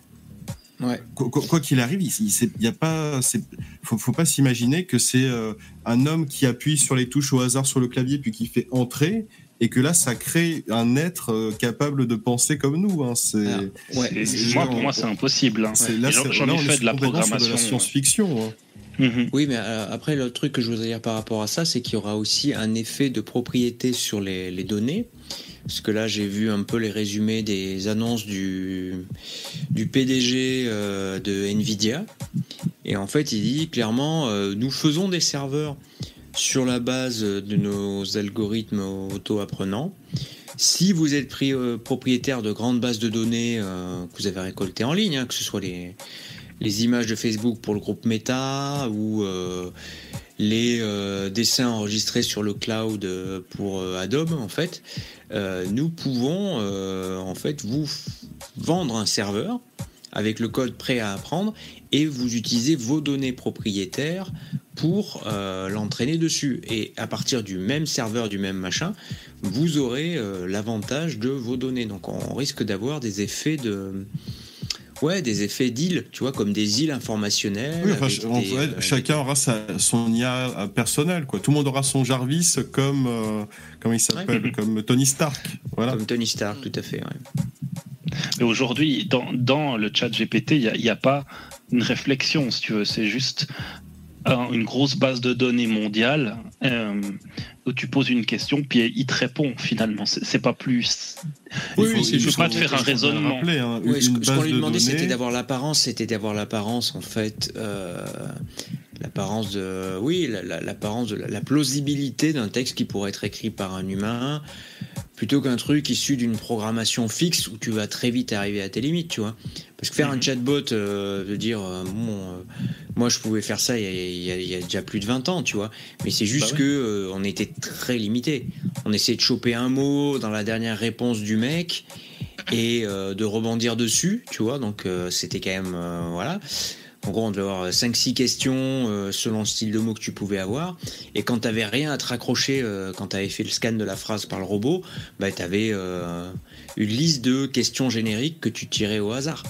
ouais. quoi quoi- quoi qu'il arrive, il, il, y a pas, c'est- faut, faut pas s'imaginer que c'est euh, un homme qui appuie sur les touches au hasard sur le clavier puis qui fait entrer et que là, ça crée un être euh, capable de penser comme nous. Hein. C'est, C'est- c'est- moi, pour moi, c'est impossible. hein. c'est- là, J'en c'est- j'en là, ai fait de la programmation. la science-fiction. hein. Oui, mais euh, après, le truc que je voudrais dire par rapport à ça, c'est qu'il y aura aussi un effet de propriété sur les, les données. Parce que là, j'ai vu un peu les résumés des annonces du, du PDG euh, de Nvidia. Et en fait, il dit clairement, euh, nous faisons des serveurs sur la base de nos algorithmes auto-apprenants. Si vous êtes euh, propriétaire de grandes bases de données que vous avez récoltées en ligne, hein, que ce soit les, les images de Facebook pour le groupe Meta ou euh, les euh, dessins enregistrés sur le cloud euh, pour Adobe, en fait, nous pouvons en fait vous vendre un serveur avec le code prêt à apprendre et vous utilisez vos données propriétaires pour l'entraîner dessus. Et à partir du même serveur, du même machin, vous aurez l'avantage de vos données. Donc on risque d'avoir des effets de Ouais, des effets d'îles, tu vois, comme des îles informationnelles. Oui, enfin, des, euh, chacun aura sa, son IA personnel, quoi. Tout le monde aura son Jarvis comme, euh, comment il s'appelle, Ouais. comme Tony Stark. Voilà. Comme Tony Stark, tout à fait. ouais. Mais aujourd'hui, dans, dans le chat GPT, il n'y a, a pas une réflexion, si tu veux. C'est juste une grosse base de données mondiale euh, où tu poses une question, puis il te répond finalement. C'est pas plus. Oui, il oui, faut, pas te faire un raisonnement. rappeler, hein, Ouais, ce une ce qu'on lui de demandait, c'était d'avoir l'apparence, c'était d'avoir l'apparence, en fait, euh, l'apparence de, oui, la- la- l'apparence de la, la plausibilité d'un texte qui pourrait être écrit par un humain, plutôt qu'un truc issu d'une programmation fixe où tu vas très vite arriver à tes limites, tu vois. Parce que faire un chatbot, euh, de dire, euh, bon, euh, moi je pouvais faire ça il y, a, il y a- il y a déjà plus de 20 ans, tu vois. Mais c'est juste Bah ouais. que euh, on était très limité. On essayait de choper un mot dans la dernière réponse du mec et euh, de rebondir dessus, tu vois. Donc euh, c'était quand même euh, voilà. En gros, on devait avoir 5-6 questions euh, selon le style de mots que tu pouvais avoir. Et quand tu rien à te raccrocher, euh, quand tu fait le scan de la phrase par le robot, bah, tu avais une liste de questions génériques que tu tirais au hasard.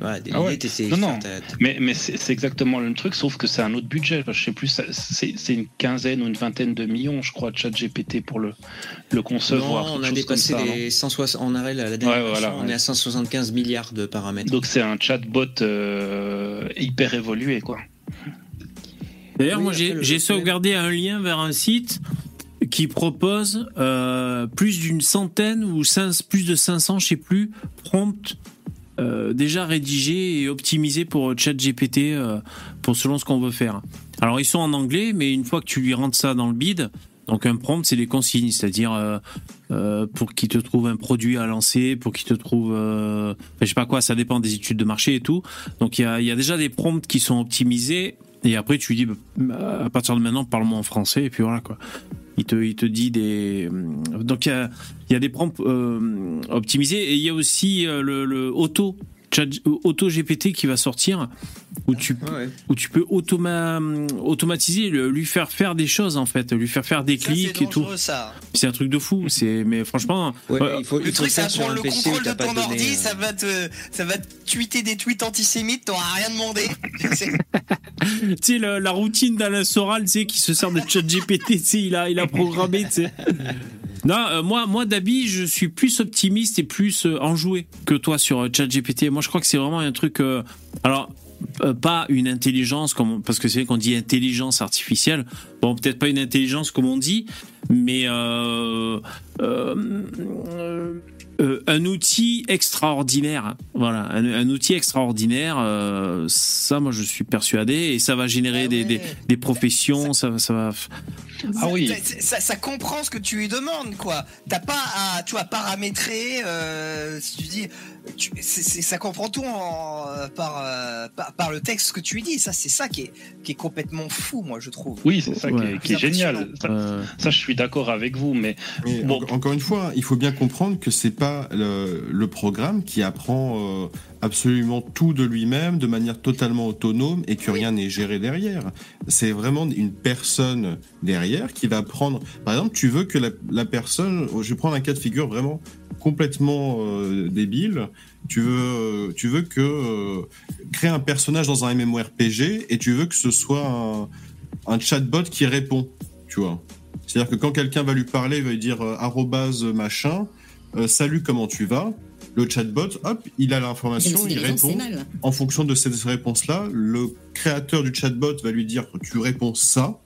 Des Ah ouais. t'essayais Non, non. Mais, mais c'est exactement le même truc, sauf que c'est un autre budget. Je sais plus, c'est c'est une quinzaine ou une vingtaine de millions, je crois, de chat GPT pour le, le concevoir. Non, on a dépassé ça, les 160, on arrête la, la dernière Ouais, voilà, on ouais. est à 175 milliards de paramètres. Donc c'est un chatbot euh, hyper évolué, quoi. D'ailleurs, Oui, moi, j'ai sauvegardé un lien vers un site qui propose euh, plus d'une centaine ou plus de 500, je sais plus, prompts euh, déjà rédigés et optimisés pour ChatGPT euh, pour selon ce qu'on veut faire. Alors, ils sont en anglais, mais une fois que tu lui rentres ça dans le bid, donc un prompt, c'est des consignes, c'est-à-dire euh, pour qu'il te trouve un produit à lancer, pour qu'il te trouve, je sais pas quoi, ça dépend des études de marché et tout. Donc il y a déjà des prompts qui sont optimisés et après tu lui dis bah, à partir de maintenant parle-moi en français et puis voilà quoi. Il te, il te dit des donc il y a, y a des prompts euh, optimisés et il y a aussi euh, le, le auto chat auto GPT qui va sortir où tu Ouais. où tu peux automa automatiser lui faire faire des choses en fait lui faire faire des Ça, c'est clics et tout c'est un truc de fou c'est mais franchement Ouais, euh, il faut, Le il faut truc, ça va faire sur prendre le PC contrôle de ton de ordi, ça euh. va te, ça va te tweeter des tweets antisémites, t'auras rien demandé. C'est- tu sais la routine d'Alain Soral tu sais qui se sert de chat GPT tu sais il a il a programmé tu sais non euh, moi moi Dabi je suis plus optimiste et plus euh, enjoué que toi sur euh, chat GPT moi je crois que c'est vraiment un truc euh, alors euh, pas une intelligence comme parce que c'est vrai qu'on dit intelligence artificielle bon peut-être pas une intelligence comme on dit mais euh, euh, euh, euh, un outil extraordinaire voilà un, un outil extraordinaire euh, ça moi je suis persuadé et ça va générer Ah des, des, ouais. des professions ça, ça va Ah oui. Ça, ça- ça comprend ce que tu lui demandes, quoi. T'as pas à, tu vois, paramétrer. Euh, si tu dis, tu- ça comprend tout en, euh, par, euh, par, par le texte que tu lui dis. Ça, c'est ça qui est, qui est complètement fou, moi, je trouve. Oui, c'est ça qui Ouais. est, qui est C'est génial. Ça, euh, ça, je suis d'accord avec vous, mais Mais Bon. en- encore une fois, il faut bien comprendre que c'est pas le, le programme qui apprend euh, absolument tout de lui-même de manière totalement autonome et que rien n'est géré derrière. C'est vraiment une personne derrière qui va prendre. Par exemple, tu veux que la, la personne, je vais prendre un cas de figure vraiment complètement euh, débile. Tu veux, euh, tu veux que euh, créer un personnage dans un MMORPG et tu veux que ce soit un, un chatbot qui répond. Tu vois. C'est-à-dire que quand quelqu'un va lui parler, il va lui dire euh, arrobase machin, euh, salut, comment tu vas Le chatbot, hop, il a l'information, il répond. En fonction de cette réponse-là, le créateur du chatbot va lui dire tu réponds ça,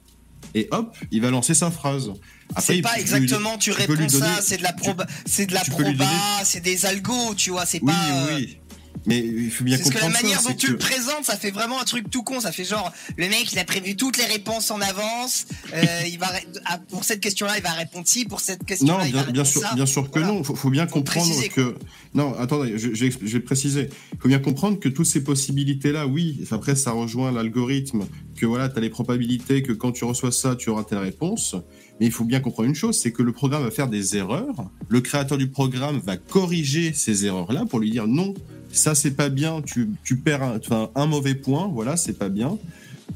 et hop, il va lancer sa phrase. C'est pas lui- exactement tu réponds ça, c'est de la proba, c'est de la proba, c'est des algos, tu vois, c'est Oui, pas. euh, oui. Mais il faut bien C'est parce que la comprendre manière ça. dont tu que- le présentes, ça fait vraiment un truc tout con. Ça fait genre, le mec, il a prévu toutes les réponses en avance. euh, il va ah, pour cette question-là, il va répondre ci. Pour cette question-là, Non, il va bien, bien répondre sûr, ça. bien sûr que Voilà. non. Faut, faut bien Faut comprendre préciser, que non. Attendez, je, je, je vais préciser. Il faut bien comprendre que toutes ces possibilités-là, oui. Après, ça rejoint l'algorithme. Que voilà, tu as les probabilités que quand tu reçois ça, tu auras telle réponse. Mais il faut bien comprendre une chose, c'est que le programme va faire des erreurs. Le créateur du programme va corriger ces erreurs-là pour lui dire non, ça c'est pas bien. Tu, tu perds un, un mauvais point. Voilà, c'est pas bien.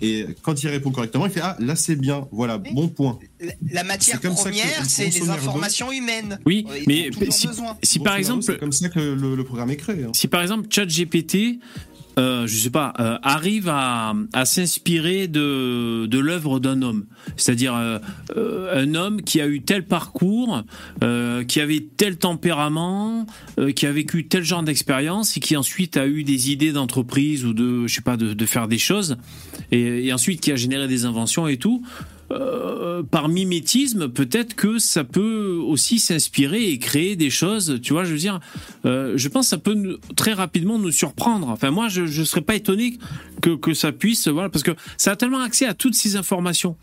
Et quand il répond correctement, il fait ah là c'est bien, voilà, bon point. La, la matière première, c'est les informations humaines. Oui, mais si, si par exemple, c'est comme ça que le, le programme est créé. hein. si par exemple ChatGPT, euh, je sais pas, euh, arrive à, à s'inspirer de, de l'œuvre d'un homme, c'est-à-dire euh, euh, un homme qui a eu tel parcours, euh, qui avait tel tempérament, euh, qui a vécu tel genre d'expérience et qui ensuite a eu des idées d'entreprise ou de, je sais pas, de, de faire des choses, et, et ensuite qui a généré des inventions et tout. Euh, par mimétisme, peut-être que ça peut aussi s'inspirer et créer des choses. Tu vois, je veux dire, euh, je pense que ça peut très rapidement nous surprendre. Enfin, moi, je ne serais pas étonné que, que ça puisse, voilà, parce que ça a tellement accès à toutes ces informations.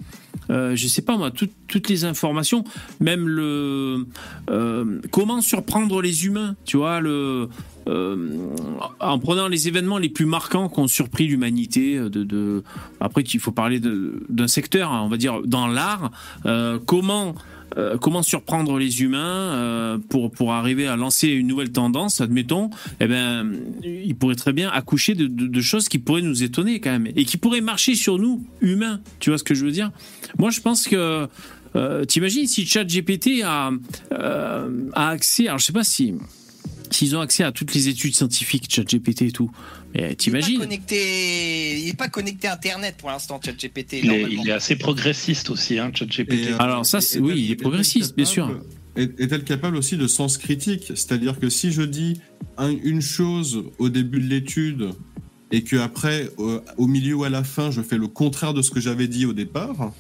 Euh, je sais pas moi, toutes- toutes les informations, même le euh, comment surprendre les humains, tu vois, le euh, en prenant les événements les plus marquants qui ont surpris l'humanité. De après, il faut parler d'un secteur, hein, on va dire dans l'art. euh, comment euh, comment surprendre les humains euh, pour pour arriver à lancer une nouvelle tendance, admettons, eh ben, il pourrait très bien accoucher de, choses qui pourraient nous étonner quand même et qui pourraient marcher sur nous humains. Tu vois ce que je veux dire? Moi, je pense que euh, t'imagines si ChatGPT a euh, a accès, alors je sais pas si s'ils ont accès à toutes les études scientifiques, ChatGPT et tout, mais t'imagines connecté, il est pas connecté à Internet pour l'instant, ChatGPT. Il est, il est assez progressiste aussi, hein, ChatGPT. Euh, Alors ça, est- oui, il est progressiste, bien sûr. Est-elle capable aussi de sens critique? C'est-à-dire que si je dis un- une chose au début de l'étude et que après, au, au milieu ou à la fin, je fais le contraire de ce que j'avais dit au départ,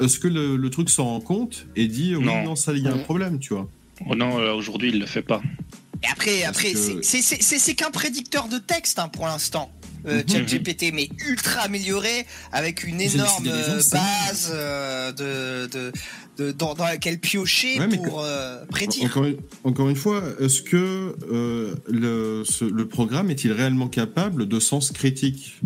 est-ce que le, le truc s'en rend compte et dit oui, Non. non, ça, il y a un problème, tu vois? Oh non, euh, aujourd'hui, il le fait pas. Et après, après, c'est- qu'un prédicteur de texte hein, pour l'instant. Euh, Mhm. ChatGPT, mais ultra amélioré avec une énorme euh, base euh, de, de, de- dans, dans laquelle piocher Ouais, pour euh, prédire. Encore une, encore une fois, est-ce que euh, le, ce- le programme est-il réellement capable de sens critique?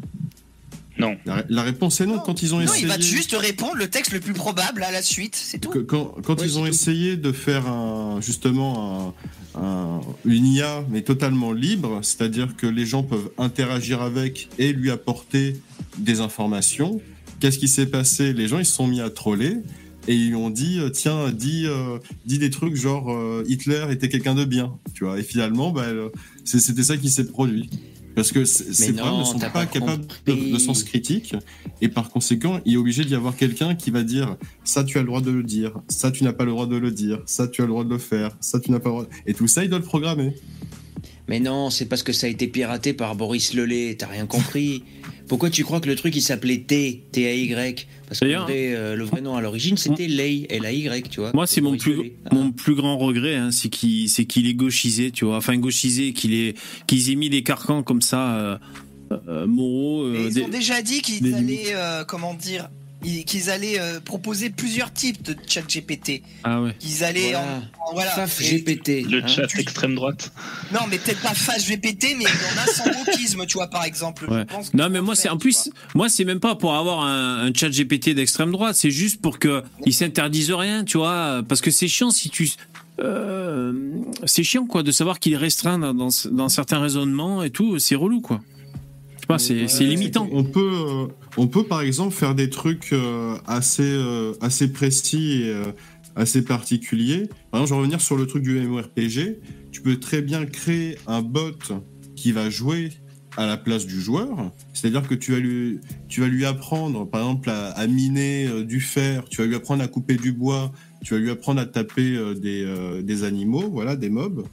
Non. La, la réponse est non. Quand ils ont Non, essayé, il va juste répondre le texte le plus probable à la suite, c'est tout. quand, quand Ouais, ils ont tout. essayé de faire un, justement un, un- une IA mais totalement libre, c'est-à-dire que les gens peuvent interagir avec et lui apporter des informations, qu'est-ce qui s'est passé? Les gens ils se sont mis à troller et ils lui ont dit euh, tiens dis euh, dis des trucs genre euh, Hitler était quelqu'un de bien, tu vois. Et finalement bah, c'est- c'était ça qui s'est produit. Parce que ces programmes ne sont pas, pas capables de, de sens critique. Et par conséquent, il est obligé d'y avoir quelqu'un qui va dire ça tu as le droit de le dire, ça tu n'as pas le droit de le dire, ça tu as le droit de le faire, ça tu n'as pas le droit. Et tout ça, il doit le programmer. Mais non, c'est parce que ça a été piraté par Boris Lelay, t'as rien compris. Pourquoi tu crois que le truc il s'appelait T, T-A-Y Parce que le D'ailleurs- vrai, euh, le vrai nom à l'origine c'était Lay, L-A-Y, tu vois. Moi, c'est mon plus, Lelay. Ah. mon plus grand regret, hein, c'est qu'il, est gauchisé, tu vois. Enfin, gauchisé, qu'il est, qu'ils aient mis des carcans comme ça, euh, euh, moraux. euh, ils des- ont déjà dit qu'ils allaient, euh, comment dire, qu'ils allaient euh, proposer plusieurs types de chat GPT. Ah ouais. Qu'ils allaient Voilà. en, en- voilà. Faf Et- GPT. Le hein. chat tu- extrême droite. Non, mais peut-être pas face GPT, mais il y en a sans wokisme, tu vois, par exemple. Ouais. Je pense que Non, mais moi, c'est en plus, moi, c'est même pas pour avoir un, un chat GPT d'extrême droite, c'est juste pour que ils s'interdisent rien, tu vois, parce que c'est chiant si tu, euh, c'est chiant quoi de savoir qu'il est restreint dans, dans, dans certains raisonnements et tout, c'est relou quoi. Je sais pas, c'est limitant. On peut, euh, on peut par exemple faire des trucs euh, assez, euh, assez précis et assez particuliers. Par exemple, je vais revenir sur le truc du MMORPG. Tu peux très bien créer un bot qui va jouer à la place du joueur. C'est-à-dire que tu vas lui, tu vas lui apprendre, par exemple, à, à miner du fer, tu vas lui apprendre à couper du bois, tu vas lui apprendre à taper des, des animaux, voilà, des mobs.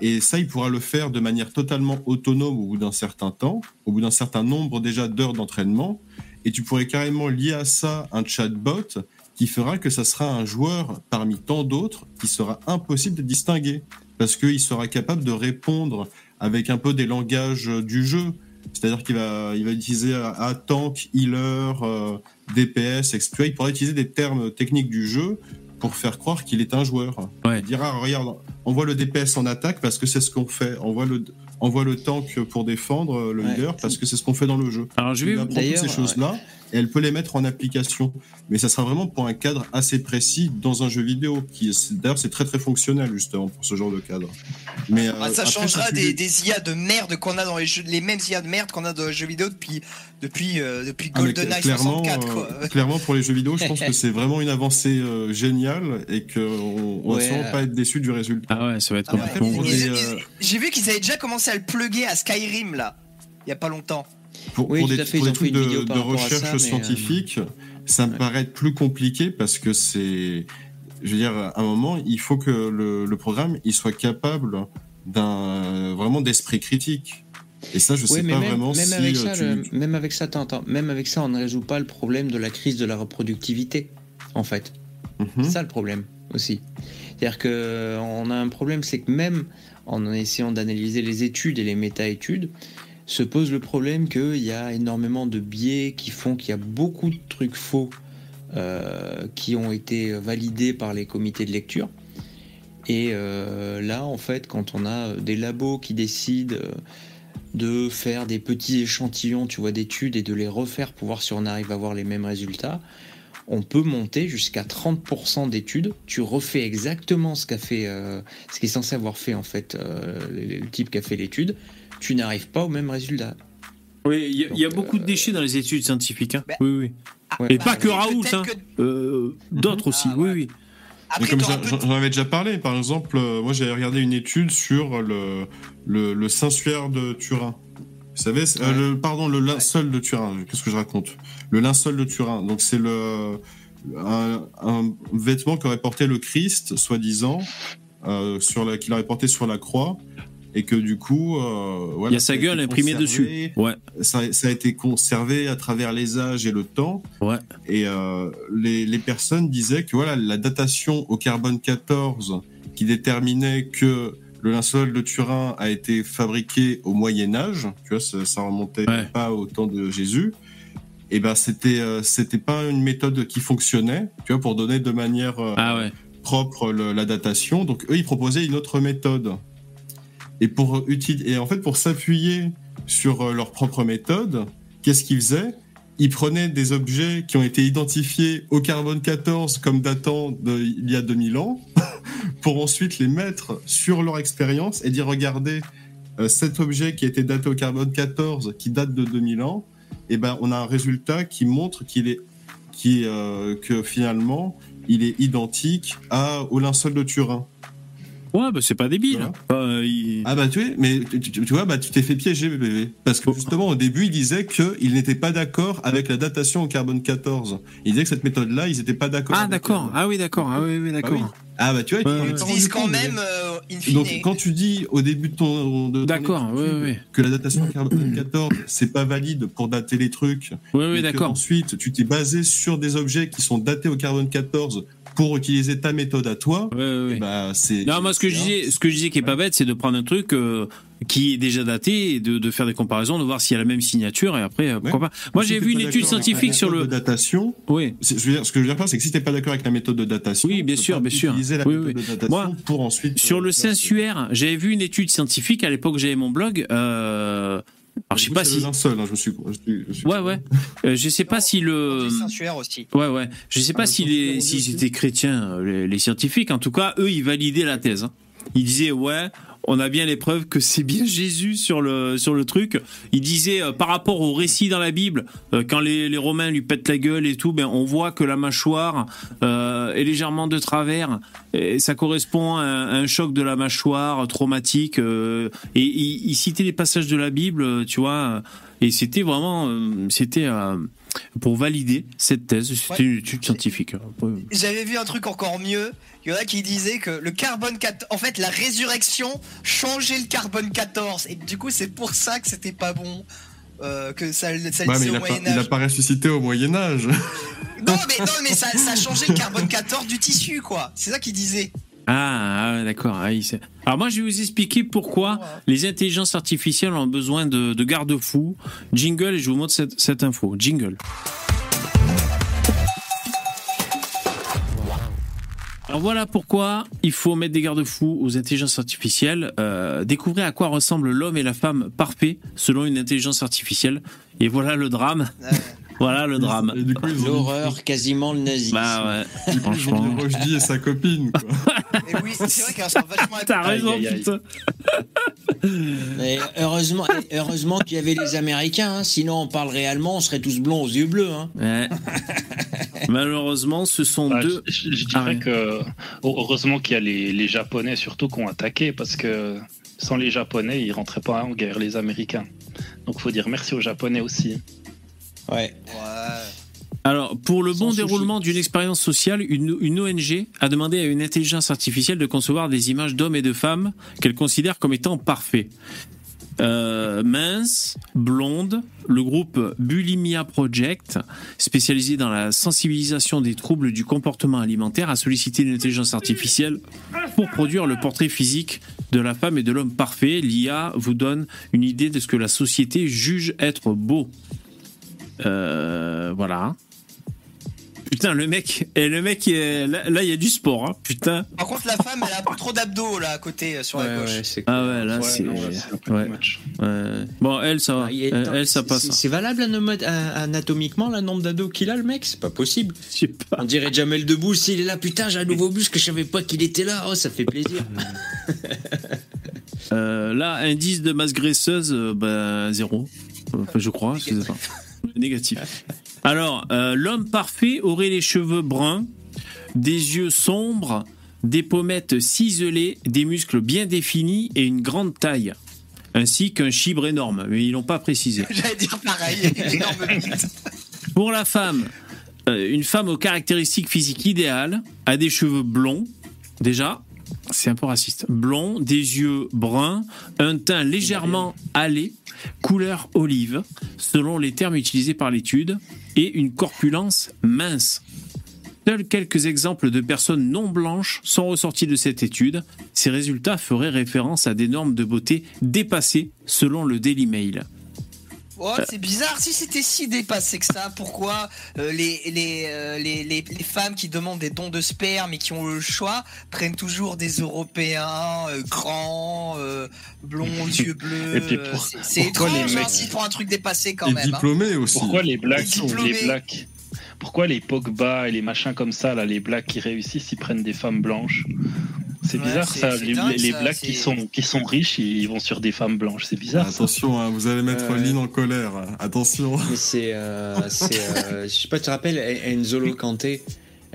Et ça, il pourra le faire de manière totalement autonome au bout d'un certain temps, au bout d'un certain nombre déjà d'heures d'entraînement. Et tu pourrais carrément lier à ça un chatbot qui fera que ça sera un joueur parmi tant d'autres qui sera impossible de distinguer. Parce qu'il sera capable de répondre avec un peu des langages du jeu. C'est-à-dire qu'il va, il va utiliser à, à tank, healer, euh, DPS, etc. Il pourra utiliser des termes techniques du jeu pour faire croire qu'il est un joueur. Ouais. Il dira, regarde, on voit le DPS en attaque parce que c'est ce qu'on fait. On voit le, on voit le tank pour défendre le Ouais. leader parce que c'est ce qu'on fait dans le jeu. Alors je vais, va apprendre toutes D'ailleurs, ces choses-là et elle peut les mettre en application. Mais ça sera vraiment pour un cadre assez précis dans un jeu vidéo. Qui, d'ailleurs, c'est très très fonctionnel justement pour ce genre de cadre. Mais Ah, euh, ça après, changera des, des IA de merde qu'on a dans les jeux, les mêmes IA de merde qu'on a dans les jeux vidéo depuis depuis euh, depuis Ah, GoldenEye clairement, 64 euh, clairement pour les jeux vidéo, je pense que c'est vraiment une avancée euh, géniale et qu'on on va Ouais. sûrement pas être déçu du résultat. Ah ouais, ça va être Ah ouais, euh, J'ai vu qu'ils avaient déjà commencé à le plugger à Skyrim là, il y a pas longtemps. Pour, Oui, pour des, fait, pour des trucs de, ça, recherche euh, scientifique, ça me paraît plus compliqué parce que c'est, je veux dire, à un moment, il faut que le, le programme il soit capable d'un vraiment d'esprit critique. Et ça, je sais mais pas même, vraiment même si avec euh, ça, tu- le- même avec ça, attends, même avec ça, on ne résout pas le problème de la crise de la reproductivité, en fait. Mhm. C'est ça le problème aussi. C'est-à-dire que on a un problème, c'est que même en essayant d'analyser les études et les méta-études, se pose le problème qu'il y a énormément de biais qui font qu'il y a beaucoup de trucs faux euh, qui ont été validés par les comités de lecture. Et euh, là, en fait, quand on a des labos qui décident euh, de faire des petits échantillons, tu vois, d'études et de les refaire pour voir si on arrive à avoir les mêmes résultats, on peut monter jusqu'à 30% d'études. Tu refais exactement ce qu'a fait, ce qui est censé avoir fait en fait le type qui a fait l'étude. Tu n'arrives pas au même résultat. Oui, il y a- il y, a beaucoup de déchets dans les études scientifiques. hein. Ben, oui, oui. Ah, Et bah, pas que Raoult, hein. que- Euh, d'autres aussi. Ah, oui, ouais. oui. Après, comme j'en avais déjà parlé, par exemple, euh, moi j'avais regardé une étude sur le, le, le Saint-Suaire de Turin. Vous savez, euh, le, pardon, le linceul de Turin. Qu'est-ce que je raconte? Le linceul de Turin. Donc c'est le un, un vêtement qu'aurait porté le Christ, soi-disant, euh, sur la qu'il aurait porté sur la croix, et que du coup, euh, Il y a sa gueule imprimée dessus. Ouais, Ça, ça a été conservé à travers les âges et le temps. ouais. Et euh, les, les personnes disaient que voilà, la datation au carbone 14 qui déterminait que le linceul de Turin a été fabriqué au Moyen Âge, tu vois, ça, ça remontait Ouais. pas au temps de Jésus. Et ben c'était euh, c'était pas une méthode qui fonctionnait, tu vois, pour donner de manière euh, Ah ouais. propre le- la datation. Donc eux, ils proposaient une autre méthode. Et pour et en fait, pour s'appuyer sur euh, leur propre méthode, qu'est-ce qu'ils faisaient? Ils prenaient des objets qui ont été identifiés au carbone 14 comme datant d'il y a 2000 ans, pour ensuite les mettre sur leur expérience et dire regardez, euh, cet objet qui a été daté au carbone 14, qui date de 2000 ans, et ben on a un résultat qui montre qu'il est, qui, euh, que finalement il est identique à, au linceul de Turin. Ouais, bah c'est pas débile. Voilà. Euh, il- Ah bah tu vois, mais tu, vois, bah tu t'es fait piéger, bébé. Parce que justement, au début, il disait qu'il n'était pas d'accord avec la datation au carbone 14. Il disait que cette méthode-là, ils n'étaient pas d'accord. Ah avec d'accord. Ah oui, d'accord. Ah oui, oui, Ah, d'accord. oui. Ah bah tu vois, Ouais, tu ouais. t'en Ils utilisent rendu quand même euh, in fine. Donc quand tu dis au début de ton D'accord, oui, oui. que la datation au carbone 14 c'est pas valide pour dater les trucs. Oui, oui, que d'accord. Ensuite, tu t'es basé sur des objets qui sont datés au carbone 14 pour utiliser ta méthode à toi. Ouais, ouais, ouais. Bah c'est. Non, moi, ce que je disais, ce que je disais qui est pas bête, c'est de prendre un truc euh, qui est déjà daté et de, de faire des comparaisons, de voir s'il y a la même signature et après, euh, pourquoi Ouais. pas. Moi, Si j'ai vu une étude scientifique sur méthode le. de datation. Oui. C'est- je veux dire, ce que je veux dire par, c'est que si t'es pas d'accord avec la méthode de datation, Oui, bien tu peux sûr, bien sûr. Utiliser la Oui, méthode oui. de datation Moi, pour ensuite. Sur euh, le. Saint-Suaire, j'avais vu une étude scientifique à l'époque, j'avais mon blog. Euh... Alors, je sais pas si. le linceul, hein, je me suis. je suis- je suis- Ouais, ouais. Euh, je sais pas si le. Aussi. Ouais, ouais. Je sais pas Ah, si le les, aussi. étaient chrétiens, euh, les, les scientifiques. En tout cas, eux, ils validaient la thèse. hein. Ils disaient, ouais, on a bien les preuves que c'est bien Jésus sur le, sur le truc. Ils disaient, euh, par rapport au récit dans la Bible, euh, quand les, les Romains lui pètent la gueule et tout, ben, on voit que la mâchoire euh, est légèrement de travers. Et ça correspond à un, choc de la mâchoire traumatique. euh, et ils ils citaient les passages de la Bible, tu vois. Et c'était vraiment, c'était pour valider cette thèse. C'était Ouais. une étude scientifique. J'avais vu un truc encore mieux. Il y en a qui disaient que le carbone 14, en fait, la résurrection changeait le carbone 14. Et du coup, c'est pour ça que c'était pas bon. euh, que ça, ça le Ouais, disait mais il au a, pas, il a Moyen-Âge. pas ressuscité au Moyen-Âge. Non, mais, non, mais ça, ça changé le carbone 14 du tissu, quoi. C'est ça qu'il disait. Ah, ah, d'accord. Ah. Alors moi, je vais vous expliquer pourquoi les intelligences artificielles ont besoin de, de garde-fous. Jingle, et je vous montre cette, cette info. Jingle. Alors voilà pourquoi il faut mettre des garde-fous aux intelligences artificielles. Euh, découvrez à quoi ressemblent l'homme et la femme parfaits selon une intelligence artificielle. Et voilà le drame. Voilà le drame. Et du coup, ils ont L'horreur, quasiment le nazisme. Bah ouais, mis, du coup, ils ont franchement. Rushdie et sa copine. Quoi. Et oui, c'est vrai qu'elles sont vachement T'as raison, putain. Heureusement, heureusement qu'il y avait les Américains, hein, sinon on parlerait allemand, on serait tous blonds aux yeux bleus. Hein. Ouais. Malheureusement, ce sont Bah, deux. je, je Ah dirais ouais. que heureusement qu'il y a les, les Japonais surtout qui ont attaqué parce que sans les Japonais, ils rentraient pas en guerre, les Américains. Donc faut dire merci aux Japonais aussi. Ouais. Alors, pour le bon déroulement d'une expérience sociale, une, une ONG a demandé à une intelligence artificielle de concevoir des images d'hommes et de femmes qu'elle considère comme étant parfaits. Euh, mince, blonde, le groupe Bulimia Project, spécialisé dans la sensibilisation des troubles du comportement alimentaire, a sollicité une intelligence artificielle pour produire le portrait physique de la femme et de l'homme parfait. L'IA vous donne une idée de ce que la société juge être beau. Euh, voilà. Putain, le mec, et le mec, est- là, il y a du sport, hein, putain. Par contre, la femme, elle a un peu trop d'abdos là à côté euh, sur la gauche. Ah ouais, là, c'est. ouais. Bon, elle, ça va. Ah, Elle, elle, ça c'est- passe. c'est- C'est valable anatomiquement, le nombre d'ados qu'il a, le mec? C'est pas possible. Je sais pas. On dirait Jamel Debbouze, s'il est là, putain, j'ai un nouveau muscle, je savais pas qu'il était là. Oh, ça fait plaisir. Euh, là, indice de masse graisseuse, ben, zéro. Enfin, je crois, je sais pas. Négatif. Alors, euh, l'homme parfait aurait les cheveux bruns, des yeux sombres, des pommettes ciselées, des muscles bien définis et une grande taille. Ainsi qu'un chibre énorme, mais ils l'ont pas précisé. J'allais dire pareil, énorme bite. Pour la femme, euh, une femme aux caractéristiques physiques idéales a des cheveux blonds, déjà, c'est un peu raciste, blonds, des yeux bruns, un teint légèrement hâlé, couleur olive, selon les termes utilisés par l'étude, et une corpulence mince. Seuls quelques exemples de personnes non blanches sont ressortis de cette étude. Ces résultats feraient référence à des normes de beauté dépassées selon le Daily Mail. Oh, c'est bizarre, si c'était si dépassé que ça, pourquoi euh, les, les, euh, les, les, les femmes qui demandent des dons de sperme et qui ont le choix prennent toujours des Européens euh, grands, euh, blonds, aux yeux bleus Et puis pour- c'est- C'est pourquoi les étrange hein, mecs- si pour un truc dépassé quand Et même. hein. diplômé aussi. Pourquoi les blacks, Les diplômés. les blacks? Pourquoi les Pogba et les machins comme ça, là, les blacks qui réussissent, ils prennent des femmes blanches? C'est Ouais, bizarre ça. Les, dingue, les- blacks qui sont, qui sont riches, ils vont sur des femmes blanches. C'est bizarre ça. Attention, hein, vous allez mettre Euh, Lynn en colère. Attention. Mais c'est. euh, euh, je sais pas, tu te rappelles, Enzolo Kanté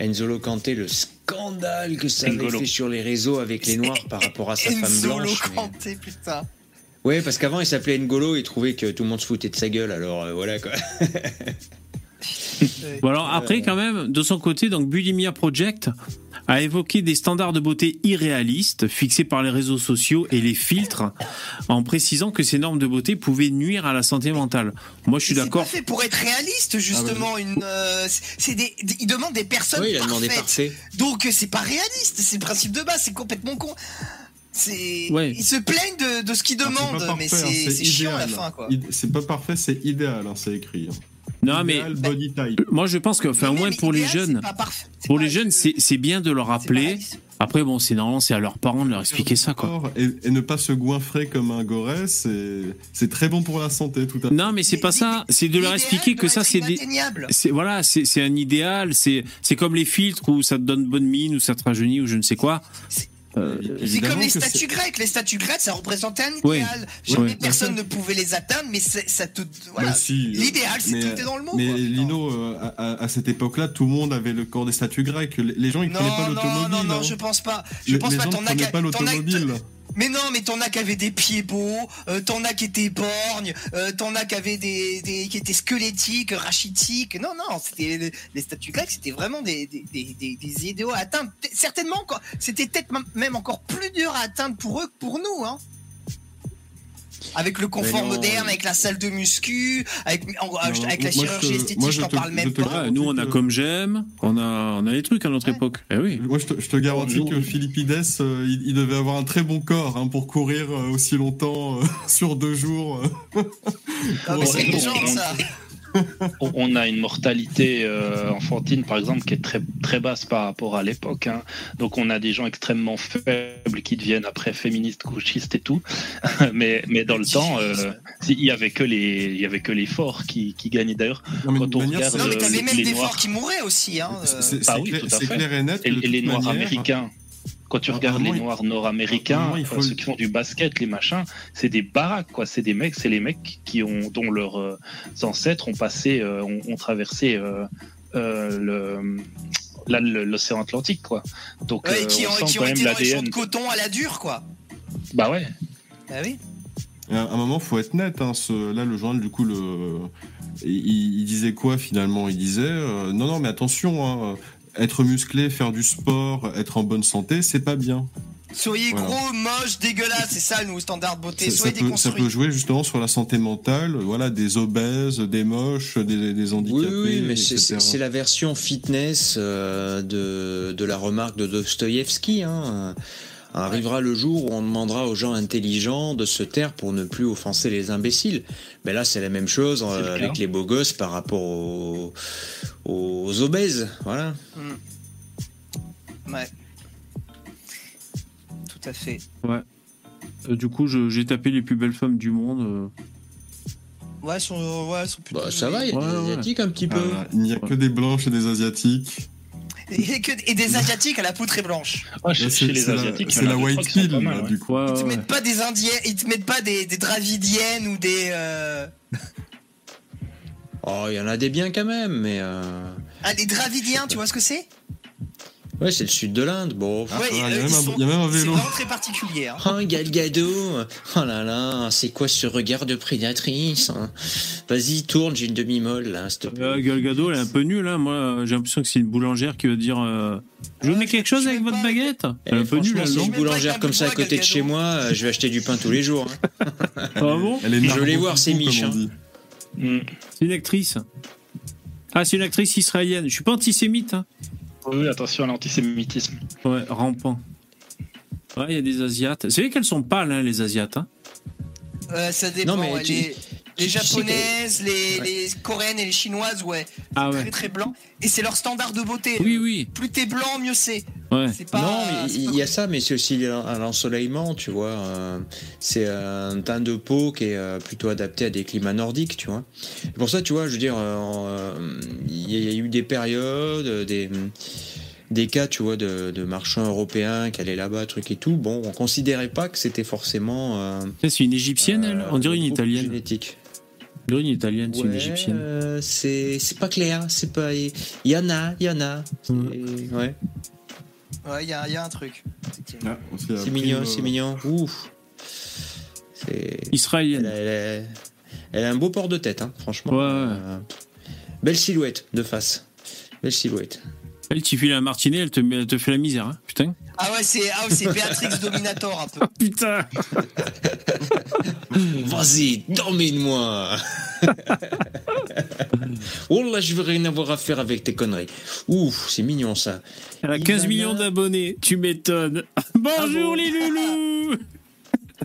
Enzolo Kanté, le scandale que ça avait N'Golo. fait sur les réseaux avec les Noirs par rapport à sa femme Enzolo blanche. mais- Kanté, putain. Ouais, parce qu'avant il s'appelait N'Golo et trouvait que tout le monde se foutait de sa gueule, alors euh, voilà quoi. Bon alors après quand même, de son côté, donc Bulimia Project a évoqué des standards de beauté irréalistes fixés par les réseaux sociaux et les filtres, en précisant que ces normes de beauté pouvaient nuire à la santé mentale. Moi, je suis C'est d'accord. fait pour être réaliste, justement. une, euh, c'est- c'est des, il demande des personnes Oui, il a demandé parfaites. parfait. Donc euh, c'est pas réaliste, c'est le principe de base, c'est complètement con. C'est, Ouais. ils se plaignent de, de ce qu'ils c'est demandent, mais hein, c'est, c'est chiant à la fin, C'est pas parfait, c'est idéal, hein, c'est écrit. hein. Non, mais Idéal body type. moi, je pense que, enfin, au moins pour les jeunes, pour les jeunes, c'est c'est bien de leur rappeler. Après, bon, c'est normalement, c'est à leurs parents de leur expliquer ça, quoi. Et, et ne pas se goinfrer comme un goret, c'est c'est très bon pour la santé, tout à fait. Non, mais c'est pas ça. C'est de leur expliquer que ça, c'est des. voilà, c'est c'est un idéal. C'est c'est comme les filtres où ça te donne bonne mine ou ça te rajeunit ou je ne sais quoi. Euh, C'est Évidemment comme les statues grecques. Les statues grecques, ça représentait un Oui. idéal. Jamais Oui. personne ne pouvait les atteindre, mais c'est- ça te. Voilà. Si, euh, L'idéal, c'est tout est dans le mot. Mais quoi. Lino, euh, à, cette époque-là, tout le monde avait le corps des statues grecques. Les gens, ils prenaient pas Non, non, l'automobile. non, non, hein. je pense pas. Je pense les pas. gens T'en ne as pas l'automobile. Mais non, mais t'en as qui avaient des pieds beaux, euh, t'en as qui étaient borgnes, euh, t'en as qui avaient des, des- qui étaient squelettiques, rachitiques. Non, non, c'était les, statues grecques, c'était vraiment des, des, des, des- idéaux à atteindre. Certainement. C'était peut-être même encore plus dur à atteindre pour eux que pour nous, hein. Avec le confort moderne, avec la salle de muscu, avec, en- avec la moi, je chirurgie te- esthétique, moi, je t'en te- parle je même te- pas. Nous, on a comme j'aime, on a, on a des trucs à notre Ouais. époque. Eh oui. Moi, je te, je te garantis que Philippides, euh, il, il devait avoir un très bon corps hein, pour courir euh, aussi longtemps euh, sur deux jours. euh. Ah, mais c'est Ouais, une légende, on- ça. on- a une mortalité euh, enfantine, par exemple, qui est très, très basse par rapport à l'époque. hein. Donc, on a des gens extrêmement faibles qui deviennent après féministes, gauchistes et tout. mais, mais dans le temps, euh, il y avait que les, il y avait que les forts qui, qui gagnaient. D'ailleurs, quand on manière, regarde Non, mais euh, t'avais même les des noirs, forts qui mouraient aussi. Hein, C'est- euh. bah c'est oui, clair- tout à c'est fait. clair et net. et, les noirs manière, américains. Quand tu regardes les noirs nord-américains, euh, ceux qui font du basket, les machins, c'est des baraques, quoi. C'est des mecs, c'est les mecs qui ont, dont leurs euh, ancêtres ont passé, euh, ont, ont traversé euh, euh, le l'océan Atlantique, quoi. Donc, Ouais, qui on ont, sent qui quand ont même été dans les champs l'ADN. de coton à la dure, quoi. Bah ouais. Bah oui. À un moment, faut être net. Hein, ce- là, le journal, du coup, le, il, il disait quoi finalement? Il disait euh, non, non, mais attention, hein, être musclé, faire du sport, être en bonne santé, c'est pas bien. Soyez Voilà. gros, moche, dégueulasse, c'est ça le standard de beauté. Ça, ça Soyez peut, ça déconstruits. peut jouer justement sur la santé mentale, voilà, des obèses, des moches, des, des Oui, handicapés, oui, mais c'est la version fitness euh, de, de la remarque de Dostoïevski. Hein. Arrivera le jour où on demandera aux gens intelligents de se taire pour ne plus offenser les imbéciles. Mais là, c'est la même chose euh, le avec les beaux gosses par rapport aux, aux obèses. Voilà. Ouais. Tout à fait. Ouais. Euh, du coup, je- j'ai tapé les plus belles femmes du monde. euh. Ouais, elles sont, ouais, elles sont plutôt Bah, ça va, il y a Ouais, des ouais. asiatiques un petit peu. Voilà, il n'y a que des blanches et des asiatiques. Et, que- et des asiatiques à la poutre est blanche. Chez, Là, chez c'est les c'est la, asiatiques, c'est la white pill, ouais. du coup. Ils te mettent pas des indiens, ils te mettent pas des, des dravidiennes ou des. euh, Oh, il y en a des biens quand même, mais. euh, Ah, les dravidiens, tu vois ce que c'est? Ouais, c'est le sud de l'Inde. Bon. Ah, Ouais, il y a euh, il y a même un C'est vélo. vraiment très particulier. hein. Oh, Gal Gadot Oh là là, c'est quoi ce regard de prédatrice hein Vas-y, tourne, j'ai une demi-molle là, s'il te plaît. Euh, Gal Gadot, elle est un peu nulle. Hein. Moi, j'ai l'impression que c'est une boulangère qui va dire euh, Je vous mets quelque chose avec votre baguette Elle est Eh, un peu nulle, franchement, elle, si une Je mets pas boulangère comme ça à côté de chez moi, euh, je vais acheter du pain tous les jours. hein. Ah bon Elle est Je veux les nargo voir, ces coucou, miches, comme on hein. dit. Mm. C'est une actrice. Ah, c'est une actrice israélienne. Je suis pas antisémite. Hein. Oui, attention à l'antisémitisme. Ouais, rampant. Ouais, il y a des Asiates. C'est vrai qu'elles sont pâles, hein, les Asiates. Hein. Euh, ça dépend. Non, mais tu- les japonaises, les, Ouais. les coréennes et les chinoises, ouais. Ah Très ouais. très blanc. Et c'est leur standard de beauté. Oui, oui. Plus t'es blanc, mieux c'est. Ouais. Pas. non, mais il y a ça, mais c'est aussi un l'ensoleillement, tu vois. C'est un teint de peau qui est euh, plutôt adapté à des climats nordiques, tu vois. Pour ça, tu vois, je veux dire, euh, euh, il y a eu des périodes, des des cas, tu vois, de, de marchands européens qui allaient là-bas, truc et tout. Bon, on considérait pas que c'était forcément. euh, C'est une égyptienne, elle? On dirait une italienne. Génétique. Une italienne, c'est une Ouais, égyptienne. euh, c'est c'est pas clair, c'est pas. Il y en a, il y en a. C'est- Ouais. Ouais, il y, a y a un truc. Ah, C'est mignon, euh, c'est mignon. Ouf. C'est. Elle Israélienne. a, elle a- elle a un beau port de tête, hein, franchement. Ouais, ouais. Euh, belle silhouette de face. Belle silhouette. Elle, tu files un martinet, elle te, met- elle te fait la misère. Hein. Putain. Ah ouais, c'est ah ouais, c'est Béatrix Dominator un peu. Putain. Vas-y, domine-moi Oh là, je veux rien avoir à faire avec tes conneries. Ouf, c'est mignon ça. Elle a Il 15 en millions a- d'abonnés. Tu m'étonnes. Bonjour bon les loulous.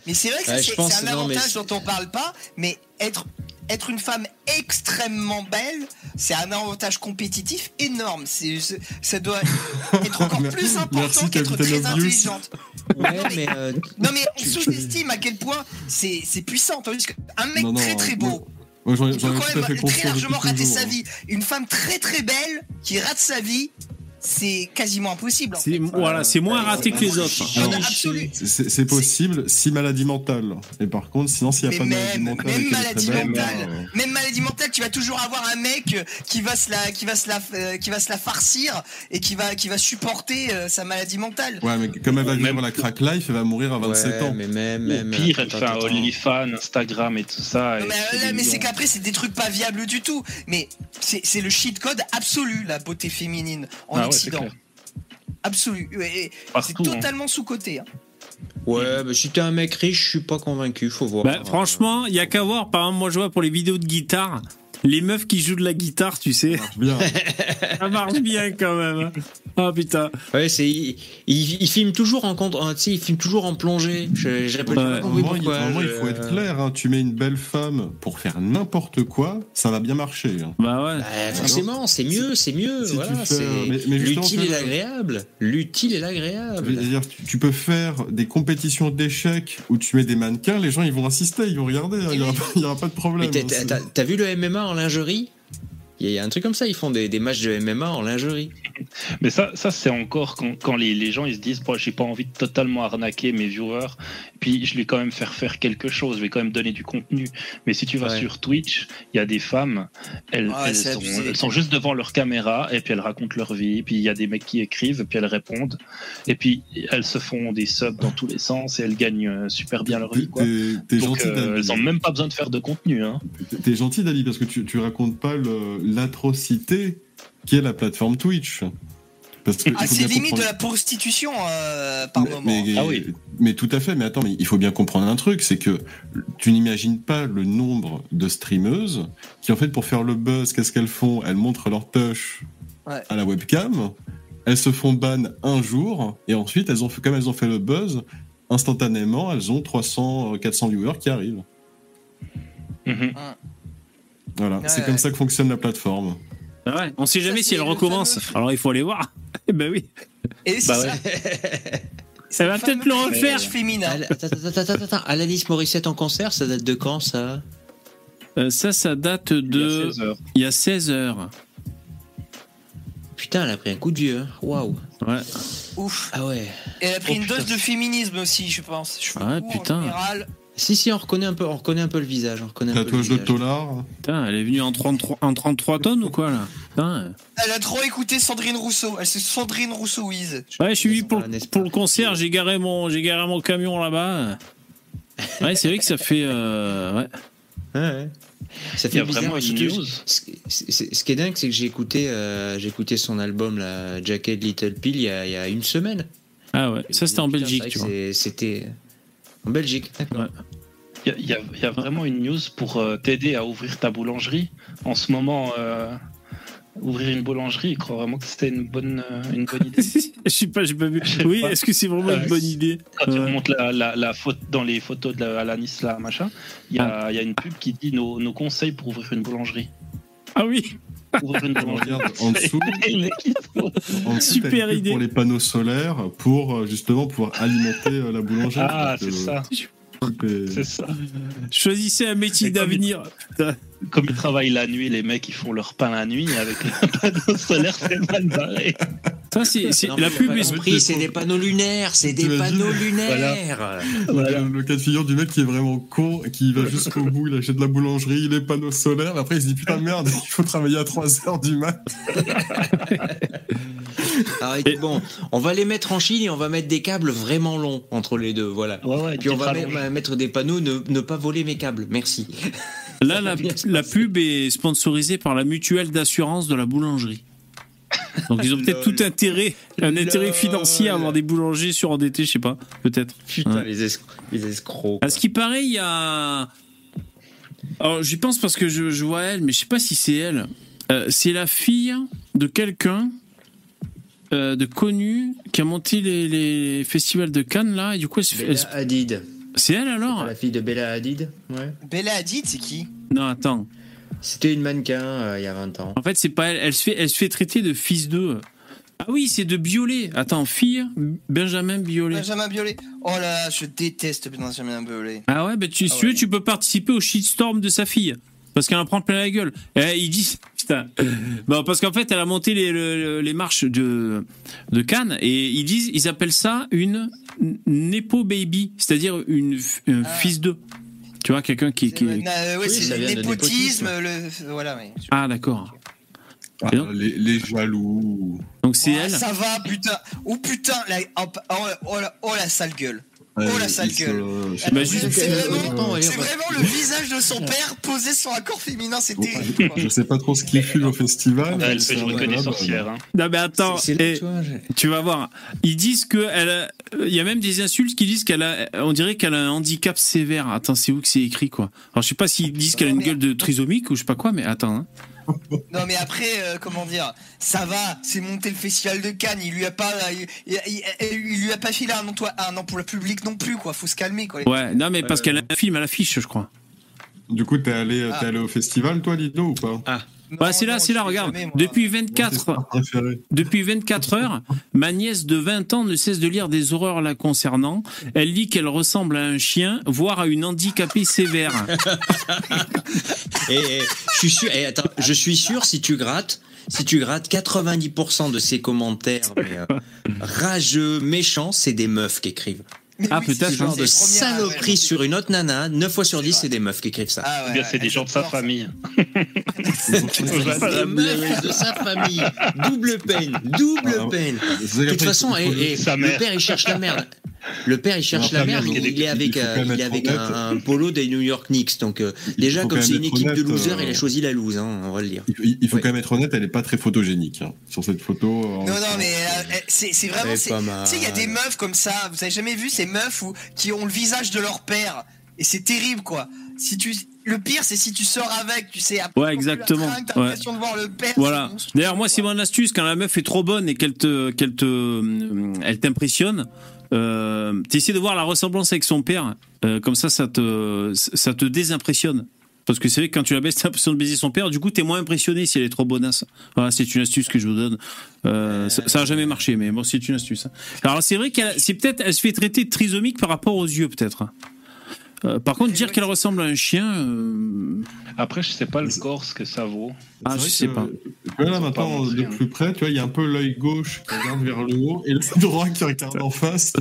Mais c'est vrai que Ouais, c'est un avantage dont on parle pas, mais être être une femme extrêmement belle, c'est un avantage compétitif énorme. C'est ça doit être encore plus important qu'être très intelligente. Ouais, mais euh, Non mais on sous-estime à quel point c'est c'est puissant. Tandis qu'un mec Non, non, très très beau, Moi, il peut quand même très largement rater toujours, sa hein. vie. Une femme très très belle qui rate sa vie, c'est quasiment impossible. en C'est fait. voilà, c'est moins raté que les autres. Alors. C'est c'est possible si maladie mentale. Et par contre, sinon, s'il n'y a Mais pas de maladie mentale, même maladie belle, mentale. Même maladie mentale, tu vas toujours avoir un mec euh, qui va se la, qui va se la, euh, qui va se la farcir et qui va, qui va supporter euh, sa maladie mentale. Ouais, mais comme elle va Même- vivre la crack life, elle va mourir à 27 ouais, ans. mais même, Ou même. pire, elle fait un. OnlyFans, Instagram et tout ça. Non, et mais, c'est euh, là, mais c'est qu'après, c'est des trucs pas viables du tout. Mais c'est c'est le cheat code absolu, la beauté féminine en Ah absolu. C'est hein. totalement sous-côté. hein. Ouais, bah, si t'es un mec riche, je suis pas convaincu, faut voir. Bah, franchement, il y a qu'à voir. Par exemple, moi, je vois pour les vidéos de guitare, les meufs qui jouent de la guitare, tu sais. Bien. Ça marche bien quand même. Ah putain. Ouais, c'est il, il, il filme toujours en compte, tu sais, il filme toujours en plongée. Je, je répète Ouais. pas compris moment, il, pourquoi. il je- faut être clair. hein. Tu mets une belle femme pour faire n'importe quoi, ça va bien marcher. hein. Bah ouais. Bah, forcément, c'est mieux, c'est mieux. si voilà, fais- l'utile et ça- l'agréable. L'utile et l'agréable. dire, tu- tu peux faire des compétitions d'échecs où tu mets des mannequins, les gens ils vont assister, ils vont regarder, hein. il n'y aura, pas- il y aura pas de problème. t'as- hein. vu le MMA en lingerie Il y a- il y a un truc comme ça, ils font des, des matchs de MMA en lingerie. Mais ça, ça c'est encore quand, quand les, les gens ils se disent bon, j'ai pas envie de totalement arnaquer mes viewers, puis je vais quand même faire faire quelque chose, je vais quand même donner du contenu. Mais si tu vas Ouais. sur Twitch, il y a des femmes, elles, Ouais, elles sont, abusé. elles sont juste devant leur caméra et puis elles racontent leur vie. Puis il y a des mecs qui écrivent et puis elles répondent. Et puis elles se font des subs dans tous les sens et elles gagnent euh, super bien leur vie. Quoi. T'es t'es Donc gentil, euh, elles ont même pas besoin de faire de contenu. Hein. T'es- T'es gentil, Dali, parce que tu, tu racontes pas le- l'atrocité qui est la plateforme Twitch. Parce que Ah, c'est limite de la prostitution euh, par Mais, moment. mais- Ah oui. mais tout à fait, mais attends, mais il faut bien comprendre un truc, c'est que tu n'imagines pas le nombre de streameuses qui, en fait, pour faire le buzz, qu'est-ce qu'elles font? Elles montrent leur touch Ouais. à la webcam, elles se font ban un jour, et ensuite, elles ont fait, comme elles ont fait le buzz, instantanément, elles ont 300, euh, 400 viewers qui arrivent. Mhm. Voilà, Ouais, c'est ouais. comme ça que fonctionne la plateforme. Bah ouais. On sait Ça, jamais si elle le recommence. fameux- Alors il faut aller voir. Eh ben oui. Et c'est Bah ça. Ça va peut-être le refaire. Féminin. Attends, attends, attends, attends. Alanis Morissette en concert, ça date de quand ça? Euh, ça, ça date Il y a de. 16 heures. Il y a 16 heures. Putain, elle a pris un coup de vieux. hein. Waouh. Ouais. Ouf. Ah ouais. Et elle a pris Oh, une dose de féminisme aussi, je pense. Je Ah ouais, en putain. général. Si, si, on reconnaît un peu, on reconnaît un peu le visage. On reconnaît un peu le Tatouage de. Tolar. Putain, elle est venue en 33, en 33 tonnes ou quoi là Putain. Elle a trop écouté Sandrine Rousseau. Elle c'est Sandrine Rousseau-Wiz. Ouais, je suis venu pour, pour le concert, j'ai garé mon, j'ai garé mon camion là-bas. Ouais, c'est vrai que ça fait. euh, ouais. Ouais, ouais. Ça fait vraiment. Ce, ce- ce- ce qui est dingue, c'est que j'ai écouté, euh, j'ai écouté son album, la Jacket Little Pill, il y a, il y a une semaine. Ah ouais, ça c'était en Belgique, tu vois. C'était en Belgique. D'accord. Ouais. Il y a- il y, a- il y a vraiment une news pour euh, t'aider à ouvrir ta boulangerie. En ce moment, euh, ouvrir une boulangerie, il croit vraiment que c'était une bonne, euh, une bonne idée. Je sais pas, j'ai pas vu. Oui, est-ce que c'est vraiment une bonne idée? Quand tu remontes la, la, la faute dans les photos de la, Alanis, là, machin, il y, a, il y a une pub qui dit nos, nos conseils pour ouvrir une boulangerie. Ah oui, Regarde, en dessous, en dessous, Super idée. Pour les panneaux solaires, pour euh, justement pouvoir alimenter euh, la boulangerie. Ah, c'est ça, c'est ça. choisissez un métier comme d'avenir. Comme ils travaillent la nuit, les mecs, ils font leur pain la nuit avec le panneau solaire, c'est mal barré. Ça, c'est, c'est- Non, la pub compris, c'est des panneaux lunaires, c'est des T'imagines panneaux lunaires. Voilà. Le, le cas de figure du mec qui est vraiment con, qui va jusqu'au bout, il achète de la boulangerie, les panneaux solaires, et après il se dit putain merde, il faut travailler à 3h du mat. Alors, écoute, bon, on va les mettre en Chine et on va mettre des câbles vraiment longs entre les deux, voilà. Ouais, ouais, Puis on va rallonge. mettre des panneaux, ne, ne pas voler mes câbles, merci. Là, la, la pub est sponsorisée par la mutuelle d'assurance de la boulangerie. Donc ils ont peut-être tout intérêt, un intérêt Lol. financier à avoir des boulangers surendettés, je sais pas, peut-être. Putain, Ouais. les, escro- les escrocs. À ce qui paraît, il y a. Alors j'y pense parce que je, je vois elle, mais je sais pas si c'est elle. Euh, c'est la fille de quelqu'un euh, de connu qui a monté les, les festivals de Cannes là, et du coup elle se fait- Hadid. C'est elle alors La fille de Bella Hadid, ouais. Bella Hadid, c'est qui? Non, attends. C'était une mannequin euh, il y a 20 ans. En fait, c'est pas elle. Elle se fait, elle se fait traiter de fils d'eux. Ah oui, c'est de Biolay. Attends, fille, Benjamin Biolay. Benjamin Biolay. Oh là, je déteste Benjamin Biolay. Ah ouais, bah tu, si Ah tu veux, ouais. tu peux participer au shitstorm de sa fille. Parce qu'elle en prend plein la gueule. Et il dit, putain. Bon, parce qu'en fait, elle a monté les, le- les marches de, de Cannes et ils disent, ils appellent ça une Nepo Baby. C'est-à-dire une, un Ah. fils d'eux. Tu vois, quelqu'un qui, qui Euh, na- ouais, Oui, c'est le népotisme. Le... Voilà. Ah, d'accord. Ah, les, les jaloux. Donc c'est Oh, elle. Ça va, putain. Oh putain, la... oh, oh, oh, la- oh la sale gueule. Oh la sale gueule. Ah, bah, c'est vraiment, le visage de son père posé sur un corps féminin, c'est terrible. Je sais pas trop ce qu'il fume au festival. Elle des incroyable. sorcières. Hein. Non mais attends, et tu vas voir. Ils disent que elle, a- il y a même des insultes qui disent qu'elle a, on dirait qu'elle a un handicap sévère. Attends, c'est où que c'est écrit quoi? Alors je sais pas s'ils disent qu'elle a une gueule de trisomique ou je sais pas quoi, mais attends. hein. Non mais après, euh, comment dire, ça va, c'est monté le festival de Cannes, il lui a pas, il, il- il- il lui a pas filé un, emploi- un emploi public non plus, quoi, faut se calmer, quoi. Ouais, non mais parce qu'elle a un film à l'affiche, je crois. Du coup, t'es allé, Ah. t'es allé au festival, toi, Lido, ou pas? Ouais, c'est là, c'est là, regarde. Depuis 24, Préféré. depuis 24 heures, ma nièce de 20 ans ne cesse de lire des horreurs la concernant. Elle dit qu'elle ressemble à un chien, voire à une handicapée sévère. Et, et, je suis sûr. Et attends, je suis sûr si tu grattes, si tu grattes 90% de ces commentaires mais, euh, rageux, méchants, c'est des meufs qui écrivent. Ah, oui, Ce genre de saloperie ouais, sur une autre nana, 9 fois sur C'est 10, vrai. c'est des meufs qui écrivent ça. Ah Ou ouais, bien c'est des gens de sa famille. C'est des meufs de sa famille. Double peine, double Ah, peine. De toute façon, et, et Sa le père, il cherche la merde. Le père, il cherche la bien, Il, est avec, euh, il est avec un, un polo des New York Knicks. Donc, euh, déjà, comme c'est une équipe de losers, euh, il a choisi la lose, hein, on va le dire. Il, faut quand même être honnête, elle est pas très photogénique hein, sur cette photo. euh, Non, non, mais euh, c'est vraiment. Tu sais, il y a des meufs comme ça. Vous avez jamais vu ces meufs où, qui ont le visage de leur père Et c'est terrible, quoi. Si tu, le pire, c'est si tu sors avec, tu sais. après, Ouais, exactement. T'as Ouais. l'impression de voir le père. Voilà. D'ailleurs, moi, c'est mon astuce quand la meuf est trop bonne et qu'elle te, qu'elle te, euh, elle t'impressionne. Euh, T'essaies de voir la ressemblance avec son père. Euh, comme ça, ça te, ça te désimpressionne. Parce que c'est vrai que quand tu la baisses, t'as l'impression de baiser son père. Du coup, t'es moins impressionné si elle est trop bonasse. Voilà, c'est une astuce que je vous donne. Euh, ça, ça a jamais marché, mais bon, c'est une astuce. Alors, c'est vrai qu'elle, c'est peut-être, elle se fait traiter de trisomique par rapport aux yeux, peut-être. Euh, par contre, dire qu'elle ressemble à un chien, euh, Après, je sais pas le corps ce que ça vaut. ah, je sais pas. là, maintenant, pas de plus près, tu vois, il y a un peu l'œil gauche qui regarde vers le haut et l'œil droit qui regarde en face.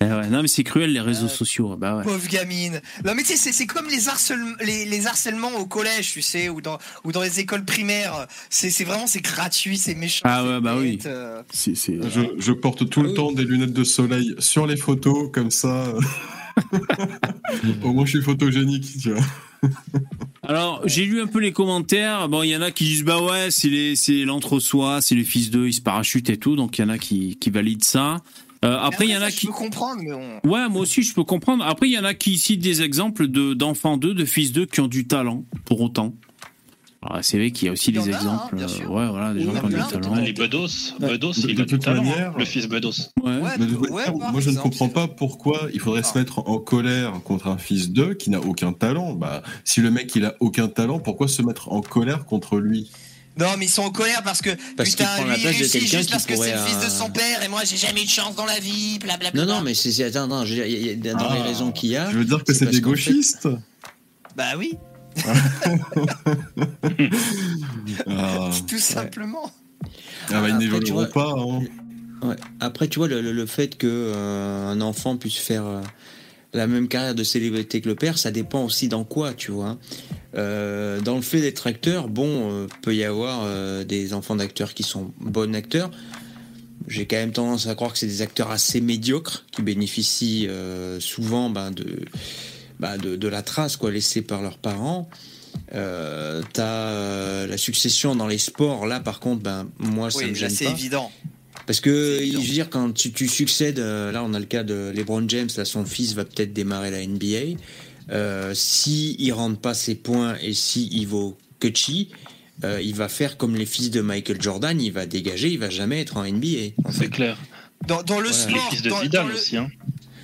Eh ouais, non, mais c'est cruel les réseaux sociaux. Bah ouais. Pauvre gamine. Non mais tu sais, c'est- c'est comme les, harcèlements, les, les harcèlements au collège, tu sais, ou dans, ou dans les écoles primaires. C'est c'est vraiment, c'est gratuit, c'est méchant. Ah ouais, bah oui. euh. Je, je porte tout le temps des lunettes de soleil sur les photos, comme ça. Au moins, je suis photogénique, tu vois. Alors, j'ai lu un peu les commentaires. Bon, il y en a qui disent bah ouais, c'est l'entre-soi, c'est les fils d'eux, ils se parachutent et tout. Donc il y en a qui, qui valident ça. Euh, après, il y en ça, a je qui. peux comprendre, mais on. Ouais, moi aussi, je peux comprendre. Après, il y en a qui citent des exemples de d'enfants d'eux, de fils d'eux qui ont du talent, pour autant. Alors, c'est vrai qu'il y a aussi des hein, exemples. euh, ouais, voilà, des gens qui ont du talent. Les Bedos, Bedos, de- il de a du toute talent, manière- le fils Bedos. Ouais. Ouais, Mais de- ouais, par moi, je ne comprends pas pourquoi il faudrait se Ah. mettre en colère contre un fils d'eux qui n'a aucun talent. Bah, si le mec il a aucun talent, pourquoi se mettre en colère contre lui? Non, mais ils sont en colère parce que Parce qu'il putain, prend la lui il place de réussit quelqu'un juste qui parce que c'est le fils de euh, son père et moi j'ai jamais eu de chance dans la vie, blablabla. Non, non, mais c'est attends, attends, je veux dire, il y a- il y a- dans les Ah. raisons qu'il y a. Je veux dire que c'est des gauchistes. Bah oui, Ah, tout simplement. ah bah, ils Après, n'évolueront tu vois- pas. hein. Ouais. Après, tu vois, le, le- le fait que euh, un enfant puisse faire euh, la même carrière de célébrité que le père, ça dépend aussi dans quoi, tu vois. Euh, dans le fait d'être acteur, bon, euh, peut y avoir euh, des enfants d'acteurs qui sont bons acteurs. J'ai quand même tendance à croire que c'est des acteurs assez médiocres qui bénéficient euh, souvent ben, de, ben, de, de la trace quoi, laissée par leurs parents. Euh, T'as euh, la succession dans les sports, là par contre, ben, moi ça Oui, me là gêne c'est pas. évident. Parce que, C'est je veux dire, quand tu, tu succèdes, euh, là on a le cas de LeBron James, là son fils va peut-être démarrer la NBA. Euh, si il rentre pas ses points et si il vaut Kutchi, euh, il va faire comme les fils de Michael Jordan, il va dégager, il va jamais être en NBA. en fait. C'est clair. Dans, dans le Voilà. Les sport, fils de dans, Zidane dans le... aussi. Hein.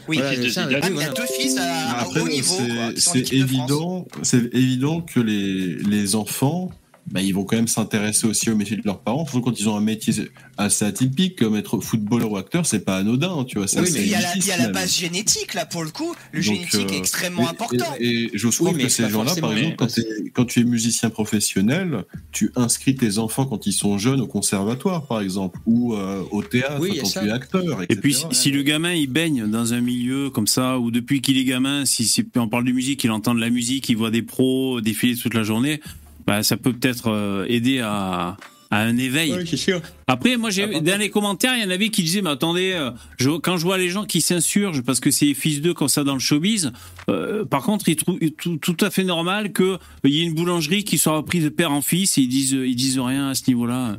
Oui, Voilà, fils de ça, Zidane. Ah, oui, mais il y a voilà. deux fils à, Après, haut niveau. c'est évident, c'est évident que les, les enfants, bah, ils vont quand même s'intéresser aussi au métier de leurs parents, surtout quand ils ont un métier assez atypique, comme être footballeur ou acteur, c'est pas anodin, hein, tu vois. Oui, mais il y a, la, il y difficile, a la même. base génétique, là, pour le coup. Le Donc, génétique euh, est extrêmement Et- important. Et, et j'ose Oui, croire mais que ces gens-là, par exemple, quand, tu es musicien professionnel, tu inscris tes enfants quand ils sont jeunes au conservatoire, par exemple, ou euh, au théâtre Oui, quand ça. tu es acteur. Et puis, si- si le gamin il baigne dans un milieu comme ça, ou depuis qu'il est gamin, si c'est- on parle de musique, il entend de la musique, il voit des pros défiler toute la journée, bah, ça peut peut-être euh, aider à, à un éveil. C'est sûr. Après, moi, j'ai Ah, dans les commentaires, il y en avait qui disaient, mais attendez, euh, je, quand je vois les gens qui s'insurgent parce que c'est fils d'eux comme ça dans le showbiz, euh, par contre, ils trouvent tout, tout à fait normal que euh, il y ait une boulangerie qui soit reprise de père en fils et ils disent, ils disent rien à ce niveau-là.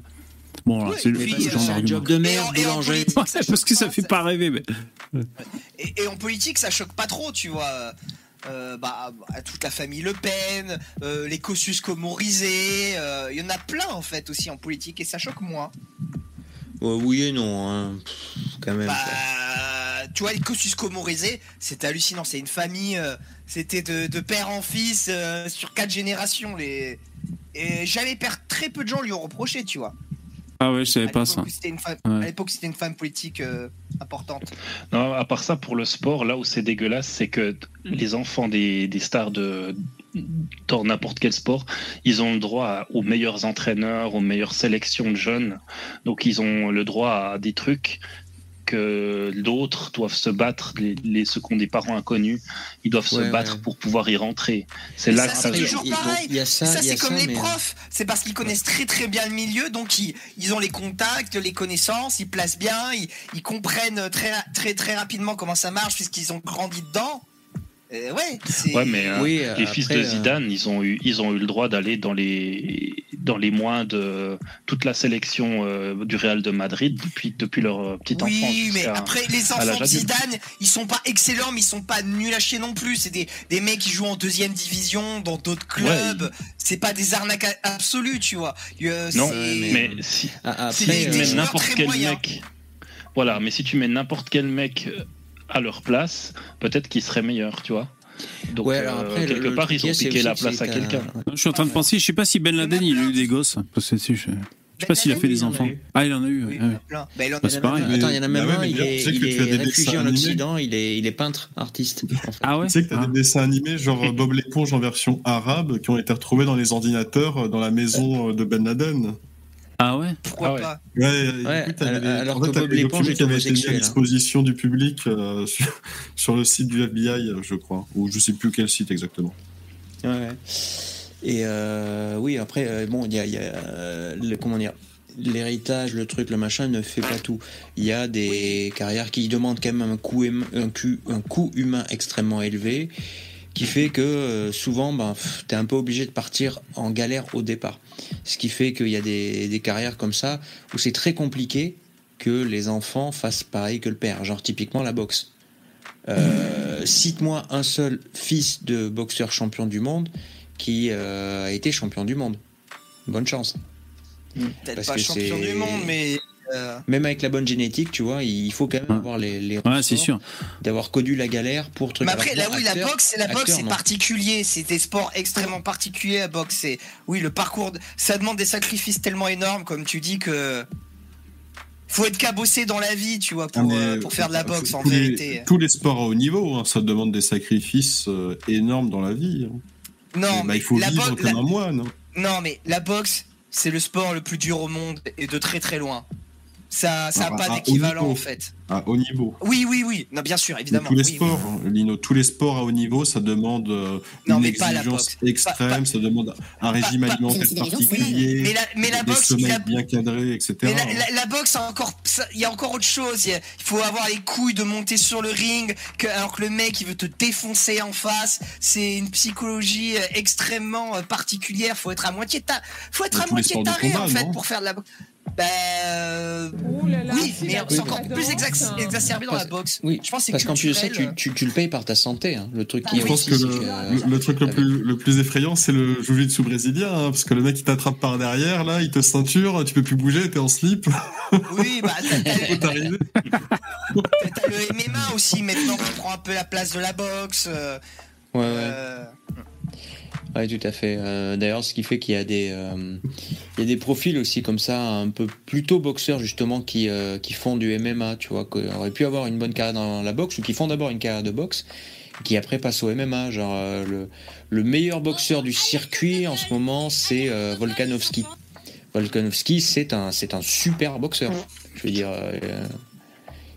Bon, c'est le, puis, le genre c'est un job de merde, Et en- et en boulanger. politique, Ouais, parce que ça fait pas rêver. Mais... Et, et en politique, ça choque pas trop, tu vois. Euh, bah, à toute la famille Le Pen, euh, les Kosciusko comorisés, euh, il y en a plein en fait aussi en politique et ça choque moins. Ouais, oui et non, hein. Pff, quand même. Bah, tu vois, les Kosciusko comorisés, c'est hallucinant. C'est une famille, c'était de, de père en fils sur quatre générations. Les... Et jamais per- très peu de gens lui ont reproché, tu vois. Ah ouais, je savais pas ça. où c'était une femme- Ouais. À l'époque, c'était une femme politique euh, importante. Non, à part ça, pour le sport, là où c'est dégueulasse, c'est que t- les enfants des, des stars de dans n'importe quel sport, ils ont le droit aux meilleurs entraîneurs, aux meilleures sélections de jeunes. Donc ils ont le droit à des trucs que d'autres doivent se battre, les, les ceux qui ont des parents inconnus, ils doivent Ouais, se battre ouais. pour pouvoir y rentrer. C'est là ça, que c'est ça Après, toujours pareil. il y a ça, c'est comme ça, les mais- profs. C'est parce qu'ils connaissent très très bien le milieu, donc ils, ils ont les contacts, les connaissances, ils placent bien, ils, ils comprennent très, très très rapidement comment ça marche puisqu'ils ont grandi dedans. Euh, ouais. Ouais, mais euh, Oui, les après, fils de euh, Zidane, ils ont eu, ils ont eu le droit d'aller dans les, dans les moins de toute la sélection euh, du Real de Madrid depuis, depuis leur petite enfance. Oui, mais après les enfants de. Zidane, ils sont pas excellents, mais ils sont pas nuls à chier non plus. C'est des, des mecs qui jouent en deuxième division dans d'autres clubs. C'est pas des arnaques a- absolues, tu vois. Euh, Non, mais si, Ah, si Après, des- des joueurs n'importe quel moyens. mec, voilà, mais si tu mets n'importe quel mec euh, à leur place, peut-être qu'il serait meilleur, tu vois. Donc Ouais, alors euh, après, quelque le part, ils ont piqué la place à qu'un- quelqu'un. Je suis en train de penser, je sais pas si Ben Laden il a eu des gosses. Parce que si, je, je sais pas s'il a fait Ben des enfants. Ah, il en a eu. Oui, ouais, il y en a ouais. plein. Bah, il en a- Bah, c'est pareil. Attends, il y en a même Bah un, il est, tu il tu est as réfugié en animés. Occident, il est, il est peintre, artiste. en fait. Ah ouais Tu sais que t'as Ah. des dessins animés genre Bob l'éponge en version arabe qui ont été retrouvés dans les ordinateurs euh, dans la maison euh, de Ben Laden. Ah ouais Pourquoi Ah ouais. pas Ouais, Ouais, du coup, t'avais alors- alors en fait, que t'avais Bob des l'éponge documents est qui avaient été mis à hein. disposition du public euh, sur, sur le site du FBI, euh, je crois, ou je sais plus quel site exactement. Ouais. Et euh, oui, après, euh, bon, il y a, il y a, euh, le, comment dire, l'héritage, le truc, le machin ne fait pas tout. Il y a des carrières qui demandent quand même un coût, hum- un, cu- un coût humain extrêmement élevé, qui fait que euh, souvent, ben, pff, t'es un peu obligé de partir en galère au départ. Ce qui fait qu'il y a des, des carrières comme ça où c'est très compliqué que les enfants fassent pareil que le père. Genre typiquement la boxe. Euh, Cite-moi un seul fils de boxeur champion du monde qui euh, a été champion du monde. Bonne chance. Peut-être pas champion du monde, mais. Euh, Même avec la bonne génétique, tu vois, il faut quand même Ouais. avoir les, les Ouais, c'est sûr. d'avoir connu la galère pour truc. Mais après, là, la boxe, c'est la boxe, c'est particulier. C'est des sports extrêmement particuliers à boxe. C'est- Oui, le parcours, de- ça demande des sacrifices tellement énormes, comme tu dis que. Faut être cabossé dans la vie, tu vois, pour, Mais, euh, pour faire de la boxe, en les- vérité. tous les sports à haut niveau, hein, ça demande des sacrifices euh, énormes dans la vie. hein. Non, Et, bah, mais il faut la vivre boxe, comme la- un moine. hein. non, mais la boxe, c'est le sport le plus dur au monde et de très très loin. Ça, ça Ah, n'a pas haut d'équivalent en fait. À haut niveau. Oui, oui, oui. Non, bien sûr, Mais évidemment. tous les oui, sports, Lino, tous les sports à haut niveau, ça demande euh, Non, une mais pas la exigence extrême, Pas- pas- ça demande un régime alimentaire Oui, particulier, mais la, mais la boxe, il a- bien cadrés, etc. Mais la, la- la boxe, encore, il y a encore autre chose. Il faut avoir les couilles de monter sur le ring, que, alors que le mec, il veut te défoncer en face. C'est une psychologie euh, extrêmement euh, particulière. Faut être à moitié, ta- faut être à moitié taré combat, en fait pour faire de la boxe. Ben, euh, oui, mais c'est encore plus exac- exacerbé dans la boxe. Oui, Je pense que c'est parce qu'en plus de ça, tu, tu, tu le payes par ta santé. hein. Le truc qui Je est pense aussi, que c'est le, que, le- le truc le plus, le plus effrayant, c'est le jiu-jitsu brésilien, hein, parce que le mec il t'attrape par derrière, là, il te ceinture, tu peux plus bouger, t'es en slip. Oui, bah, t'as- t'as- Faut t'arriver. t'as le MMA aussi maintenant qui prend un peu la place de la boxe. euh, Ouais, ouais. euh, Ouais, tout à fait. Euh, D'ailleurs, ce qui fait qu'il y a des, euh, y a des profils aussi comme ça, un peu plutôt boxeurs justement, qui, euh, qui font du MMA, tu vois, qui auraient pu avoir une bonne carrière dans la boxe ou qui font d'abord une carrière de boxe, qui après passent au MMA. Genre euh, le, le meilleur boxeur du circuit en ce moment, c'est Volkanovski. Volkanovski, c'est un, un super boxeur. Je veux dire.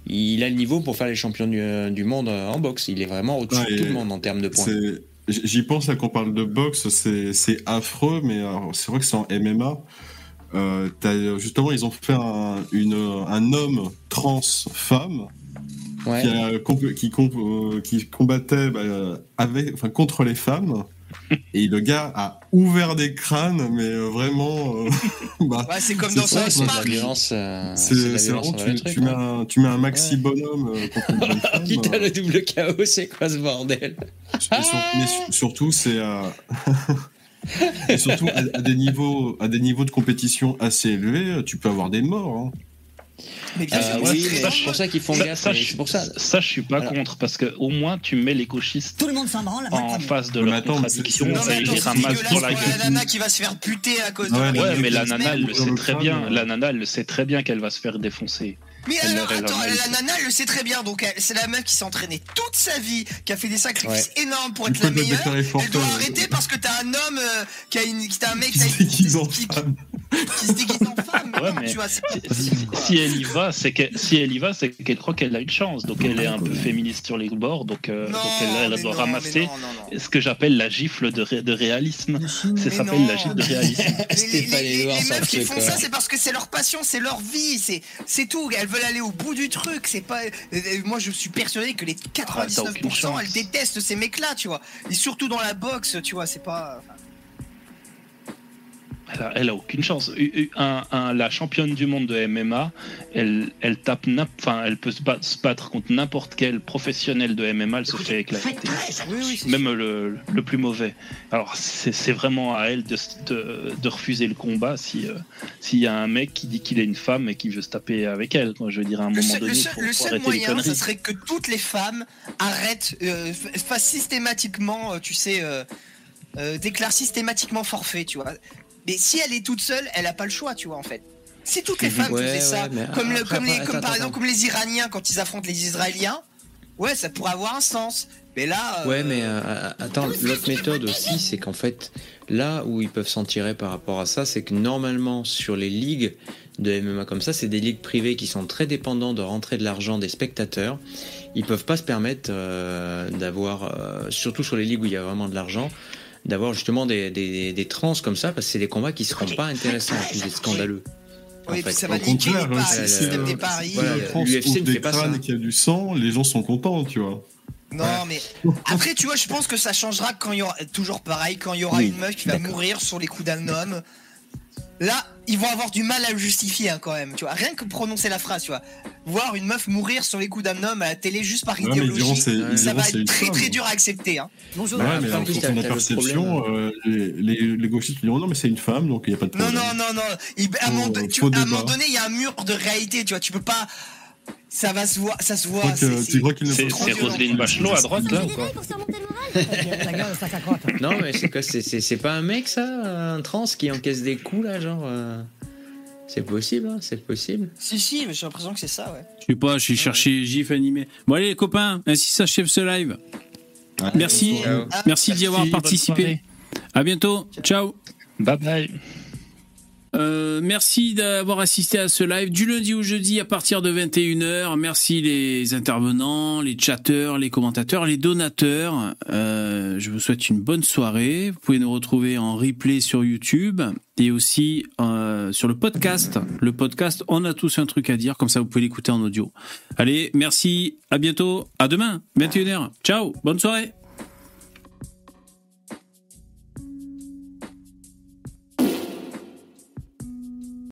il a le niveau pour faire les champions du, du monde en boxe. Il est vraiment au-dessus Ouais, de tout le monde en termes de points. J'y pense là qu'on parle de boxe, c'est affreux, mais alors, c'est vrai que c'est en MMA. euh, justement, ils ont fait un, une, un homme trans femme Ouais. qui, a comp- qui, comp- euh, qui combattait bah, avec, enfin, contre les femmes. Et le gars a ouvert des crânes, mais euh, vraiment. euh, bah, Ouais, c'est comme dans ça, South Park. violence. euh, c'est vraiment, tu, truc, tu mets quoi. un, tu mets un maxi bonhomme euh, euh, le double chaos, c'est quoi ce bordel? Et sur- mais sur- surtout, c'est euh, et surtout à, à des niveaux, à des niveaux de compétition assez élevés, tu peux avoir des morts. hein. Mais bien Euh, sûr, oui, c'est pour ça qu'ils font Ça, gaffe. C'est pour ça. ça, je suis pas Voilà. contre parce que au moins tu mets les gauchistes Tout le monde s'en branle, moi le en face de leur contradiction. c'est- dans pour la nana qui va se faire buter à cause de Ouais, la mais la nana, elle le sait très bien. La nana, elle le sait très bien qu'elle va se faire défoncer. Mais Elle alors, attends, a la nana, elle le sait très bien. Donc, elle- c'est la meuf qui s'est entraînée toute sa vie, qui a fait des sacrifices énormes pour être la meilleure. Elle doit arrêter parce que t'as un homme euh, qui a une, qui t'a un mec Qui déguise en qui-. Qui se déguise en femme. Ouais, mais tu vois, c'est- si, si- elle y va, c'est que si elle y va, c'est qu'elle croit qu'elle a une chance. Donc elle est un peu féministe sur les bords. Donc, euh, Non, donc elle, doit non, ramasser mais non, non, non. ce que j'appelle la gifle de, ré- de réalisme. Ça s'appelle la gifle de réalisme. Les, les- les- les meufs qui font quoi. ça, c'est parce que c'est leur passion, c'est leur vie, c'est c'est tout. Elles veulent aller au bout du truc. C'est pas. euh, euh, Moi, je suis persuadé que les Ah, t'as aucune 99%, chance. elles détestent ces mecs-là, tu vois. Et surtout dans la boxe, tu vois, c'est pas. enfin, Elle a, elle a aucune chance. Un- un- la championne du monde de MMA, elle, elle tape, enfin, elle peut se battre, se battre contre n'importe quel professionnel de MMA, elle se fait éclater. Oui, oui, c'est Même le, le plus mauvais. Alors c'est vraiment à elle de, de, de refuser le combat si euh, s'il y a un mec qui dit qu'il est une femme et qui veut se taper avec elle. Je veux dire à un Le moment seul, le donné, seul- faut, le seul arrêter les moyen, ça serait que toutes les femmes arrêtent, euh, fassent systématiquement, euh, tu sais, euh, déclarent systématiquement forfait, tu vois. Mais si elle est toute seule, elle a pas le choix, tu vois, en fait. Si toutes les femmes Ouais, faisaient ça, ouais, comme, le- après, comme, les, après, comme attends, par exemple attends. comme les Iraniens quand ils affrontent les Israéliens, ouais, ça pourrait avoir un sens. Mais là, euh, Ouais, mais euh, attends, l'autre méthode aussi, c'est qu'en fait, là où ils peuvent s'en tirer par rapport à ça, c'est que normalement, sur les ligues de MMA comme ça, c'est des ligues privées qui sont très dépendants de rentrer de l'argent des spectateurs. Ils peuvent pas se permettre euh, d'avoir, euh, surtout sur les ligues où il y a vraiment de l'argent, d'avoir justement des, des, des trans comme ça, parce que c'est des combats qui seront pas intéressants, plus des scandaleux. oui, puis ça va niquer les contraire, paris, c'est- le c'est, système des paris. voilà, euh, l'UFC ne des fait pas crânes ça. qu'il y a du sang, les gens sont contents, tu vois. Non, mais après, tu vois, je pense que ça changera quand il y aura, toujours pareil, quand il y aura Oui, une meuf qui va mourir sur les coups d'un homme. Là, ils vont avoir du mal à le justifier hein, quand même, tu vois. Rien que prononcer la phrase, tu vois. Voir une meuf mourir sur les coups d'un homme à la télé juste par Ouais, mais ils diront idéologie, ça diront va être très très dur à accepter. Hein. Bonjour. Ouais, mais en fonction de la perception, problème. euh, les, les, les gauchistes diront non, mais c'est une femme, donc il n'y a pas de Non, problème. non, non, non. Il- à, un tu- à moment donné, il y a un mur de réalité, tu vois. Tu peux pas. Ça va se voir, ça se voit. tu crois qu'il ne C'est. Roselyne Bachelot à droite là ou quoi. Non, mais c'est quoi C'est c'est- c'est pas un mec, ça Un trans qui encaisse des coups, là, genre euh, C'est possible, hein, c'est possible. Si, si, mais j'ai l'impression que c'est ça, ouais. Je sais pas, j'ai cherché GIF animé. Bon allez les copains, ainsi s'achève ce live. Ouais. Merci, merci d'y avoir participé. À bientôt, ciao. Bye bye. Euh, merci d'avoir assisté à ce live du lundi au jeudi à partir de 21h. Merci les intervenants, les chatteurs, les commentateurs, les donateurs. Euh, je vous souhaite une bonne soirée. Vous pouvez nous retrouver en replay sur YouTube et aussi euh, sur le podcast. Le podcast, on a tous un truc à dire, comme ça vous pouvez l'écouter en audio. Allez, merci, à bientôt, à demain, 21h. Ciao, bonne soirée.